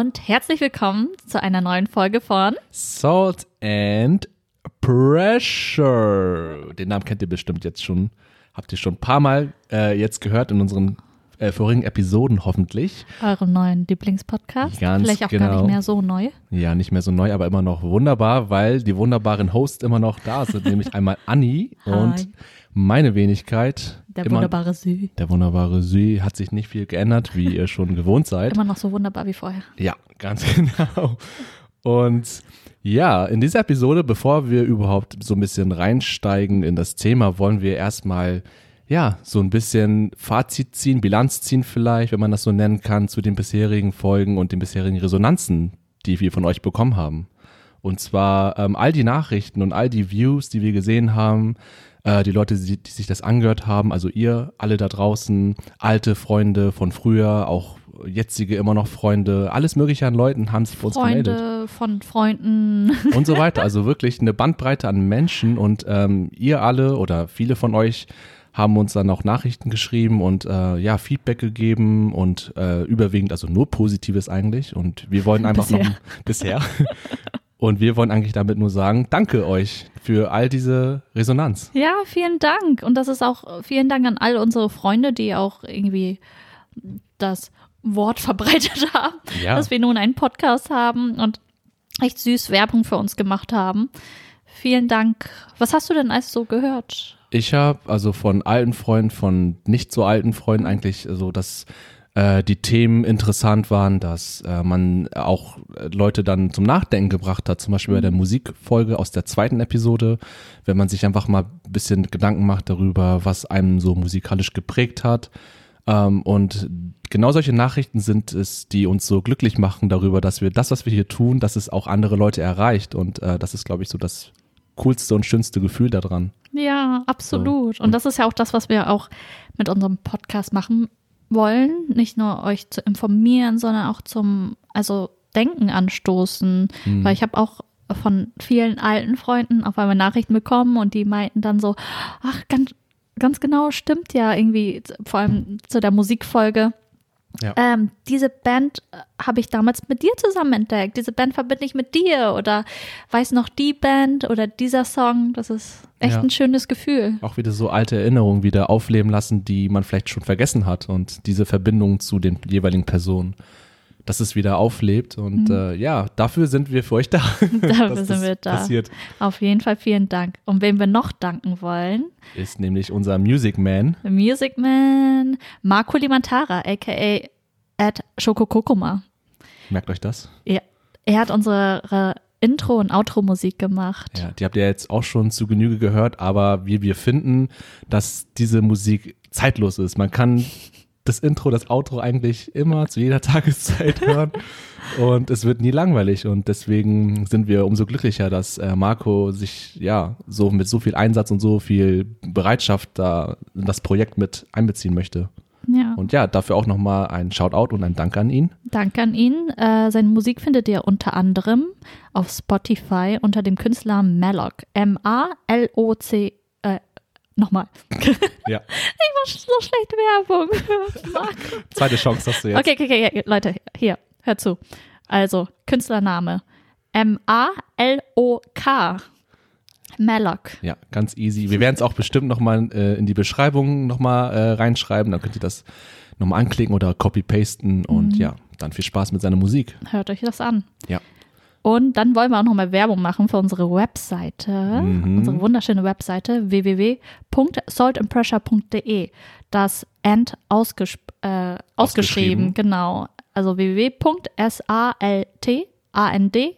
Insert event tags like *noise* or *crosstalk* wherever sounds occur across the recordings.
Und herzlich willkommen zu einer neuen Folge von Salt and Pressure. Den Namen kennt ihr bestimmt jetzt schon. Habt ihr schon ein paar Mal äh, jetzt gehört in unseren äh, vorigen Episoden hoffentlich. eurem neuen Lieblingspodcast. Ganz Vielleicht auch gar genau. nicht mehr so neu. Ja, nicht mehr so neu, aber immer noch wunderbar, weil die wunderbaren Hosts immer noch da sind, *laughs* nämlich einmal Anni Hi. und meine Wenigkeit. Der immer, wunderbare Sü. Der wunderbare Sü hat sich nicht viel geändert, wie ihr *laughs* schon gewohnt seid. Immer noch so wunderbar wie vorher. Ja, ganz *laughs* genau. Und ja, in dieser Episode, bevor wir überhaupt so ein bisschen reinsteigen in das Thema, wollen wir erstmal ja, so ein bisschen Fazit ziehen, Bilanz ziehen vielleicht, wenn man das so nennen kann, zu den bisherigen Folgen und den bisherigen Resonanzen, die wir von euch bekommen haben. Und zwar ähm, all die Nachrichten und all die Views, die wir gesehen haben, äh, die Leute, die, die sich das angehört haben, also ihr alle da draußen, alte Freunde von früher, auch jetzige immer noch Freunde, alles mögliche an Leuten haben sich bei uns gemeldet Freunde von Freunden. *laughs* und so weiter. Also wirklich eine Bandbreite an Menschen und ähm, ihr alle oder viele von euch haben uns dann auch Nachrichten geschrieben und äh, ja, Feedback gegeben und äh, überwiegend, also nur Positives eigentlich. Und wir wollen einfach Bisher. noch bisher. *laughs* Und wir wollen eigentlich damit nur sagen, danke euch für all diese Resonanz. Ja, vielen Dank. Und das ist auch vielen Dank an all unsere Freunde, die auch irgendwie das Wort *laughs* verbreitet haben, Ja. dass wir nun einen Podcast haben und echt süß Werbung für uns gemacht haben. Vielen Dank. Was hast du denn alles so gehört? Ich habe also von alten Freunden, von nicht so alten Freunden eigentlich so, dass äh, die Themen interessant waren, dass äh, man auch Leute dann zum Nachdenken gebracht hat, zum Beispiel bei der Musikfolge aus der zweiten Episode, wenn man sich einfach mal ein bisschen Gedanken macht darüber, was einem so musikalisch geprägt hat. Ähm, und genau solche Nachrichten sind es, die uns so glücklich machen darüber, dass wir das, was wir hier tun, dass es auch andere Leute erreicht. Und äh, das ist, glaube ich, so das coolste und schönste Gefühl daran. Ja, absolut. Und das ist ja auch das, was wir auch mit unserem Podcast machen wollen. Nicht nur euch zu informieren, sondern auch zum, also Denken anstoßen. Weil ich habe auch von vielen alten Freunden auf einmal Nachrichten bekommen und die meinten dann so, ach, ganz, ganz genau, stimmt ja irgendwie, vor allem zu der Musikfolge. Ja. Ähm, diese Band äh, habe ich damals mit dir zusammen entdeckt. Diese Band verbinde ich mit dir oder weiß noch die Band oder dieser Song. Das ist echt Ja. ein schönes Gefühl. auch wieder so alte Erinnerungen wieder aufleben lassen, die man vielleicht schon vergessen hat und diese Verbindung zu den jeweiligen Personen, dass es wieder auflebt und äh, ja, dafür sind wir für euch da. Mhm. *laughs* *laughs* Dafür sind wir da. Passiert Auf jeden Fall vielen Dank. Und wem wir noch danken wollen, ist nämlich unser Music Man. Music Man, Marco Limantara, aka at Schokokokoma. Merkt euch das? Er, er hat unsere Intro- und Outro-Musik gemacht. Ja, die habt ihr jetzt auch schon zu Genüge gehört, aber wir, wir finden, dass diese Musik zeitlos ist. Man kann das Intro, das Outro eigentlich immer zu jeder *laughs* Tageszeit hören und es wird nie langweilig und deswegen sind wir umso glücklicher, dass äh, Marco sich ja so mit so viel Einsatz und so viel Bereitschaft da in das Projekt mit einbeziehen möchte. Ja. Und ja, dafür auch nochmal ein Shoutout und ein Dank an ihn. Danke an ihn. Äh, seine Musik findet ihr unter anderem auf Spotify unter dem Künstler Malloc. M-A-L-O-C. Äh, nochmal. *laughs* Ja. Ich mach so schlecht Werbung. *laughs* Zweite Chance hast du jetzt. Okay, okay, okay, okay, Leute, hier, hört zu. Also, Künstlername M-A-L-O-K. Malloc. Ja, ganz easy. Wir werden es auch bestimmt nochmal äh, in die Beschreibung nochmal äh, reinschreiben. Dann könnt ihr das nochmal anklicken oder copy-pasten. Und ja, dann viel Spaß mit seiner Musik. Hört euch das an. Ja. Und dann wollen wir auch nochmal Werbung machen für unsere Webseite, Mhm. unsere wunderschöne Webseite www.saltandpressure.de. Das End ausges äh, ausgeschrieben, Ausgeschrieben. genau. Also www.saltandpressure.de.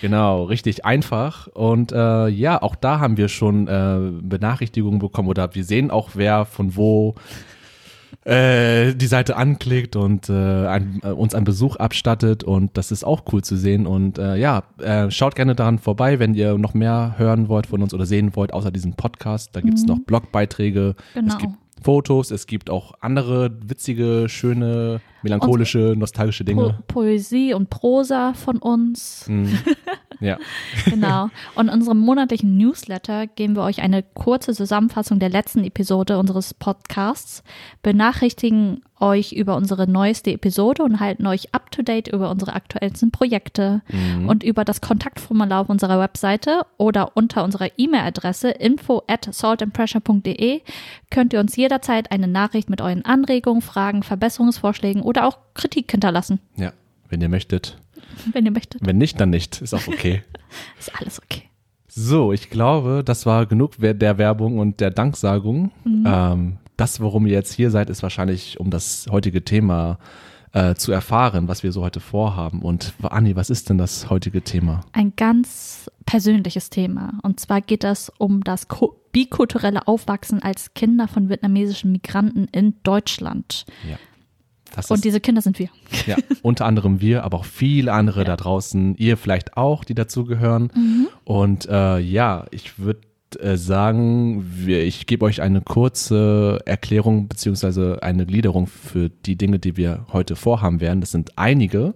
Genau, richtig einfach. Und äh, ja, auch da haben wir schon äh, Benachrichtigungen bekommen oder wir sehen auch, wer von wo äh, die Seite anklickt und äh, ein, äh, uns einen Besuch abstattet. Und das ist auch cool zu sehen. Und äh, ja, schaut gerne daran vorbei, wenn ihr noch mehr hören wollt von uns oder sehen wollt, außer diesem Podcast. Da gibt's noch Blogbeiträge, Genau. es gibt Fotos, es gibt auch andere witzige, schöne melancholische, nostalgische Dinge. Po Poesie und Prosa von uns. Mhm. *laughs* Ja. genau. Und in unserem monatlichen Newsletter geben wir euch eine kurze Zusammenfassung der letzten Episode unseres Podcasts, benachrichtigen euch über unsere neueste Episode und halten euch up to date über unsere aktuellsten Projekte Mhm. und über das Kontaktformular auf unserer Webseite oder unter unserer E-Mail-Adresse info at saltandpressure.de könnt ihr uns jederzeit eine Nachricht mit euren Anregungen, Fragen, Verbesserungsvorschlägen oder auch Kritik hinterlassen, Ja, wenn ihr möchtet. wenn ihr möchtet. Wenn nicht, dann nicht. Ist auch okay. *laughs* Ist alles okay. So, ich glaube, das war genug der Werbung und der Danksagung. Ähm, das, warum ihr jetzt hier seid, ist wahrscheinlich, um das heutige Thema äh, zu erfahren, was wir so heute vorhaben. Und Anni, was ist denn das heutige Thema? ein ganz persönliches Thema. Und zwar geht es um das bikulturelle Aufwachsen als Kinder von vietnamesischen Migranten in Deutschland. Ja. Das Und diese Kinder sind wir. ja, unter anderem wir, aber auch viele andere da draußen, ihr vielleicht auch, die dazugehören. Und äh, ja, ich würde äh, sagen, wir, ich gebe euch eine kurze Erklärung beziehungsweise eine Gliederung für die Dinge, die wir heute vorhaben werden. Das sind einige.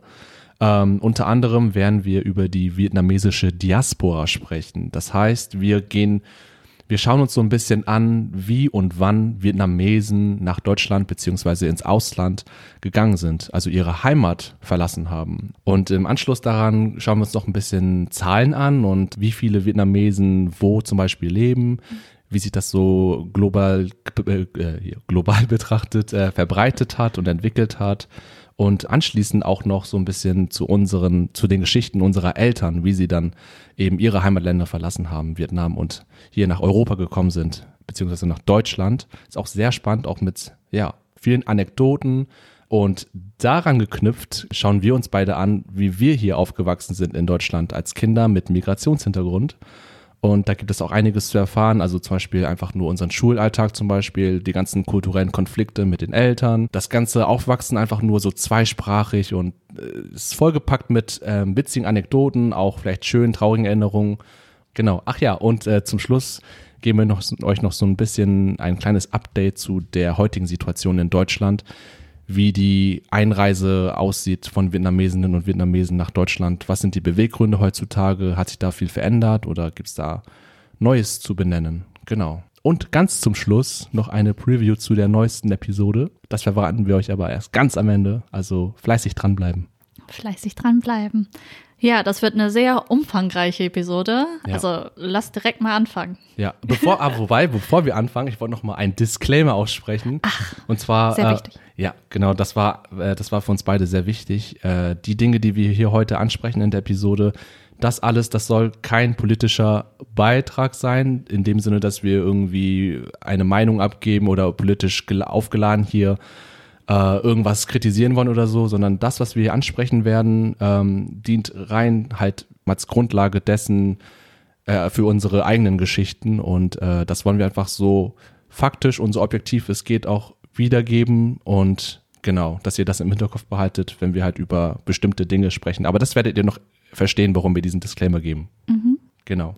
Ähm, unter anderem werden wir über die vietnamesische Diaspora sprechen. Das heißt, wir gehen, wir schauen uns so ein bisschen an, wie und wann Vietnamesen nach Deutschland beziehungsweise ins Ausland gegangen sind, also ihre Heimat verlassen haben. Und im Anschluss daran schauen wir uns noch ein bisschen Zahlen an und wie viele Vietnamesen wo zum Beispiel leben, wie sich das so global, äh, global *laughs* betrachtet äh, verbreitet hat und entwickelt hat. Und anschließend auch noch so ein bisschen zu unseren, zu den Geschichten unserer Eltern, wie sie dann eben ihre Heimatländer verlassen haben, Vietnam und hier nach Europa gekommen sind, beziehungsweise nach Deutschland. Ist auch sehr spannend, auch mit, ja, vielen Anekdoten. Und daran geknüpft schauen wir uns beide an, wie wir hier aufgewachsen sind in Deutschland als Kinder mit Migrationshintergrund. Und da gibt es auch einiges zu erfahren, also zum Beispiel einfach nur unseren Schulalltag zum Beispiel, die ganzen kulturellen Konflikte mit den Eltern, das ganze Aufwachsen einfach nur so zweisprachig und äh, ist vollgepackt mit ähm, witzigen Anekdoten, auch vielleicht schönen, traurigen Erinnerungen. Genau, ach ja, und äh, zum Schluss geben wir noch, euch noch so ein bisschen ein kleines Update zu der heutigen Situation in Deutschland, wie die Einreise aussieht von Vietnamesinnen und Vietnamesen nach Deutschland. Was sind die Beweggründe heutzutage? Hat sich da viel verändert oder gibt es da Neues zu benennen? Genau. Und ganz zum Schluss noch eine Preview zu der neuesten Episode. Das verraten wir euch aber erst ganz am Ende. Also fleißig dranbleiben. Fleißig dranbleiben. Ja, das wird eine sehr umfangreiche Episode. Ja. Also lasst direkt mal anfangen. Ja, bevor, aber wobei, bevor wir anfangen, ich wollte noch mal ein Disclaimer aussprechen. Ach, und zwar, sehr äh, wichtig. ja, genau, das war, äh, das war für uns beide sehr wichtig. Äh, die Dinge, die wir hier heute ansprechen in der Episode, das alles, das soll kein politischer Beitrag sein, in dem Sinne, dass wir irgendwie eine Meinung abgeben oder politisch gel- aufgeladen hier äh, irgendwas kritisieren wollen oder so, sondern das, was wir hier ansprechen werden, ähm, dient rein halt als Grundlage dessen äh, für unsere eigenen Geschichten und äh, das wollen wir einfach so faktisch und so objektiv es geht auch wiedergeben und genau, dass ihr das im Hinterkopf behaltet, wenn wir halt über bestimmte Dinge sprechen. Aber das werdet ihr noch verstehen, warum wir diesen Disclaimer geben. Genau.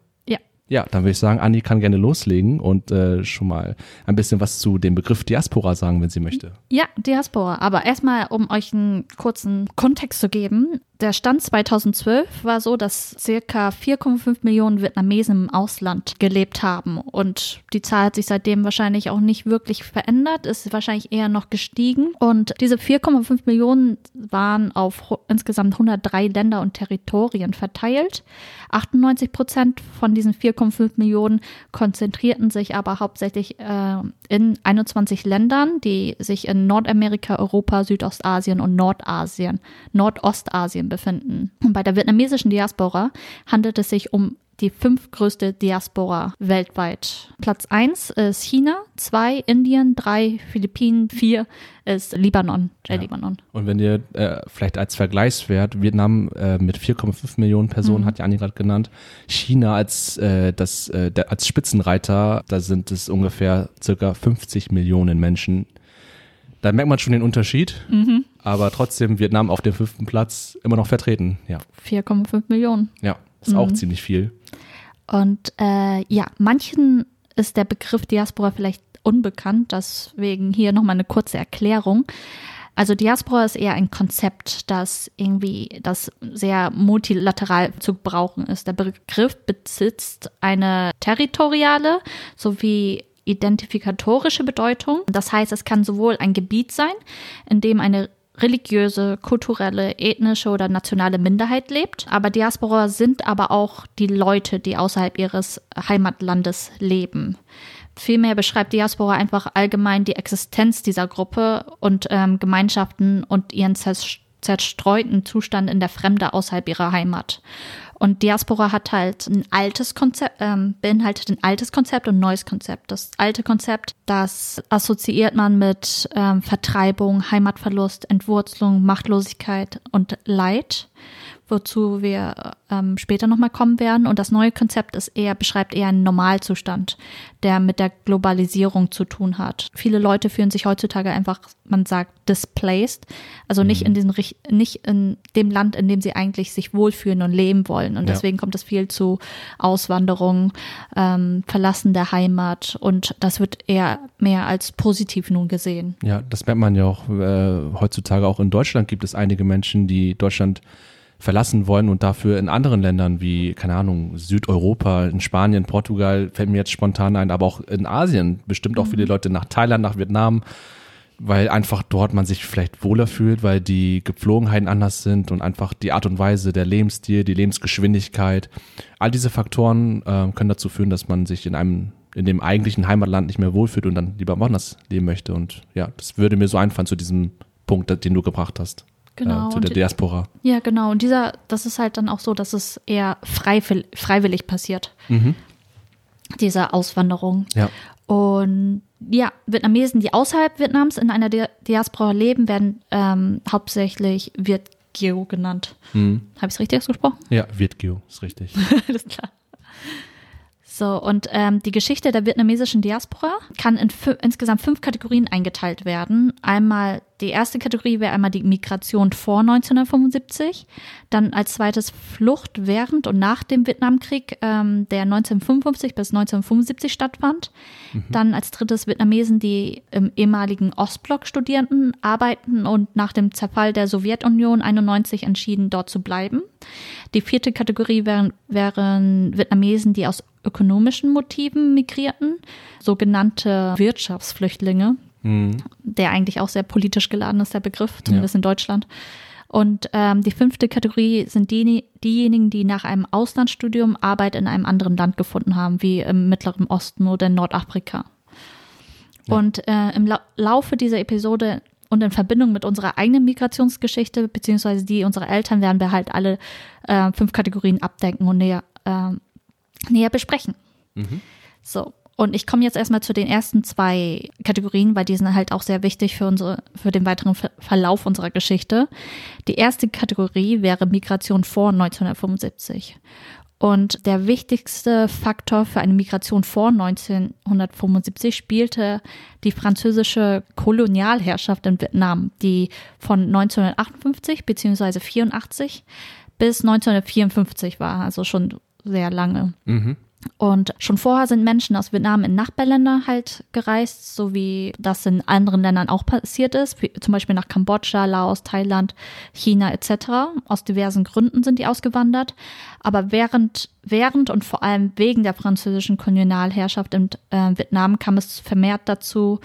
Ja. Dann würde ich sagen, Anni kann gerne loslegen und äh, schon mal ein bisschen was zu dem Begriff Diaspora sagen, wenn sie möchte. Ja, Diaspora. Aber erstmal, um euch einen kurzen Kontext zu geben. Der Stand 2012 war so, dass circa 4,5 Millionen Vietnamesen im Ausland gelebt haben. Und die Zahl hat sich seitdem wahrscheinlich auch nicht wirklich verändert, ist wahrscheinlich eher noch gestiegen. Und diese 4,5 Millionen waren auf insgesamt 103 Länder und Territorien verteilt. 98 Prozent von diesen 4,5 Millionen konzentrierten sich aber hauptsächlich äh, in 21 Ländern, die sich in Nordamerika, Europa, Südostasien und Nordasien, Nordostasien befinden. Und bei der vietnamesischen Diaspora handelt es sich um die fünftgrößte Diaspora weltweit. Platz 1 ist China, 2 Indien, 3 Philippinen, 4 ist Libanon, der Ja. Libanon. Und wenn ihr äh, vielleicht als Vergleichswert, Vietnam äh, mit 4,5 Millionen Personen, hat ja Anni gerade genannt, China als, äh, das, äh, der, als Spitzenreiter, da sind es ungefähr circa 50 Millionen Menschen. Da merkt man schon den Unterschied, aber trotzdem Vietnam auf dem fünften Platz immer noch vertreten. Ja, 4,5 Millionen. ja, ist auch ziemlich viel. Und äh, ja, manchen ist der Begriff Diaspora vielleicht unbekannt, deswegen hier nochmal eine kurze Erklärung. Also Diaspora ist eher ein Konzept, das irgendwie, das sehr multilateral zu gebrauchen ist. Der Begriff besitzt eine territoriale sowie identifikatorische Bedeutung. Das heißt, es kann sowohl ein Gebiet sein, in dem eine religiöse, kulturelle, ethnische oder nationale Minderheit lebt. Aber Diaspora sind aber auch die Leute, die außerhalb ihres Heimatlandes leben. Vielmehr beschreibt Diaspora einfach allgemein die Existenz dieser Gruppe und ähm, Gemeinschaften und ihren zerstreuten Zustand in der Fremde außerhalb ihrer Heimat. Und Diaspora hat halt ein altes Konzept, ähm, beinhaltet ein altes Konzept und ein neues Konzept. Das alte Konzept, das assoziiert man mit ähm, Vertreibung, Heimatverlust, Entwurzelung, Machtlosigkeit und Leid wozu wir ähm, später nochmal kommen werden. Und das neue Konzept ist eher, beschreibt eher einen Normalzustand, der mit der Globalisierung zu tun hat. Viele Leute fühlen sich heutzutage einfach, man sagt, displaced, also nicht in mhm. diesem, nicht in dem Land, in dem sie eigentlich sich wohlfühlen und leben wollen. Und ja. deswegen kommt es viel zu Auswanderung, ähm, Verlassen der Heimat und das wird eher mehr als positiv nun gesehen. Ja, das merkt man ja auch äh, heutzutage auch in Deutschland gibt es einige Menschen, die Deutschland verlassen wollen und dafür in anderen Ländern wie, keine Ahnung, Südeuropa, in Spanien, Portugal, fällt mir jetzt spontan ein, aber auch in Asien, bestimmt auch mhm. viele Leute nach Thailand, nach Vietnam, weil einfach dort man sich vielleicht wohler fühlt, weil die Gepflogenheiten anders sind und einfach die Art und Weise, der Lebensstil, die Lebensgeschwindigkeit, all diese Faktoren äh, können dazu führen, dass man sich in einem in dem eigentlichen Heimatland nicht mehr wohlfühlt und dann lieber woanders leben möchte. Und ja, das würde mir so einfallen zu diesem Punkt, den du gebracht hast. Genau. Äh, zu der Diaspora. Ja, genau. Und dieser, das ist halt dann auch so, dass es eher freiwillig, passiert. Mhm. Diese Auswanderung. Ja. Und ja, Vietnamesen, die außerhalb Vietnams in einer Diaspora leben, werden ähm, hauptsächlich Vietgeo genannt. Mhm. Habe ich es richtig ausgesprochen? Ja, Vietgeo ist richtig. *laughs* Alles klar. So, und ähm, die Geschichte der vietnamesischen Diaspora kann in insgesamt fünf Kategorien eingeteilt werden. Einmal die erste Kategorie wäre einmal die Migration vor 1975, dann als zweites Flucht während und nach dem Vietnamkrieg, ähm, der 1955 bis 1975 stattfand. Mhm. Dann als drittes Vietnamesen, die im ehemaligen Ostblock studierten, arbeiten und nach dem Zerfall der Sowjetunion 91 entschieden, dort zu bleiben. Die vierte Kategorie wären, wären Vietnamesen, die aus ökonomischen Motiven migrierten, sogenannte Wirtschaftsflüchtlinge, mhm. der eigentlich auch sehr politisch geladen ist, der Begriff, zumindest ja. in Deutschland. Und ähm, die fünfte Kategorie sind die, diejenigen, die nach einem Auslandsstudium Arbeit in einem anderen Land gefunden haben, wie im Mittleren Osten oder in Nordafrika. Ja. Und äh, im La Laufe dieser Episode und in Verbindung mit unserer eigenen Migrationsgeschichte, beziehungsweise die unserer Eltern, werden wir halt alle äh, fünf Kategorien abdenken und näher, äh, näher besprechen. Mhm. So. Und ich komme jetzt erstmal zu den ersten zwei Kategorien, weil die sind halt auch sehr wichtig für unsere, für den weiteren Verlauf unserer Geschichte. Die erste Kategorie wäre Migration vor 1975. Und der wichtigste Faktor für eine Migration vor 1975 spielte die französische Kolonialherrschaft in Vietnam, die von 1958 bzw. 84 bis 1954 war, also schon sehr lange. Mhm. Und schon vorher sind Menschen aus Vietnam in Nachbarländer halt gereist, so wie das in anderen Ländern auch passiert ist, wie zum Beispiel nach Kambodscha, Laos, Thailand, China etc. Aus diversen Gründen sind die ausgewandert. Aber während, während und vor allem wegen der französischen Kolonialherrschaft in äh, Vietnam kam es vermehrt dazu,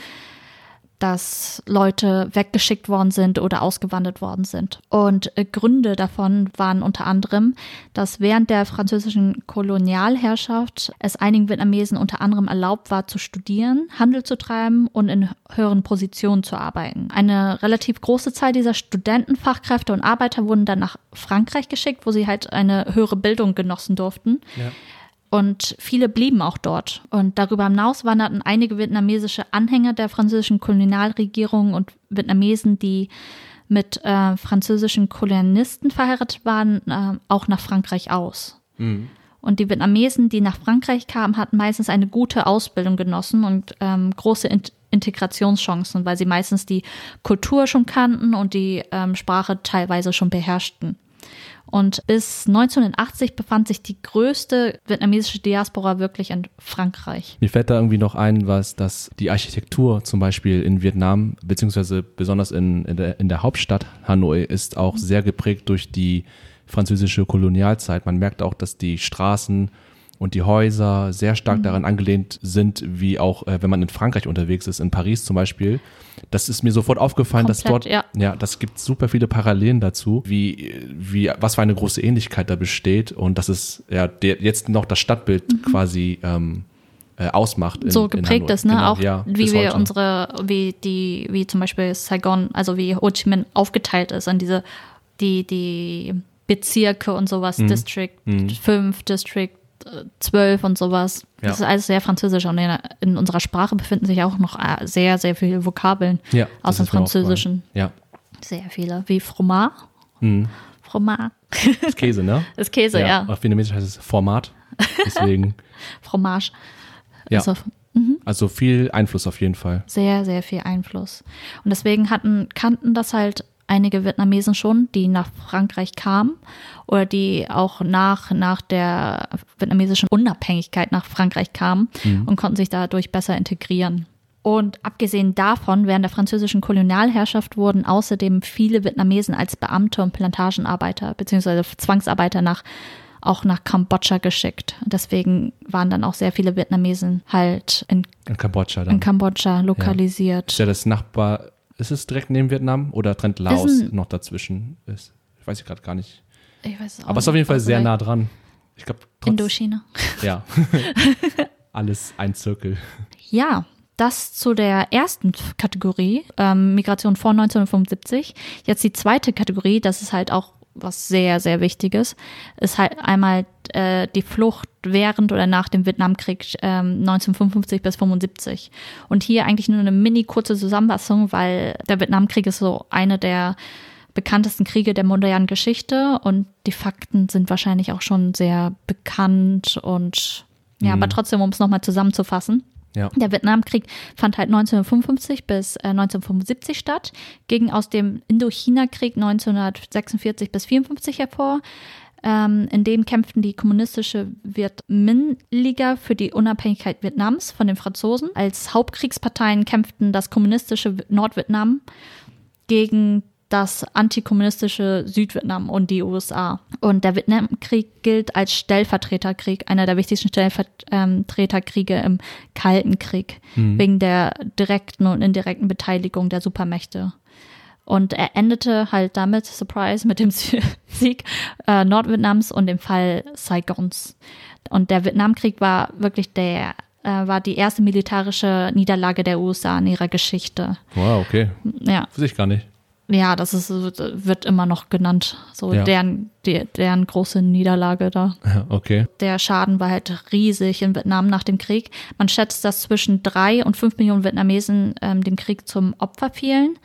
dass Leute weggeschickt worden sind oder ausgewandert worden sind. Und äh, Gründe davon waren unter anderem, dass während der französischen Kolonialherrschaft es einigen Vietnamesen unter anderem erlaubt war, zu studieren, Handel zu treiben und in höheren Positionen zu arbeiten. Eine relativ große Zahl dieser Studenten, Fachkräfte und Arbeiter wurden dann nach Frankreich geschickt, wo sie halt eine höhere Bildung genossen durften. Ja. Und viele blieben auch dort. Und darüber hinaus wanderten einige vietnamesische Anhänger der französischen Kolonialregierung und Vietnamesen, die mit äh, französischen Kolonisten verheiratet waren, äh, auch nach Frankreich aus. Mhm. Und die Vietnamesen, die nach Frankreich kamen, hatten meistens eine gute Ausbildung genossen und ähm, große in Integrationschancen, weil sie meistens die Kultur schon kannten und die ähm, Sprache teilweise schon beherrschten. Und bis 1980 befand sich die größte vietnamesische Diaspora wirklich in Frankreich. Mir fällt da irgendwie noch ein, was dass die Architektur zum Beispiel in Vietnam, beziehungsweise besonders in, in, der, in der Hauptstadt Hanoi, ist auch sehr geprägt durch die französische Kolonialzeit. Man merkt auch, dass die Straßen und die Häuser sehr stark mhm. daran angelehnt sind, wie auch, äh, wenn man in Frankreich unterwegs ist, in Paris zum Beispiel. Das ist mir sofort aufgefallen, Komplett, dass dort, ja, ja das gibt super viele Parallelen dazu, wie, wie, was für eine große Ähnlichkeit da besteht und dass es ja der, jetzt noch das Stadtbild mhm. quasi ähm, äh, ausmacht. In, so geprägt ist, ne? Genau, auch ja, wie wir heute. unsere, wie die, wie zum Beispiel Saigon, also wie Ho Chi Minh aufgeteilt ist an diese, die, die Bezirke und sowas, mhm. District mhm. 5, District 12 und sowas. Ja. Das ist alles sehr französisch und in, in, unserer Sprache befinden sich auch noch äh, sehr, sehr viele Vokabeln ja, aus dem Französischen. Ja. Sehr viele, wie Fromage. Mhm. Fromage. Das Käse, ne? *laughs* Das Käse, ja. ja. Auf Vietnamesisch heißt es Format. Deswegen. *laughs* Fromage. Ja. Also, mhm. also viel Einfluss auf jeden Fall. Sehr, sehr viel Einfluss. Und deswegen hatten, kannten das halt einige Vietnamesen schon, die nach Frankreich kamen oder die auch nach, nach der vietnamesischen Unabhängigkeit nach Frankreich kamen mhm. und konnten sich dadurch besser integrieren. Und abgesehen davon, während der französischen Kolonialherrschaft wurden außerdem viele Vietnamesen als Beamte und Plantagenarbeiter bzw. Zwangsarbeiter nach auch nach Kambodscha geschickt. Deswegen waren dann auch sehr viele Vietnamesen halt in, in Kambodscha, dann. in Kambodscha lokalisiert. Ja. Ist ja das Nachbar, ist es direkt neben Vietnam oder trennt Laos noch dazwischen? Ist, ich weiß gerade gar nicht. Ich weiß auch Aber es ist auf jeden Fall sehr nah dran. Ich glaube Indochina. Ja. *laughs* *laughs* Alles ein Zirkel. Ja, das zu der ersten Kategorie, ähm, Migration vor 1975. Jetzt die zweite Kategorie, das ist halt auch was sehr, sehr Wichtiges, ist halt einmal äh, die Flucht während oder nach dem Vietnamkrieg ähm, 1955 bis 75. Und hier eigentlich nur eine mini kurze Zusammenfassung, weil der Vietnamkrieg ist so eine der bekanntesten Kriege der modernen Geschichte und die Fakten sind wahrscheinlich auch schon sehr bekannt und ja, mhm. aber trotzdem, um es nochmal zusammenzufassen. Ja. Der Vietnamkrieg fand halt 1955 bis äh, 1975 statt, ging aus dem Indochina-Krieg 1946 bis 54 hervor. Ähm, in dem kämpften die kommunistische Viet Minh-Liga für die Unabhängigkeit Vietnams von den Franzosen. Als Hauptkriegsparteien kämpften das kommunistische Nordvietnam gegen das antikommunistische Südvietnam und die USA. Und der Vietnamkrieg gilt als Stellvertreterkrieg, einer der wichtigsten Stellvertreterkriege im Kalten Krieg, mhm. wegen der direkten und indirekten Beteiligung der Supermächte. Und er endete halt damit, Surprise, mit dem *laughs* Sieg äh, Nordvietnams und dem Fall Saigons. Und der Vietnamkrieg war wirklich der äh, war die erste militärische Niederlage der USA in ihrer Geschichte. Wow, okay. Ja. Wusste ich gar nicht. Ja, das ist, wird immer noch genannt. So ja. deren, die, deren große Niederlage da. Okay. Der Schaden war halt riesig in Vietnam nach dem Krieg. Man schätzt, dass zwischen drei und fünf Millionen Vietnamesen ähm, dem Krieg zum Opfer fielen.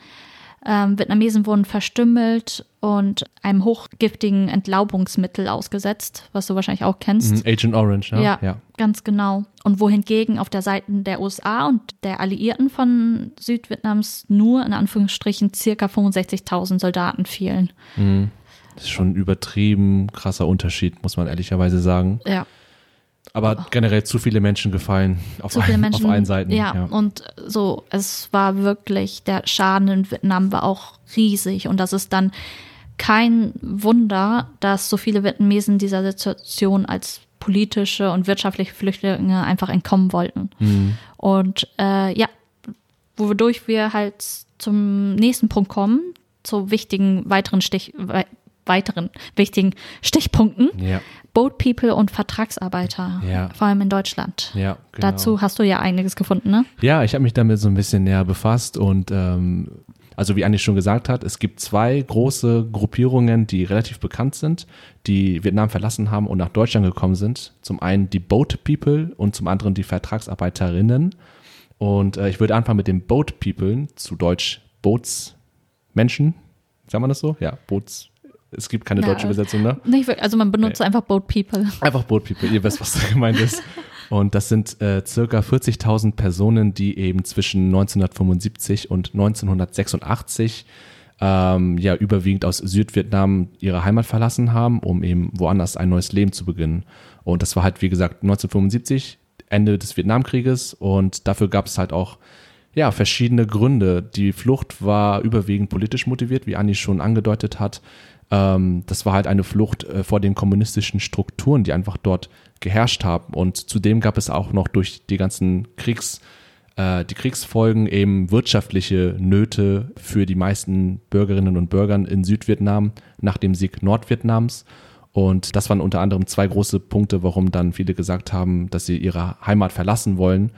Ähm, Vietnamesen wurden verstümmelt und einem hochgiftigen Entlaubungsmittel ausgesetzt, was du wahrscheinlich auch kennst. Mhm, Agent Orange, ja. ja. Ja, ganz genau. Und wohingegen auf der Seite der USA und der Alliierten von Südvietnams nur in Anführungsstrichen circa 65.000 Soldaten fielen. Mhm. Das ist schon ein übertrieben krasser Unterschied, muss man ehrlicherweise sagen. Ja. Aber generell zu viele Menschen gefallen auf, zu viele ein, Menschen, auf allen Seiten. Ja, ja, und so, es war wirklich, der Schaden in Vietnam war auch riesig und das ist dann kein Wunder, dass so viele Vietnamesen dieser Situation als politische und wirtschaftliche Flüchtlinge einfach entkommen wollten. Mhm. Und äh, ja, wodurch wir halt zum nächsten Punkt kommen, zu wichtigen weiteren Stich, weiteren wichtigen Stichpunkten. Ja. Boat People und Vertragsarbeiter, ja. vor allem in Deutschland. Ja, genau. Dazu hast du ja einiges gefunden, ne? Ja, ich habe mich damit so ein bisschen näher befasst und ähm, also wie Anni schon gesagt hat, es gibt zwei große Gruppierungen, die relativ bekannt sind, die Vietnam verlassen haben und nach Deutschland gekommen sind. Zum einen die Boat People und zum anderen die Vertragsarbeiterinnen. Und äh, ich würde anfangen mit den Boat People, zu Deutsch Bootsmenschen. Sagt man das so? Ja, Boots, es gibt keine ja, deutsche Übersetzung, ne? Wirklich. Also man benutzt nee. einfach Boat People. *laughs* Einfach Boat People. Ihr wisst, was da gemeint ist. Und das sind äh, circa 40.000 Personen, die eben zwischen 1975 und 1986 ähm, ja überwiegend aus Südvietnam ihre Heimat verlassen haben, um eben woanders ein neues Leben zu beginnen. Und das war halt, wie gesagt, 1975, Ende des Vietnamkrieges und dafür gab es halt auch ja, verschiedene Gründe. Die Flucht war überwiegend politisch motiviert, wie Anni schon angedeutet hat. Ähm, das war halt eine Flucht äh, vor den kommunistischen Strukturen, die einfach dort geherrscht haben. Und zudem gab es auch noch durch die ganzen Kriegs, äh, die Kriegsfolgen eben wirtschaftliche Nöte für die meisten Bürgerinnen und Bürger in Südvietnam nach dem Sieg Nordvietnams. Und das waren unter anderem zwei große Punkte, warum dann viele gesagt haben, dass sie ihre Heimat verlassen wollen.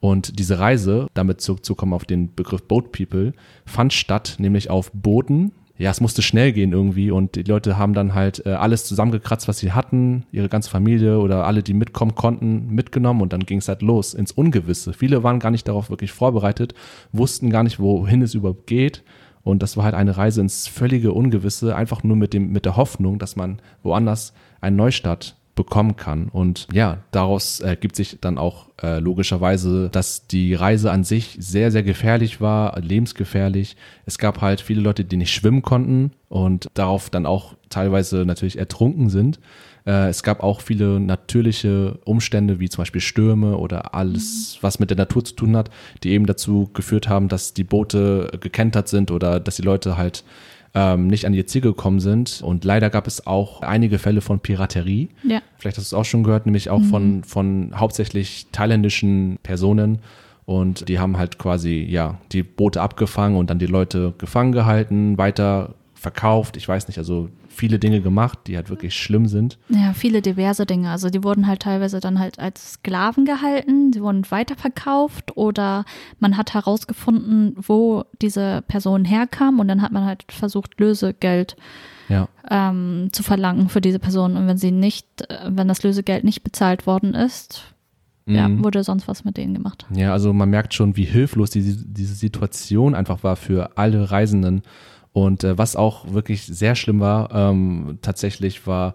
Und diese Reise, damit zurückzukommen auf den Begriff Boat People, fand statt, nämlich auf Booten. Ja, es musste schnell gehen irgendwie und die Leute haben dann halt äh, alles zusammengekratzt, was sie hatten, ihre ganze Familie oder alle, die mitkommen konnten, mitgenommen und dann ging es halt los ins Ungewisse. Viele waren gar nicht darauf wirklich vorbereitet, wussten gar nicht, wohin es überhaupt geht und das war halt eine Reise ins völlige Ungewisse, einfach nur mit dem, mit der Hoffnung, dass man woanders einen Neustart bekommen kann. Und ja, daraus ergibt sich dann auch äh, logischerweise, dass die Reise an sich sehr, sehr gefährlich war, lebensgefährlich. Es gab halt viele Leute, die nicht schwimmen konnten und darauf dann auch teilweise natürlich ertrunken sind. Äh, es gab auch viele natürliche Umstände, wie zum Beispiel Stürme oder alles, was mit der Natur zu tun hat, die eben dazu geführt haben, dass die Boote gekentert sind oder dass die Leute halt ähm, nicht an ihr Ziel gekommen sind. Und leider gab es auch einige Fälle von Piraterie. Ja. Vielleicht hast du es auch schon gehört, nämlich auch mhm. von, von hauptsächlich thailändischen Personen. Und die haben halt quasi, ja, die Boote abgefangen und dann die Leute gefangen gehalten, weiter verkauft. Ich weiß nicht, also viele Dinge gemacht, die halt wirklich schlimm sind. Ja, viele diverse Dinge. Also die wurden halt teilweise dann halt als Sklaven gehalten, sie wurden weiterverkauft oder man hat herausgefunden, wo diese Person herkam und dann hat man halt versucht, Lösegeld ja. ähm, zu verlangen für diese Person. Und wenn sie nicht, äh, wenn das Lösegeld nicht bezahlt worden ist, ja, mhm. wurde sonst was mit denen gemacht. Ja, also man merkt schon, wie hilflos diese, diese Situation einfach war für alle Reisenden. Und äh, was auch wirklich sehr schlimm war, ähm, tatsächlich war,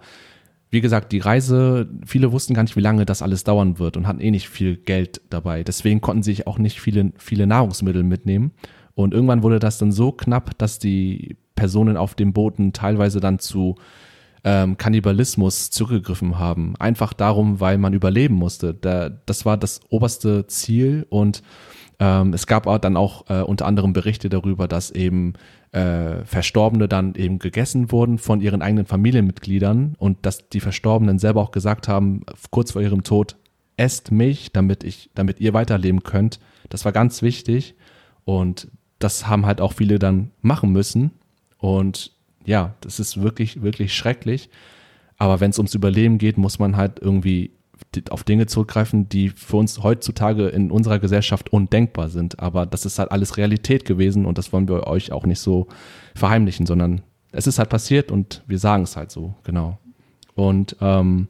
wie gesagt, die Reise, viele wussten gar nicht, wie lange das alles dauern wird und hatten eh nicht viel Geld dabei. Deswegen konnten sie sich auch nicht viele, viele Nahrungsmittel mitnehmen. Und irgendwann wurde das dann so knapp, dass die Personen auf den Booten teilweise dann zu ähm, Kannibalismus zurückgegriffen haben. Einfach darum, weil man überleben musste. Da, das war das oberste Ziel und ähm, es gab dann auch äh, unter anderem Berichte darüber, dass eben äh, Verstorbene dann eben gegessen wurden von ihren eigenen Familienmitgliedern und dass die Verstorbenen selber auch gesagt haben, kurz vor ihrem Tod, esst mich, damit ich, damit ihr weiterleben könnt. Das war ganz wichtig und das haben halt auch viele dann machen müssen und ja, das ist wirklich, wirklich schrecklich. Aber wenn es ums Überleben geht, muss man halt irgendwie auf Dinge zurückgreifen, die für uns heutzutage in unserer Gesellschaft undenkbar sind. Aber das ist halt alles Realität gewesen und das wollen wir euch auch nicht so verheimlichen, sondern es ist halt passiert und wir sagen es halt so, genau. Und ähm,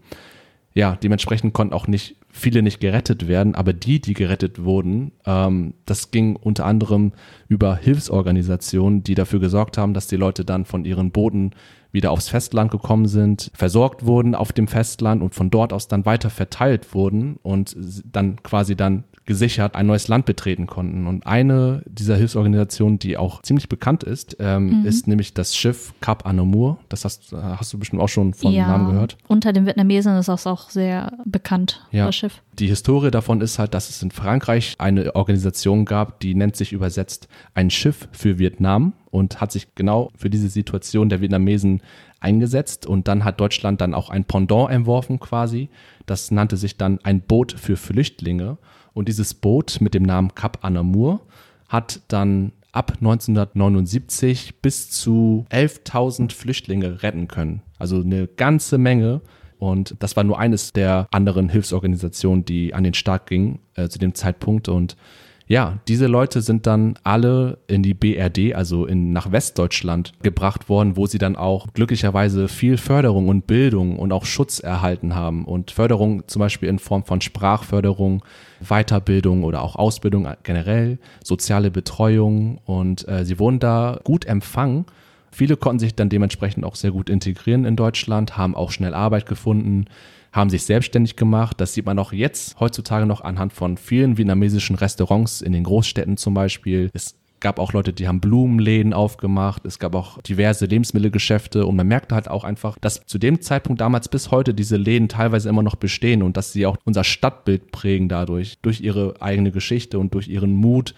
ja, dementsprechend konnten auch nicht viele nicht gerettet werden, aber die, die gerettet wurden, ähm, das ging unter anderem über Hilfsorganisationen, die dafür gesorgt haben, dass die Leute dann von ihren Booten wieder aufs Festland gekommen sind, versorgt wurden auf dem Festland und von dort aus dann weiter verteilt wurden und dann quasi dann gesichert ein neues Land betreten konnten. Und eine dieser Hilfsorganisationen, die auch ziemlich bekannt ist, ähm, mhm. ist nämlich das Schiff Cap Anamur. Das hast, hast du bestimmt auch schon von ja, Namen gehört. Unter den Vietnamesen ist das auch sehr bekannt, ja. das Schiff. Die Historie davon ist halt, dass es in Frankreich eine Organisation gab, die nennt sich übersetzt ein Schiff für Vietnam und hat sich genau für diese Situation der Vietnamesen eingesetzt. Und dann hat Deutschland dann auch ein Pendant entworfen quasi. Das nannte sich dann ein Boot für Flüchtlinge. Und dieses Boot mit dem Namen Cap Anamur hat dann ab 1979 bis zu 11.000 Flüchtlinge retten können. Also eine ganze Menge. Und das war nur eines der anderen Hilfsorganisationen, die an den Start ging äh, zu dem Zeitpunkt. Und ja, diese Leute sind dann alle in die BRD, also in, nach Westdeutschland gebracht worden, wo sie dann auch glücklicherweise viel Förderung und Bildung und auch Schutz erhalten haben. Und Förderung zum Beispiel in Form von Sprachförderung, Weiterbildung oder auch Ausbildung generell, soziale Betreuung. Und äh, sie wurden da gut empfangen. Viele konnten sich dann dementsprechend auch sehr gut integrieren in Deutschland, haben auch schnell Arbeit gefunden haben sich selbstständig gemacht. Das sieht man auch jetzt heutzutage noch anhand von vielen vietnamesischen Restaurants in den Großstädten zum Beispiel. Es gab auch Leute, die haben Blumenläden aufgemacht. Es gab auch diverse Lebensmittelgeschäfte und man merkte halt auch einfach, dass zu dem Zeitpunkt damals bis heute diese Läden teilweise immer noch bestehen und dass sie auch unser Stadtbild prägen dadurch, durch ihre eigene Geschichte und durch ihren Mut,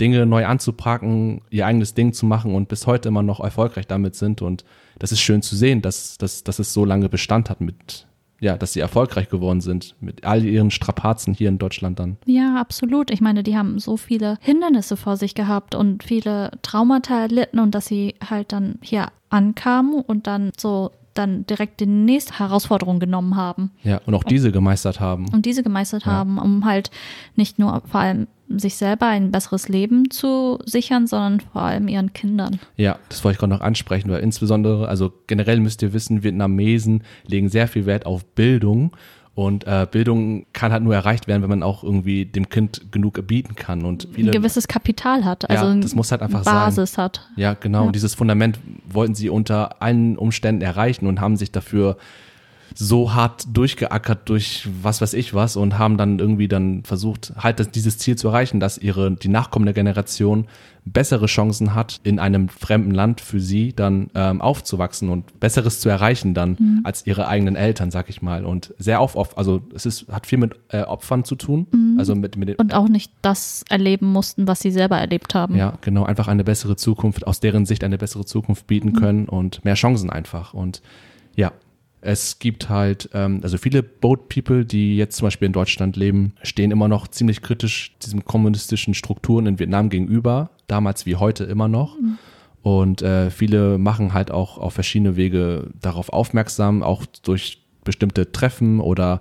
Dinge neu anzupacken, ihr eigenes Ding zu machen und bis heute immer noch erfolgreich damit sind. Und das ist schön zu sehen, dass, dass, dass es so lange Bestand hat mit, ja, dass sie erfolgreich geworden sind mit all ihren Strapazen hier in Deutschland dann. Ja, absolut. Ich meine, die haben so viele Hindernisse vor sich gehabt und viele Traumata erlitten und dass sie halt dann hier ankamen und dann so dann direkt die nächste Herausforderung genommen haben. Ja, und auch diese gemeistert haben. Und diese gemeistert ja. haben, um halt nicht nur vor allem sich selber ein besseres Leben zu sichern, sondern vor allem ihren Kindern. Ja, das wollte ich gerade noch ansprechen, weil insbesondere, also generell müsst ihr wissen, Vietnamesen legen sehr viel Wert auf Bildung und äh, Bildung kann halt nur erreicht werden, wenn man auch irgendwie dem Kind genug bieten kann und viele, ein gewisses Kapital hat, also ja, das muss halt einfach Basis sein. hat. Ja, genau. Ja. Und dieses Fundament wollten sie unter allen Umständen erreichen und haben sich dafür so hart durchgeackert durch was weiß ich was und haben dann irgendwie dann versucht, halt dieses Ziel zu erreichen, dass ihre, die nachkommende Generation bessere Chancen hat, in einem fremden Land für sie dann ähm, aufzuwachsen und Besseres zu erreichen dann mhm. als ihre eigenen Eltern, sag ich mal. Und sehr oft, also es ist, hat viel mit äh, Opfern zu tun. Mhm. Also mit, mit den, und auch nicht das erleben mussten, was sie selber erlebt haben. Ja, genau, einfach eine bessere Zukunft, aus deren Sicht eine bessere Zukunft bieten mhm. können und mehr Chancen einfach. Und ja, es gibt halt, ähm, also viele Boat People, die jetzt zum Beispiel in Deutschland leben, stehen immer noch ziemlich kritisch diesen kommunistischen Strukturen in Vietnam gegenüber, damals wie heute immer noch. Mhm. Und äh, viele machen halt auch auf verschiedene Wege darauf aufmerksam, auch durch bestimmte Treffen oder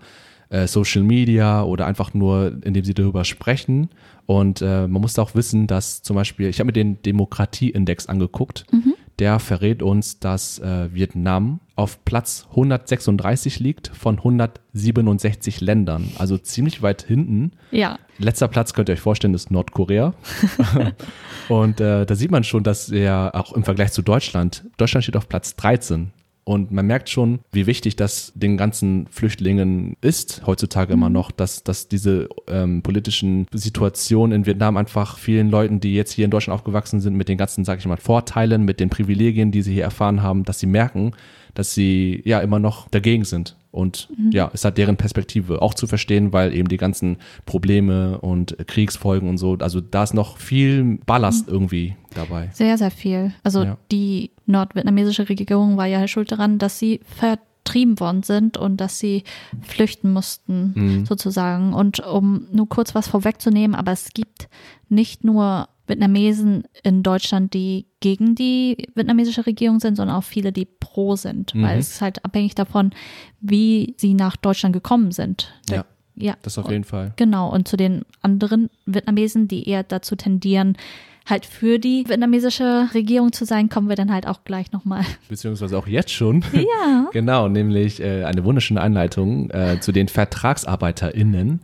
äh, Social Media oder einfach nur, indem sie darüber sprechen. Und äh, man muss auch wissen, dass zum Beispiel, ich habe mir den Demokratieindex angeguckt. Mhm der verrät uns, dass äh, Vietnam auf Platz 136 liegt von 167 Ländern. Also ziemlich weit hinten. Ja. Letzter Platz könnt ihr euch vorstellen, ist Nordkorea. *laughs* und äh, da sieht man schon, dass er auch im Vergleich zu Deutschland, Deutschland steht auf Platz 13. Und man merkt schon, wie wichtig das den ganzen Flüchtlingen ist, heutzutage mhm. immer noch, dass, dass diese ähm, politischen Situationen in Vietnam einfach vielen Leuten, die jetzt hier in Deutschland aufgewachsen sind, mit den ganzen, sag ich mal, Vorteilen, mit den Privilegien, die sie hier erfahren haben, dass sie merken, dass sie ja immer noch dagegen sind. Und mhm. ja, es hat deren Perspektive auch zu verstehen, weil eben die ganzen Probleme und Kriegsfolgen und so, also da ist noch viel Ballast mhm. irgendwie dabei. Sehr, sehr viel. Also ja. die nordvietnamesische Regierung war ja schuld daran, dass sie vertrieben worden sind und dass sie flüchten mussten, mhm. sozusagen. Und um nur kurz was vorwegzunehmen, aber es gibt nicht nur Vietnamesen in Deutschland, die gegen die vietnamesische Regierung sind, sondern auch viele, die pro sind, mhm. weil es ist halt abhängig davon, wie sie nach Deutschland gekommen sind. Ja. Ja. Das auf jeden Fall. Genau. Und zu den anderen Vietnamesen, die eher dazu tendieren, halt für die vietnamesische Regierung zu sein, kommen wir dann halt auch gleich nochmal. Beziehungsweise auch jetzt schon. Ja. *laughs* genau, nämlich äh, eine wunderschöne Einleitung äh, zu den VertragsarbeiterInnen.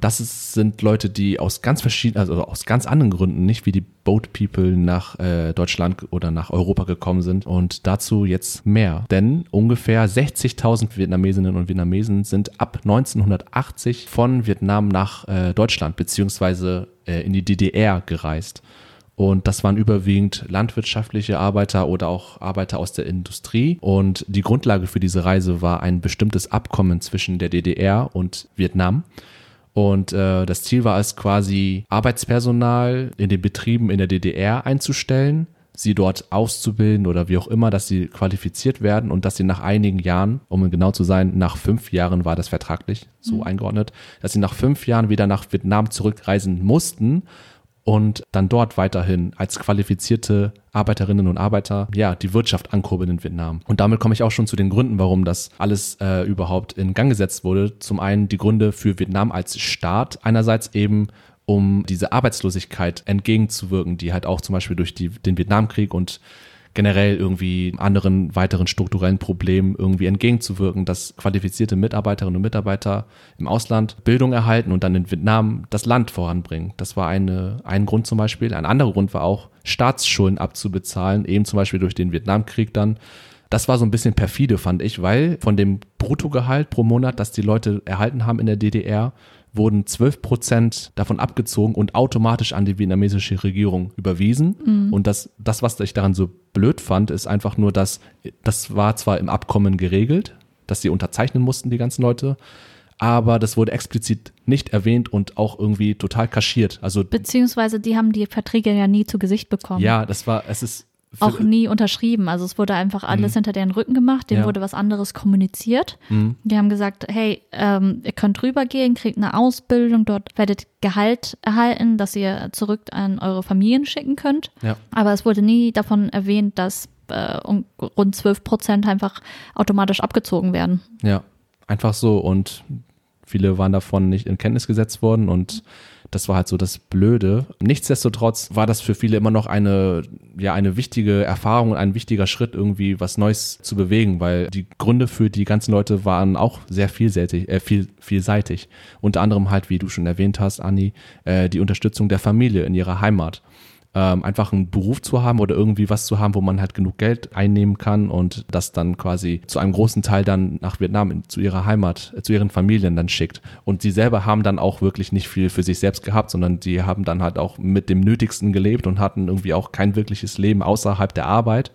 Das ist, sind Leute, die aus ganz verschiedenen, also aus ganz anderen Gründen, nicht wie die Boat People nach äh, Deutschland oder nach Europa gekommen sind. Und dazu jetzt mehr. Denn ungefähr 60.000 Vietnamesinnen und Vietnamesen sind ab 1980 von Vietnam nach äh, Deutschland beziehungsweise äh, in die DDR gereist. Und das waren überwiegend landwirtschaftliche Arbeiter oder auch Arbeiter aus der Industrie. Und die Grundlage für diese Reise war ein bestimmtes Abkommen zwischen der DDR und Vietnam. Und äh, das Ziel war es quasi, Arbeitspersonal in den Betrieben in der DDR einzustellen, sie dort auszubilden oder wie auch immer, dass sie qualifiziert werden und dass sie nach einigen Jahren, um genau zu sein, nach fünf Jahren war das vertraglich so mhm. eingeordnet, dass sie nach fünf Jahren wieder nach Vietnam zurückreisen mussten und dann dort weiterhin als qualifizierte Arbeiterinnen und Arbeiter ja die Wirtschaft ankurbeln in Vietnam. Und damit komme ich auch schon zu den Gründen, warum das alles äh, überhaupt in Gang gesetzt wurde. Zum einen die Gründe für Vietnam als Staat, einerseits eben um diese Arbeitslosigkeit entgegenzuwirken, die halt auch zum Beispiel durch die, den Vietnamkrieg und generell irgendwie anderen weiteren strukturellen Problemen irgendwie entgegenzuwirken, dass qualifizierte Mitarbeiterinnen und Mitarbeiter im Ausland Bildung erhalten und dann in Vietnam das Land voranbringen. Das war eine, ein Grund zum Beispiel. Ein anderer Grund war auch, Staatsschulden abzubezahlen, eben zum Beispiel durch den Vietnamkrieg dann. Das war so ein bisschen perfide, fand ich, weil von dem Bruttogehalt pro Monat, das die Leute erhalten haben in der DDR, wurden 12 Prozent davon abgezogen und automatisch an die vietnamesische Regierung überwiesen. Mhm. Und das, das, was ich daran so blöd fand, ist einfach nur, dass das war zwar im Abkommen geregelt, dass sie unterzeichnen mussten, die ganzen Leute, aber das wurde explizit nicht erwähnt und auch irgendwie total kaschiert. Also beziehungsweise die haben die Verträge ja nie zu Gesicht bekommen. Ja, das war, es ist auch nie unterschrieben. Also es wurde einfach alles mhm. hinter deren Rücken gemacht, denen ja. wurde was anderes kommuniziert. Mhm. Die haben gesagt, hey, ähm, ihr könnt rübergehen, kriegt eine Ausbildung, dort werdet Gehalt erhalten, dass ihr zurück an eure Familien schicken könnt. Ja. Aber es wurde nie davon erwähnt, dass äh, rund 12 Prozent einfach automatisch abgezogen werden. Ja, einfach so. Und viele waren davon nicht in Kenntnis gesetzt worden und das war halt so das Blöde. Nichtsdestotrotz war das für viele immer noch eine, ja, eine wichtige Erfahrung und ein wichtiger Schritt, irgendwie was Neues zu bewegen, weil die Gründe für die ganzen Leute waren auch sehr vielseitig, äh, viel, vielseitig. Unter anderem halt, wie du schon erwähnt hast, Anni, äh, die Unterstützung der Familie in ihrer Heimat ähm, einfach einen Beruf zu haben oder irgendwie was zu haben, wo man halt genug Geld einnehmen kann und das dann quasi zu einem großen Teil dann nach Vietnam zu ihrer Heimat, äh, zu ihren Familien dann schickt. Und sie selber haben dann auch wirklich nicht viel für sich selbst gehabt, sondern die haben dann halt auch mit dem Nötigsten gelebt und hatten irgendwie auch kein wirkliches Leben außerhalb der Arbeit.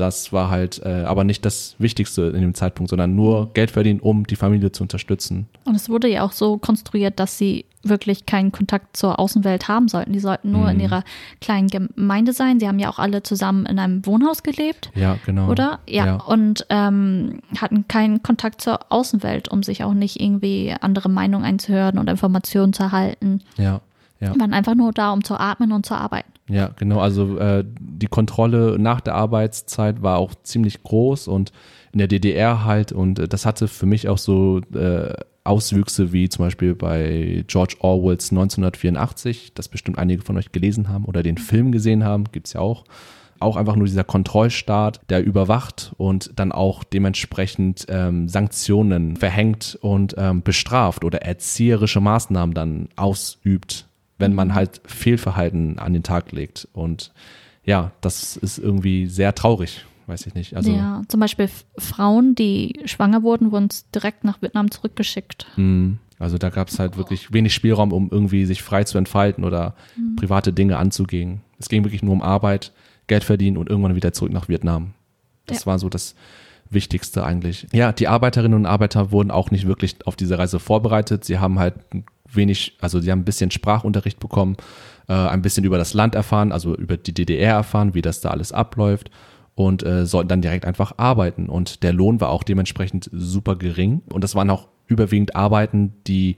Das war halt äh, aber nicht das Wichtigste in dem Zeitpunkt, sondern nur Geld verdienen, um die Familie zu unterstützen. Und es wurde ja auch so konstruiert, dass sie wirklich keinen Kontakt zur Außenwelt haben sollten. Die sollten nur mhm. in ihrer kleinen Gemeinde sein. Sie haben ja auch alle zusammen in einem Wohnhaus gelebt. Ja, genau. Oder? Ja. ja. Und ähm, hatten keinen Kontakt zur Außenwelt, um sich auch nicht irgendwie andere Meinungen einzuhören und Informationen zu erhalten. Ja. Ja. waren einfach nur da, um zu atmen und zu arbeiten. Ja, genau. Also äh, die Kontrolle nach der Arbeitszeit war auch ziemlich groß und in der DDR halt und äh, das hatte für mich auch so äh, Auswüchse wie zum Beispiel bei George Orwells 1984, das bestimmt einige von euch gelesen haben oder den Film gesehen haben, gibt es ja auch. Auch einfach nur dieser Kontrollstaat, der überwacht und dann auch dementsprechend ähm, Sanktionen verhängt und ähm, bestraft oder erzieherische Maßnahmen dann ausübt wenn man halt Fehlverhalten an den Tag legt. Und ja, das ist irgendwie sehr traurig, weiß ich nicht. Also, ja, zum Beispiel Frauen, die schwanger wurden, wurden direkt nach Vietnam zurückgeschickt. Hm, also da gab es halt wirklich wenig Spielraum, um irgendwie sich frei zu entfalten oder mhm. private Dinge anzugehen. Es ging wirklich nur um Arbeit, Geld verdienen und irgendwann wieder zurück nach Vietnam. Das ja. war so das Wichtigste eigentlich. Ja, die Arbeiterinnen und Arbeiter wurden auch nicht wirklich auf diese Reise vorbereitet. Sie haben halt wenig, also sie haben ein bisschen Sprachunterricht bekommen, äh, ein bisschen über das Land erfahren, also über die DDR erfahren, wie das da alles abläuft und äh, sollten dann direkt einfach arbeiten. Und der Lohn war auch dementsprechend super gering. Und das waren auch überwiegend Arbeiten, die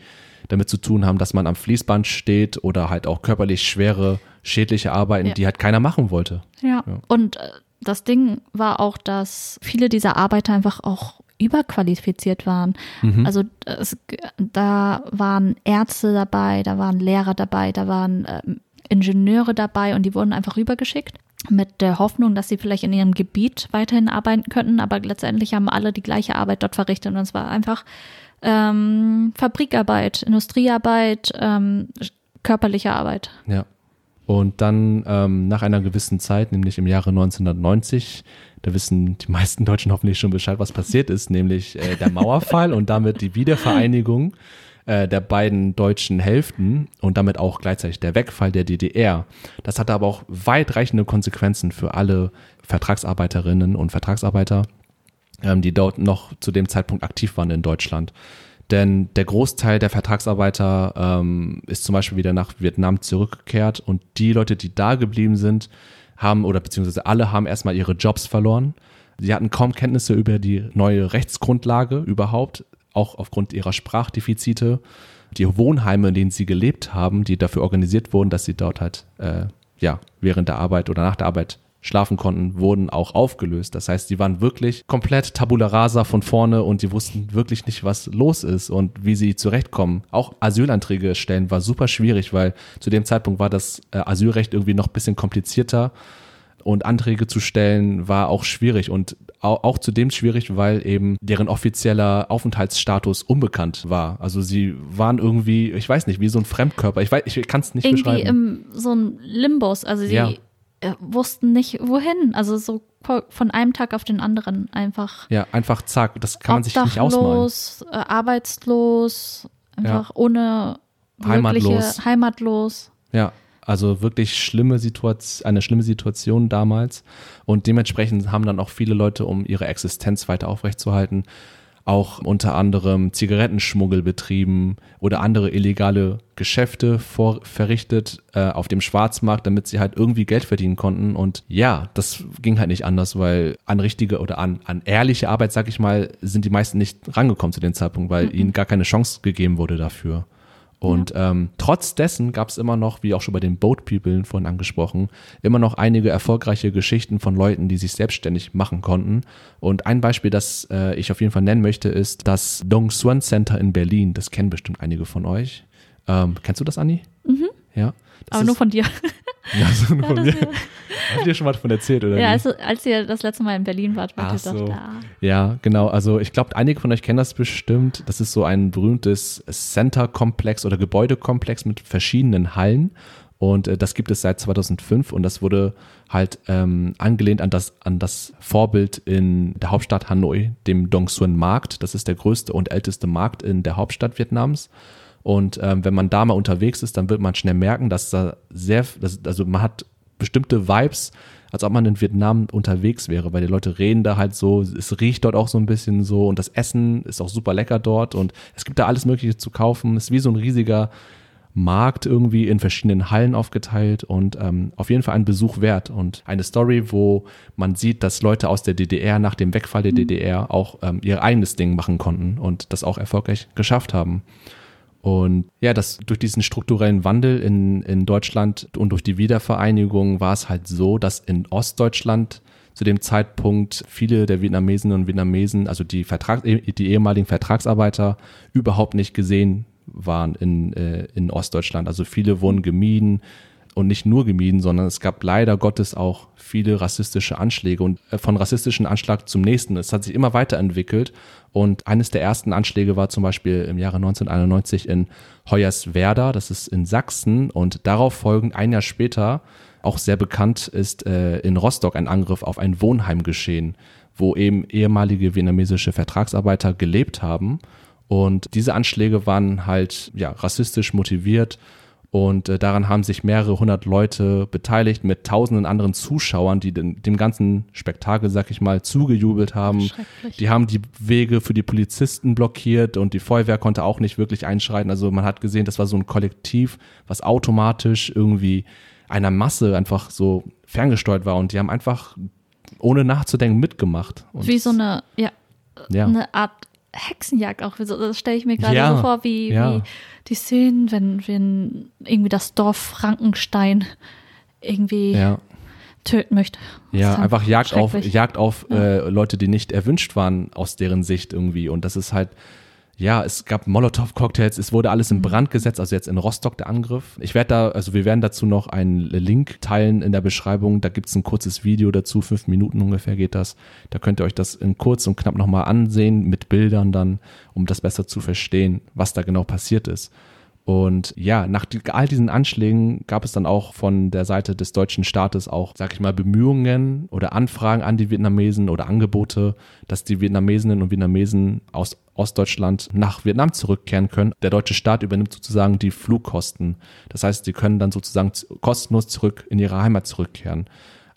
damit zu tun haben, dass man am Fließband steht oder halt auch körperlich schwere, schädliche Arbeiten, ja. die halt keiner machen wollte. Ja, ja. und äh, das Ding war auch, dass viele dieser Arbeiter einfach auch überqualifiziert waren. Mhm. Also es, da waren Ärzte dabei, da waren Lehrer dabei, da waren äh, Ingenieure dabei und die wurden einfach rübergeschickt mit der Hoffnung, dass sie vielleicht in ihrem Gebiet weiterhin arbeiten könnten, aber letztendlich haben alle die gleiche Arbeit dort verrichtet und es war einfach ähm, Fabrikarbeit, Industriearbeit, ähm, körperliche Arbeit. Ja. Und dann ähm, nach einer gewissen Zeit, nämlich im Jahre 1990, da wissen die meisten Deutschen hoffentlich schon Bescheid, was passiert ist, nämlich äh, der Mauerfall und damit die Wiedervereinigung äh, der beiden deutschen Hälften und damit auch gleichzeitig der Wegfall der DDR. Das hatte aber auch weitreichende Konsequenzen für alle Vertragsarbeiterinnen und Vertragsarbeiter, ähm, die dort noch zu dem Zeitpunkt aktiv waren in Deutschland. Denn der Großteil der Vertragsarbeiter ähm, ist zum Beispiel wieder nach Vietnam zurückgekehrt und die Leute, die da geblieben sind, haben oder beziehungsweise alle haben erstmal ihre Jobs verloren. Sie hatten kaum Kenntnisse über die neue Rechtsgrundlage überhaupt, auch aufgrund ihrer Sprachdefizite. Die Wohnheime, in denen sie gelebt haben, die dafür organisiert wurden, dass sie dort halt äh, ja während der Arbeit oder nach der Arbeit schlafen konnten, wurden auch aufgelöst. Das heißt, die waren wirklich komplett tabula rasa von vorne und die wussten wirklich nicht, was los ist und wie sie zurechtkommen. Auch Asylanträge stellen war super schwierig, weil zu dem Zeitpunkt war das äh, Asylrecht irgendwie noch ein bisschen komplizierter und Anträge zu stellen war auch schwierig und auch, auch zudem schwierig, weil eben deren offizieller Aufenthaltsstatus unbekannt war. Also sie waren irgendwie, ich weiß nicht, wie so ein Fremdkörper. Ich weiß, ich kann es nicht irgendwie beschreiben. Irgendwie im so ein Limbus. Also sie ja wussten nicht wohin. Also so von einem Tag auf den anderen einfach. Ja, einfach zack. Das kann man sich nicht ausmalen. Äh, arbeitslos, einfach ohne Heimatlos. heimatlos. Ja, also wirklich schlimme Situation, eine schlimme Situation damals. Und dementsprechend haben dann auch viele Leute, um ihre Existenz weiter aufrechtzuerhalten, auch unter anderem Zigarettenschmuggel betrieben oder andere illegale Geschäfte vor, verrichtet äh, auf dem Schwarzmarkt, damit sie halt irgendwie Geld verdienen konnten. Und ja, das ging halt nicht anders, weil an richtige oder an, an ehrliche Arbeit, sag ich mal, sind die meisten nicht rangekommen zu dem Zeitpunkt, weil mhm. ihnen gar keine Chance gegeben wurde dafür. Und ja. ähm, trotz dessen gab es immer noch, wie auch schon bei den Boat People vorhin angesprochen, immer noch einige erfolgreiche Geschichten von Leuten, die sich selbstständig machen konnten. Und ein Beispiel, das äh, ich auf jeden Fall nennen möchte, ist das Dong Xuan Center in Berlin. Das kennen bestimmt einige von euch. Ähm, kennst du das, Anni? Mhm. Ja. Das Aber nur von dir. *laughs* Ja, so nur von mir. Habt ihr schon was von erzählt, oder? Ja, also, als ihr das letzte Mal in Berlin wart, wart Ach ihr so. doch da. Ja, genau. Also ich glaube, einige von euch kennen das bestimmt. Das ist so ein berühmtes Center-Komplex oder Gebäudekomplex mit verschiedenen Hallen. Und äh, das gibt es seit 2005 und das wurde halt ähm, angelehnt an das, an das Vorbild in der Hauptstadt Hanoi, dem Dong Xuan Markt. Das ist der größte und älteste Markt in der Hauptstadt Vietnams. Und ähm, wenn man da mal unterwegs ist, dann wird man schnell merken, dass da sehr, dass, also man hat bestimmte Vibes, als ob man in Vietnam unterwegs wäre, weil die Leute reden da halt so, es riecht dort auch so ein bisschen so und das Essen ist auch super lecker dort und es gibt da alles Mögliche zu kaufen. Es ist wie so ein riesiger Markt irgendwie in verschiedenen Hallen aufgeteilt und ähm, auf jeden Fall ein Besuch wert. Und eine Story, wo man sieht, dass Leute aus der DDR nach dem Wegfall der DDR auch ähm, ihr eigenes Ding machen konnten und das auch erfolgreich geschafft haben. Und ja, das durch diesen strukturellen Wandel in, in Deutschland und durch die Wiedervereinigung war es halt so, dass in Ostdeutschland zu dem Zeitpunkt viele der Vietnamesinnen und Vietnamesen, also die, Vertrag, die ehemaligen Vertragsarbeiter, überhaupt nicht gesehen waren in, äh, in Ostdeutschland. Also viele wurden gemieden, und nicht nur gemieden, sondern es gab leider Gottes auch viele rassistische Anschläge und äh, von rassistischen Anschlag zum nächsten. Es hat sich immer weiterentwickelt und eines der ersten Anschläge war zum Beispiel im Jahre 1991 in Hoyerswerda, das ist in Sachsen und darauf folgend ein Jahr später auch sehr bekannt ist äh, in Rostock ein Angriff auf ein Wohnheim geschehen, wo eben ehemalige vietnamesische Vertragsarbeiter gelebt haben. Und diese Anschläge waren halt ja rassistisch motiviert und äh, daran haben sich mehrere hundert Leute beteiligt mit tausenden anderen Zuschauern, die den, dem ganzen Spektakel, sag ich mal, zugejubelt haben. Die haben die Wege für die Polizisten blockiert und die Feuerwehr konnte auch nicht wirklich einschreiten. Also man hat gesehen, das war so ein Kollektiv, was automatisch irgendwie einer Masse einfach so ferngesteuert war und die haben einfach ohne nachzudenken mitgemacht. Und Wie so eine, ja, ja. eine Art Hexenjagd auch. Das stelle ich mir gerade Ja, so vor, wie, ja. wie die Szenen, wenn, wenn irgendwie das Dorf Frankenstein irgendwie ja. töten möchte. Das Ja, einfach Jagd auf. Jagd auf äh, Leute, die nicht erwünscht waren aus deren Sicht irgendwie. Und das ist halt, ja, es gab Molotow-Cocktails, es wurde alles Mhm. in Brand gesetzt, also jetzt in Rostock der Angriff. Ich werde da, also wir werden dazu noch einen Link teilen in der Beschreibung. Da gibt's ein kurzes Video dazu, fünf Minuten ungefähr geht das. Da könnt ihr euch das in kurz und knapp nochmal ansehen, mit Bildern dann, um das besser zu verstehen, was da genau passiert ist. Und ja, nach all diesen Anschlägen gab es dann auch von der Seite des deutschen Staates auch, sag ich mal, Bemühungen oder Anfragen an die Vietnamesen oder Angebote, dass die Vietnamesinnen und Vietnamesen aus Ostdeutschland nach Vietnam zurückkehren können. Der deutsche Staat übernimmt sozusagen die Flugkosten. Das heißt, sie können dann sozusagen kostenlos zurück in ihre Heimat zurückkehren.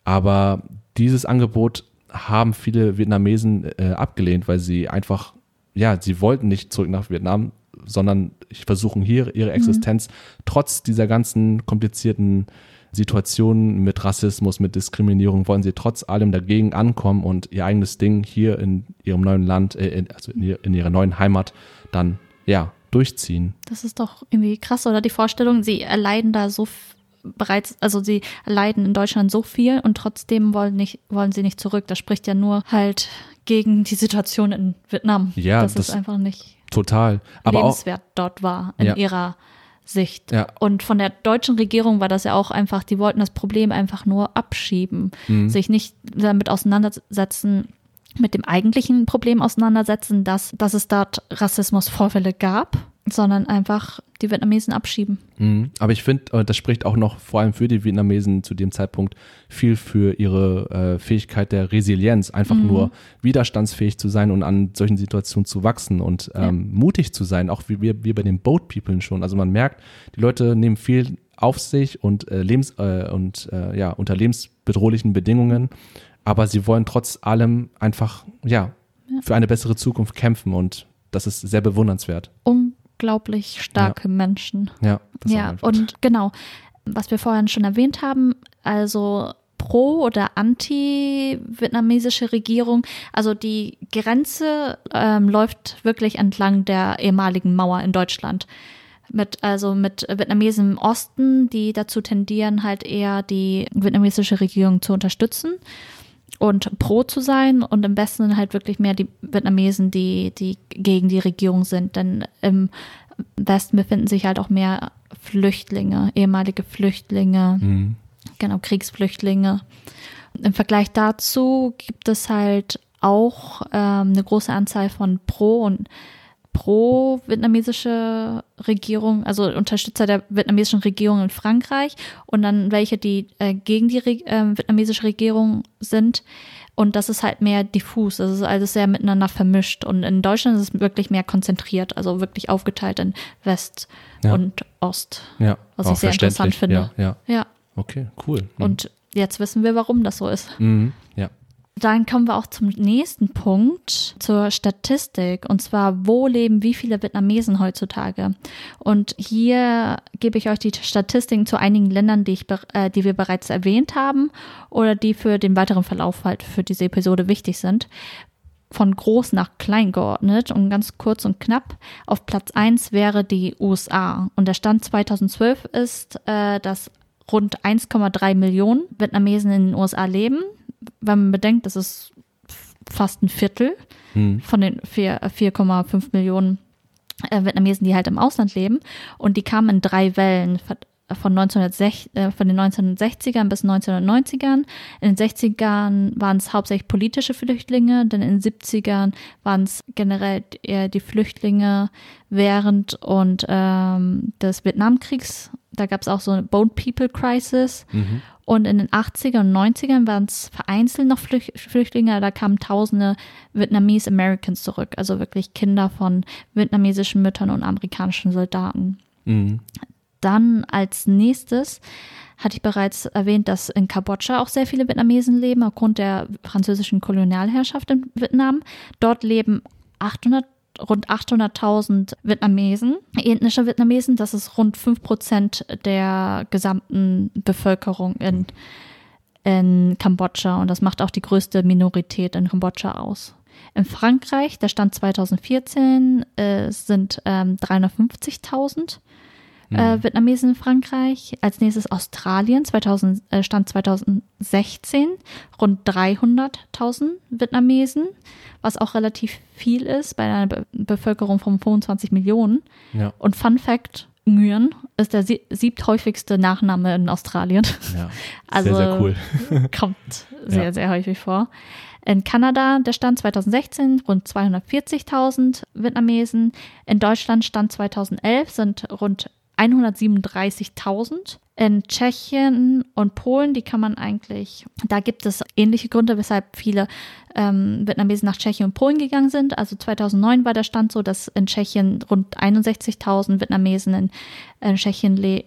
Aber dieses Angebot haben viele Vietnamesen äh, abgelehnt, weil sie einfach, ja, sie wollten nicht zurück nach Vietnam, sondern versuchen hier ihre Existenz trotz dieser ganzen komplizierten Situationen mit Rassismus, mit Diskriminierung, wollen sie trotz allem dagegen ankommen und ihr eigenes Ding hier in ihrem neuen Land, äh, in, also in, in ihrer neuen Heimat dann, ja, durchziehen. Das ist doch irgendwie krass, oder? Die Vorstellung, sie erleiden da so bereits, also sie erleiden in Deutschland so viel und trotzdem wollen nicht, wollen sie nicht zurück. Das spricht ja nur halt gegen die Situation in Vietnam. Ja, dass das- es einfach nicht Total. Aber auch, lebenswert dort war in Ja. ihrer Sicht. Ja. Und von der deutschen Regierung war das ja auch einfach, die wollten das Problem einfach nur abschieben, Mhm. sich nicht damit auseinandersetzen, mit dem eigentlichen Problem auseinandersetzen, dass, dass es dort Rassismusvorfälle gab, sondern einfach die Vietnamesen abschieben. Mhm. Aber ich finde, äh, das spricht auch noch vor allem für die Vietnamesen zu dem Zeitpunkt viel für ihre äh, Fähigkeit der Resilienz, einfach mhm. nur widerstandsfähig zu sein und an solchen Situationen zu wachsen und ähm, ja. mutig zu sein, auch wie wir, wir bei den Boat People schon. Also man merkt, die Leute nehmen viel auf sich und, äh, lebens, äh, und äh, ja, unter lebensbedrohlichen Bedingungen, aber sie wollen trotz allem einfach, ja, ja, für eine bessere Zukunft kämpfen und das ist sehr bewundernswert. Unglaublich starke ja. Menschen. Ja, ja und genau, was wir vorhin schon erwähnt haben, also pro- oder anti-vietnamesische Regierung. Also die Grenze ähm, läuft wirklich entlang der ehemaligen Mauer in Deutschland. Mit, also mit Vietnamesen im Osten, die dazu tendieren, halt eher die vietnamesische Regierung zu unterstützen und pro zu sein und im Westen halt wirklich mehr die Vietnamesen, die, die gegen die Regierung sind. Denn im Westen befinden sich halt auch mehr Flüchtlinge, ehemalige Flüchtlinge, mhm. genau, Kriegsflüchtlinge. Im Vergleich dazu gibt es halt auch ähm, eine große Anzahl von Pro- und pro-vietnamesische Regierung, also Unterstützer der vietnamesischen Regierung in Frankreich und dann welche, die äh, gegen die Re äh, vietnamesische Regierung sind. Und das ist halt mehr diffus, das ist alles sehr miteinander vermischt. Und in Deutschland ist es wirklich mehr konzentriert, also wirklich aufgeteilt in West ja. und Ost. Ja, was ich sehr interessant finde. Ja, ja. ja. Okay, cool. Mhm. Und jetzt wissen wir, warum das so ist. Mhm. Ja. Dann kommen wir auch zum nächsten Punkt, zur Statistik. Und zwar, wo leben wie viele Vietnamesen heutzutage? Und hier gebe ich euch die Statistiken zu einigen Ländern, die, ich, äh, die wir bereits erwähnt haben oder die für den weiteren Verlauf halt für diese Episode wichtig sind. Von groß nach klein geordnet und ganz kurz und knapp. Auf Platz 1 wäre die USA. Und der Stand 2012 ist, äh, dass rund 1,3 Millionen Vietnamesen in den USA leben wenn man bedenkt, das ist fast ein Viertel hm. von den 4,5 Millionen äh, Vietnamesen, die halt im Ausland leben. Und die kamen in drei Wellen von, 1960, äh, von den 1960ern bis 1990ern. In den 60ern waren es hauptsächlich politische Flüchtlinge, denn in den 70ern waren es generell eher die Flüchtlinge während und ähm, des Vietnamkriegs. Da gab es auch so eine Bone People Crisis. Mhm. Und in den 80er und 90ern waren es vereinzelt noch Flüchtlinge, da kamen tausende Vietnamese Americans zurück, also wirklich Kinder von vietnamesischen Müttern und amerikanischen Soldaten. Mhm. Dann als nächstes hatte ich bereits erwähnt, dass in Kambodscha auch sehr viele Vietnamesen leben, aufgrund der französischen Kolonialherrschaft in Vietnam. Dort leben 800 rund 800.000 Vietnamesen, ethnische Vietnamesen. Das ist rund 5 Prozent der gesamten Bevölkerung in, in Kambodscha und das macht auch die größte Minorität in Kambodscha aus. In Frankreich, der Stand 2014, äh, sind ähm, 350.000 äh, mhm. Vietnamesen in Frankreich. Als nächstes Australien, 2000, äh, Stand 2016, rund 300.000 Vietnamesen, was auch relativ viel ist bei einer Be Bevölkerung von 25 Millionen. Ja. Und Fun Fact, Nguyen ist der siebthäufigste Nachname in Australien. Ja, also *laughs* sehr, sehr cool. *laughs* kommt sehr, ja. sehr häufig vor. In Kanada der Stand 2016 rund 240.000 Vietnamesen. In Deutschland Stand 2011 sind rund 137.000. In Tschechien und Polen, die kann man eigentlich, da gibt es ähnliche Gründe, weshalb viele ähm, Vietnamesen nach Tschechien und Polen gegangen sind. Also 2009 war der Stand so, dass in Tschechien rund 61.000 Vietnamesen in, in Tschechien le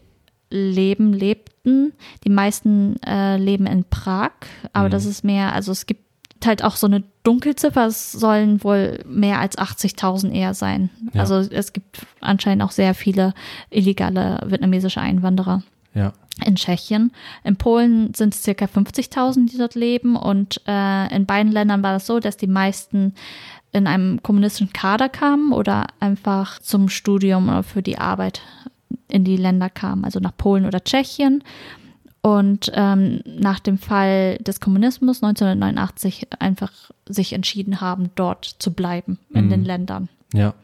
leben, lebten. Die meisten äh, leben in Prag, aber mhm. das ist mehr, also es gibt halt auch so eine Dunkelziffer. Es sollen wohl mehr als 80.000 eher sein. Ja. Also es gibt anscheinend auch sehr viele illegale vietnamesische Einwanderer. Ja. In Tschechien. In Polen sind es circa 50.000, die dort leben. Und äh, in beiden Ländern war das so, dass die meisten in einem kommunistischen Kader kamen oder einfach zum Studium oder für die Arbeit in die Länder kamen, also nach Polen oder Tschechien und ähm, nach dem Fall des Kommunismus 1989 einfach sich entschieden haben, dort zu bleiben in mhm. den Ländern. Ja,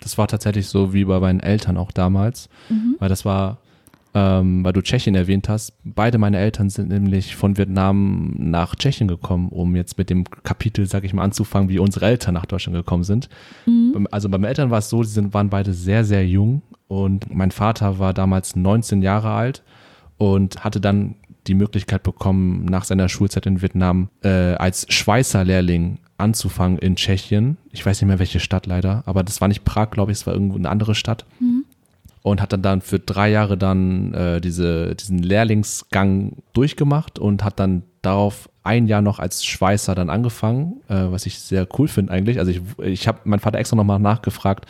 das war tatsächlich so wie bei meinen Eltern auch damals, mhm. weil das war ähm, weil du Tschechien erwähnt hast. Beide meine Eltern sind nämlich von Vietnam nach Tschechien gekommen, um jetzt mit dem Kapitel, sag ich mal, anzufangen, wie unsere Eltern nach Deutschland gekommen sind. Mhm. Also bei meinen Eltern war es so, sie sind, waren beide sehr, sehr jung und mein Vater war damals 19 Jahre alt und hatte dann die Möglichkeit bekommen, nach seiner Schulzeit in Vietnam äh, als Schweißerlehrling anzufangen in Tschechien. Ich weiß nicht mehr welche Stadt leider, aber das war nicht Prag, glaube ich, es war irgendwo eine andere Stadt. Mhm. Und hat dann, dann für drei Jahre dann äh, diese, diesen Lehrlingsgang durchgemacht und hat dann darauf ein Jahr noch als Schweißer dann angefangen, äh, was ich sehr cool finde eigentlich. Also ich, ich habe meinen Vater extra nochmal nachgefragt,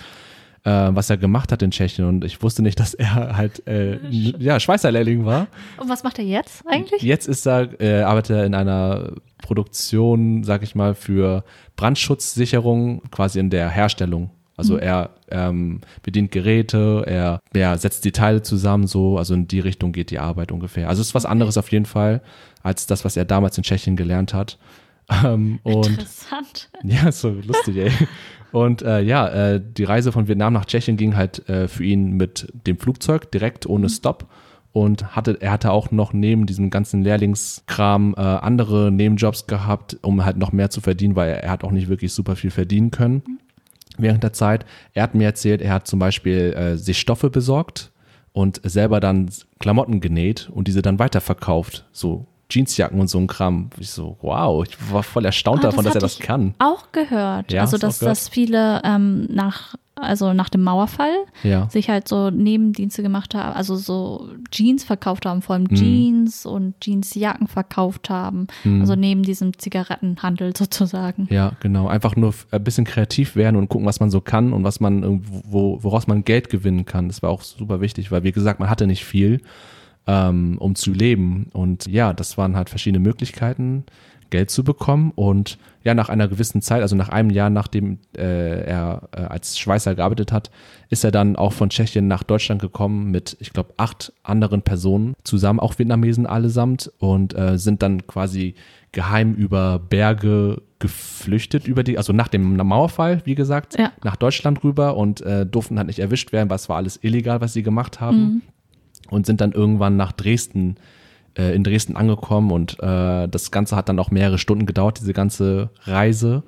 äh, was er gemacht hat in Tschechien und ich wusste nicht, dass er halt äh, ja Schweißerlehrling war. Und was macht er jetzt eigentlich? Jetzt ist er äh, arbeitet er in einer Produktion, sag ich mal, für Brandschutzsicherung, quasi in der Herstellung. Also mhm. er ähm, bedient Geräte, er ja, setzt die Teile zusammen, so, also in die Richtung geht die Arbeit ungefähr. Also es ist was anderes auf jeden Fall als das, was er damals in Tschechien gelernt hat. Ähm, und, Interessant. *laughs* Ja, so lustig, ey. Und äh, ja, äh, die Reise von Vietnam nach Tschechien ging halt äh, für ihn mit dem Flugzeug direkt ohne mhm. Stopp. Und hatte, er hatte auch noch neben diesem ganzen Lehrlingskram äh, andere Nebenjobs gehabt, um halt noch mehr zu verdienen, weil er, er hat auch nicht wirklich super viel verdienen können mhm. während der Zeit. Er hat mir erzählt, er hat zum Beispiel äh, sich Stoffe besorgt und selber dann Klamotten genäht und diese dann weiterverkauft, so Jeansjacken und so ein Kram. Ich so, wow, ich war voll erstaunt ah, davon, das dass er das kann. Auch gehört. Ja, also, dass, dass viele ähm, nach, also nach dem Mauerfall ja. sich halt so Nebendienste gemacht haben, also so Jeans verkauft haben, vor allem mhm. Jeans und Jeansjacken verkauft haben. Mhm. Also neben diesem Zigarettenhandel *laughs* sozusagen. Ja, genau. Einfach nur ein bisschen kreativ werden und gucken, was man so kann und was man, wo, woraus man Geld gewinnen kann. Das war auch super wichtig, weil wie gesagt, man hatte nicht viel ähm, um zu leben. Und ja, das waren halt verschiedene Möglichkeiten, Geld zu bekommen. Und ja, nach einer gewissen Zeit, also nach einem Jahr, nachdem äh, er äh, als Schweißer gearbeitet hat, ist er dann auch von Tschechien nach Deutschland gekommen mit, ich glaube, acht anderen Personen zusammen, auch Vietnamesen allesamt, und äh, sind dann quasi geheim über Berge geflüchtet über die, also nach dem Mauerfall, wie gesagt, ja. nach Deutschland rüber und äh, durften halt nicht erwischt werden, weil es war alles illegal, was sie gemacht haben. Mhm und sind dann irgendwann nach Dresden, äh, in Dresden angekommen und äh, das Ganze hat dann auch mehrere Stunden gedauert, diese ganze Reise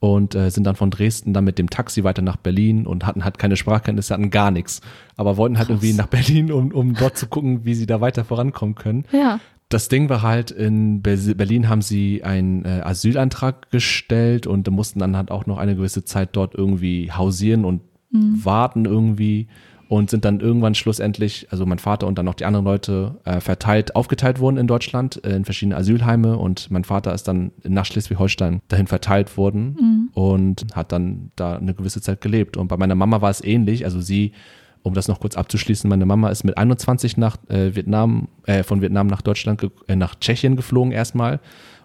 und äh, sind dann von Dresden dann mit dem Taxi weiter nach Berlin und hatten halt keine Sprachkenntnisse, hatten gar nichts, aber wollten halt Krass. irgendwie nach Berlin, um, um dort zu gucken, wie sie da weiter vorankommen können. Ja. Das Ding war halt, in Berlin haben sie einen äh, Asylantrag gestellt und mussten dann halt auch noch eine gewisse Zeit dort irgendwie hausieren und mhm. warten irgendwie und sind dann irgendwann schlussendlich, also mein Vater und dann noch die anderen Leute äh, verteilt, aufgeteilt worden in Deutschland äh, in verschiedene Asylheime und mein Vater ist dann nach Schleswig-Holstein dahin verteilt worden mhm. und hat dann da eine gewisse Zeit gelebt. Und bei meiner Mama war es ähnlich, also sie um das noch kurz abzuschließen, meine Mama ist mit 21 nach äh, Vietnam, äh, von Vietnam nach Deutschland, äh, nach Tschechien geflogen erstmal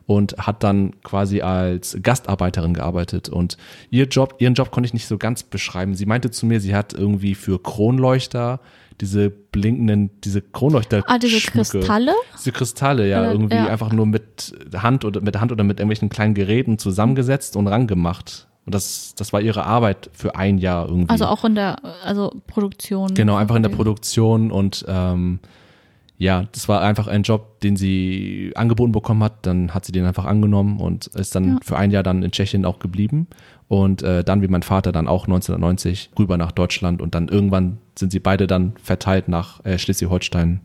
und hat dann quasi als Gastarbeiterin gearbeitet. Und ihr Job, ihren Job konnte ich nicht so ganz beschreiben. Sie meinte zu mir, sie hat irgendwie für Kronleuchter diese blinkenden, diese Kronleuchter. Ah, diese Kristalle? Diese Kristalle, ja, irgendwie ja. einfach nur mit Hand oder mit Hand oder mit irgendwelchen kleinen Geräten zusammengesetzt und rangemacht. Und das, das war ihre Arbeit für ein Jahr irgendwie. Also auch in der, also Produktion. Genau, einfach in der Produktion und ähm, ja, das war einfach ein Job, den sie angeboten bekommen hat. Dann hat sie den einfach angenommen und ist dann ja. für ein Jahr dann in Tschechien auch geblieben. Und äh, dann wie mein Vater dann auch 1990 rüber nach Deutschland und dann irgendwann sind sie beide dann verteilt nach äh, Schleswig-Holstein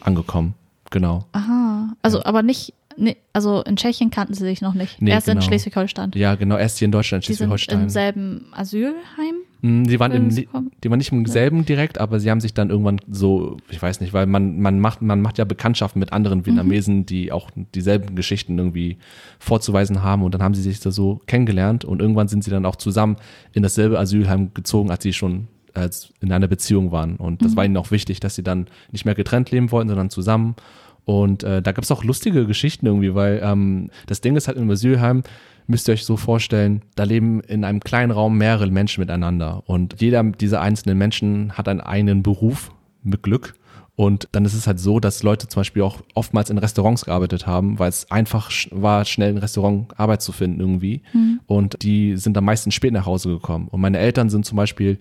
angekommen. Genau. Aha, also ja. aber nicht Nee, also in Tschechien kannten sie sich noch nicht. Nee, erst genau. in Schleswig-Holstein. Ja, genau, erst hier in Deutschland, Schleswig-Holstein. Im selben Asylheim? Mm, die waren, im, die waren nicht im selben direkt, aber sie haben sich dann irgendwann so, ich weiß nicht, weil man, man macht, man macht ja Bekanntschaften mit anderen mhm. Vietnamesen, mhm. die auch dieselben Geschichten irgendwie vorzuweisen haben und dann haben sie sich da so kennengelernt und irgendwann sind sie dann auch zusammen in dasselbe Asylheim gezogen, als sie schon als in einer Beziehung waren. Und das mhm. war ihnen auch wichtig, dass sie dann nicht mehr getrennt leben wollten, sondern zusammen. Und äh, da gab es auch lustige Geschichten irgendwie, weil ähm, das Ding ist halt im Asylheim, müsst ihr euch so vorstellen, da leben in einem kleinen Raum mehrere Menschen miteinander. Und jeder dieser einzelnen Menschen hat einen eigenen Beruf mit Glück. Und dann ist es halt so, dass Leute zum Beispiel auch oftmals in Restaurants gearbeitet haben, weil es einfach war, schnell in Restaurant Arbeit zu finden irgendwie. Mhm. Und die sind dann meistens spät nach Hause gekommen. Und meine Eltern sind zum Beispiel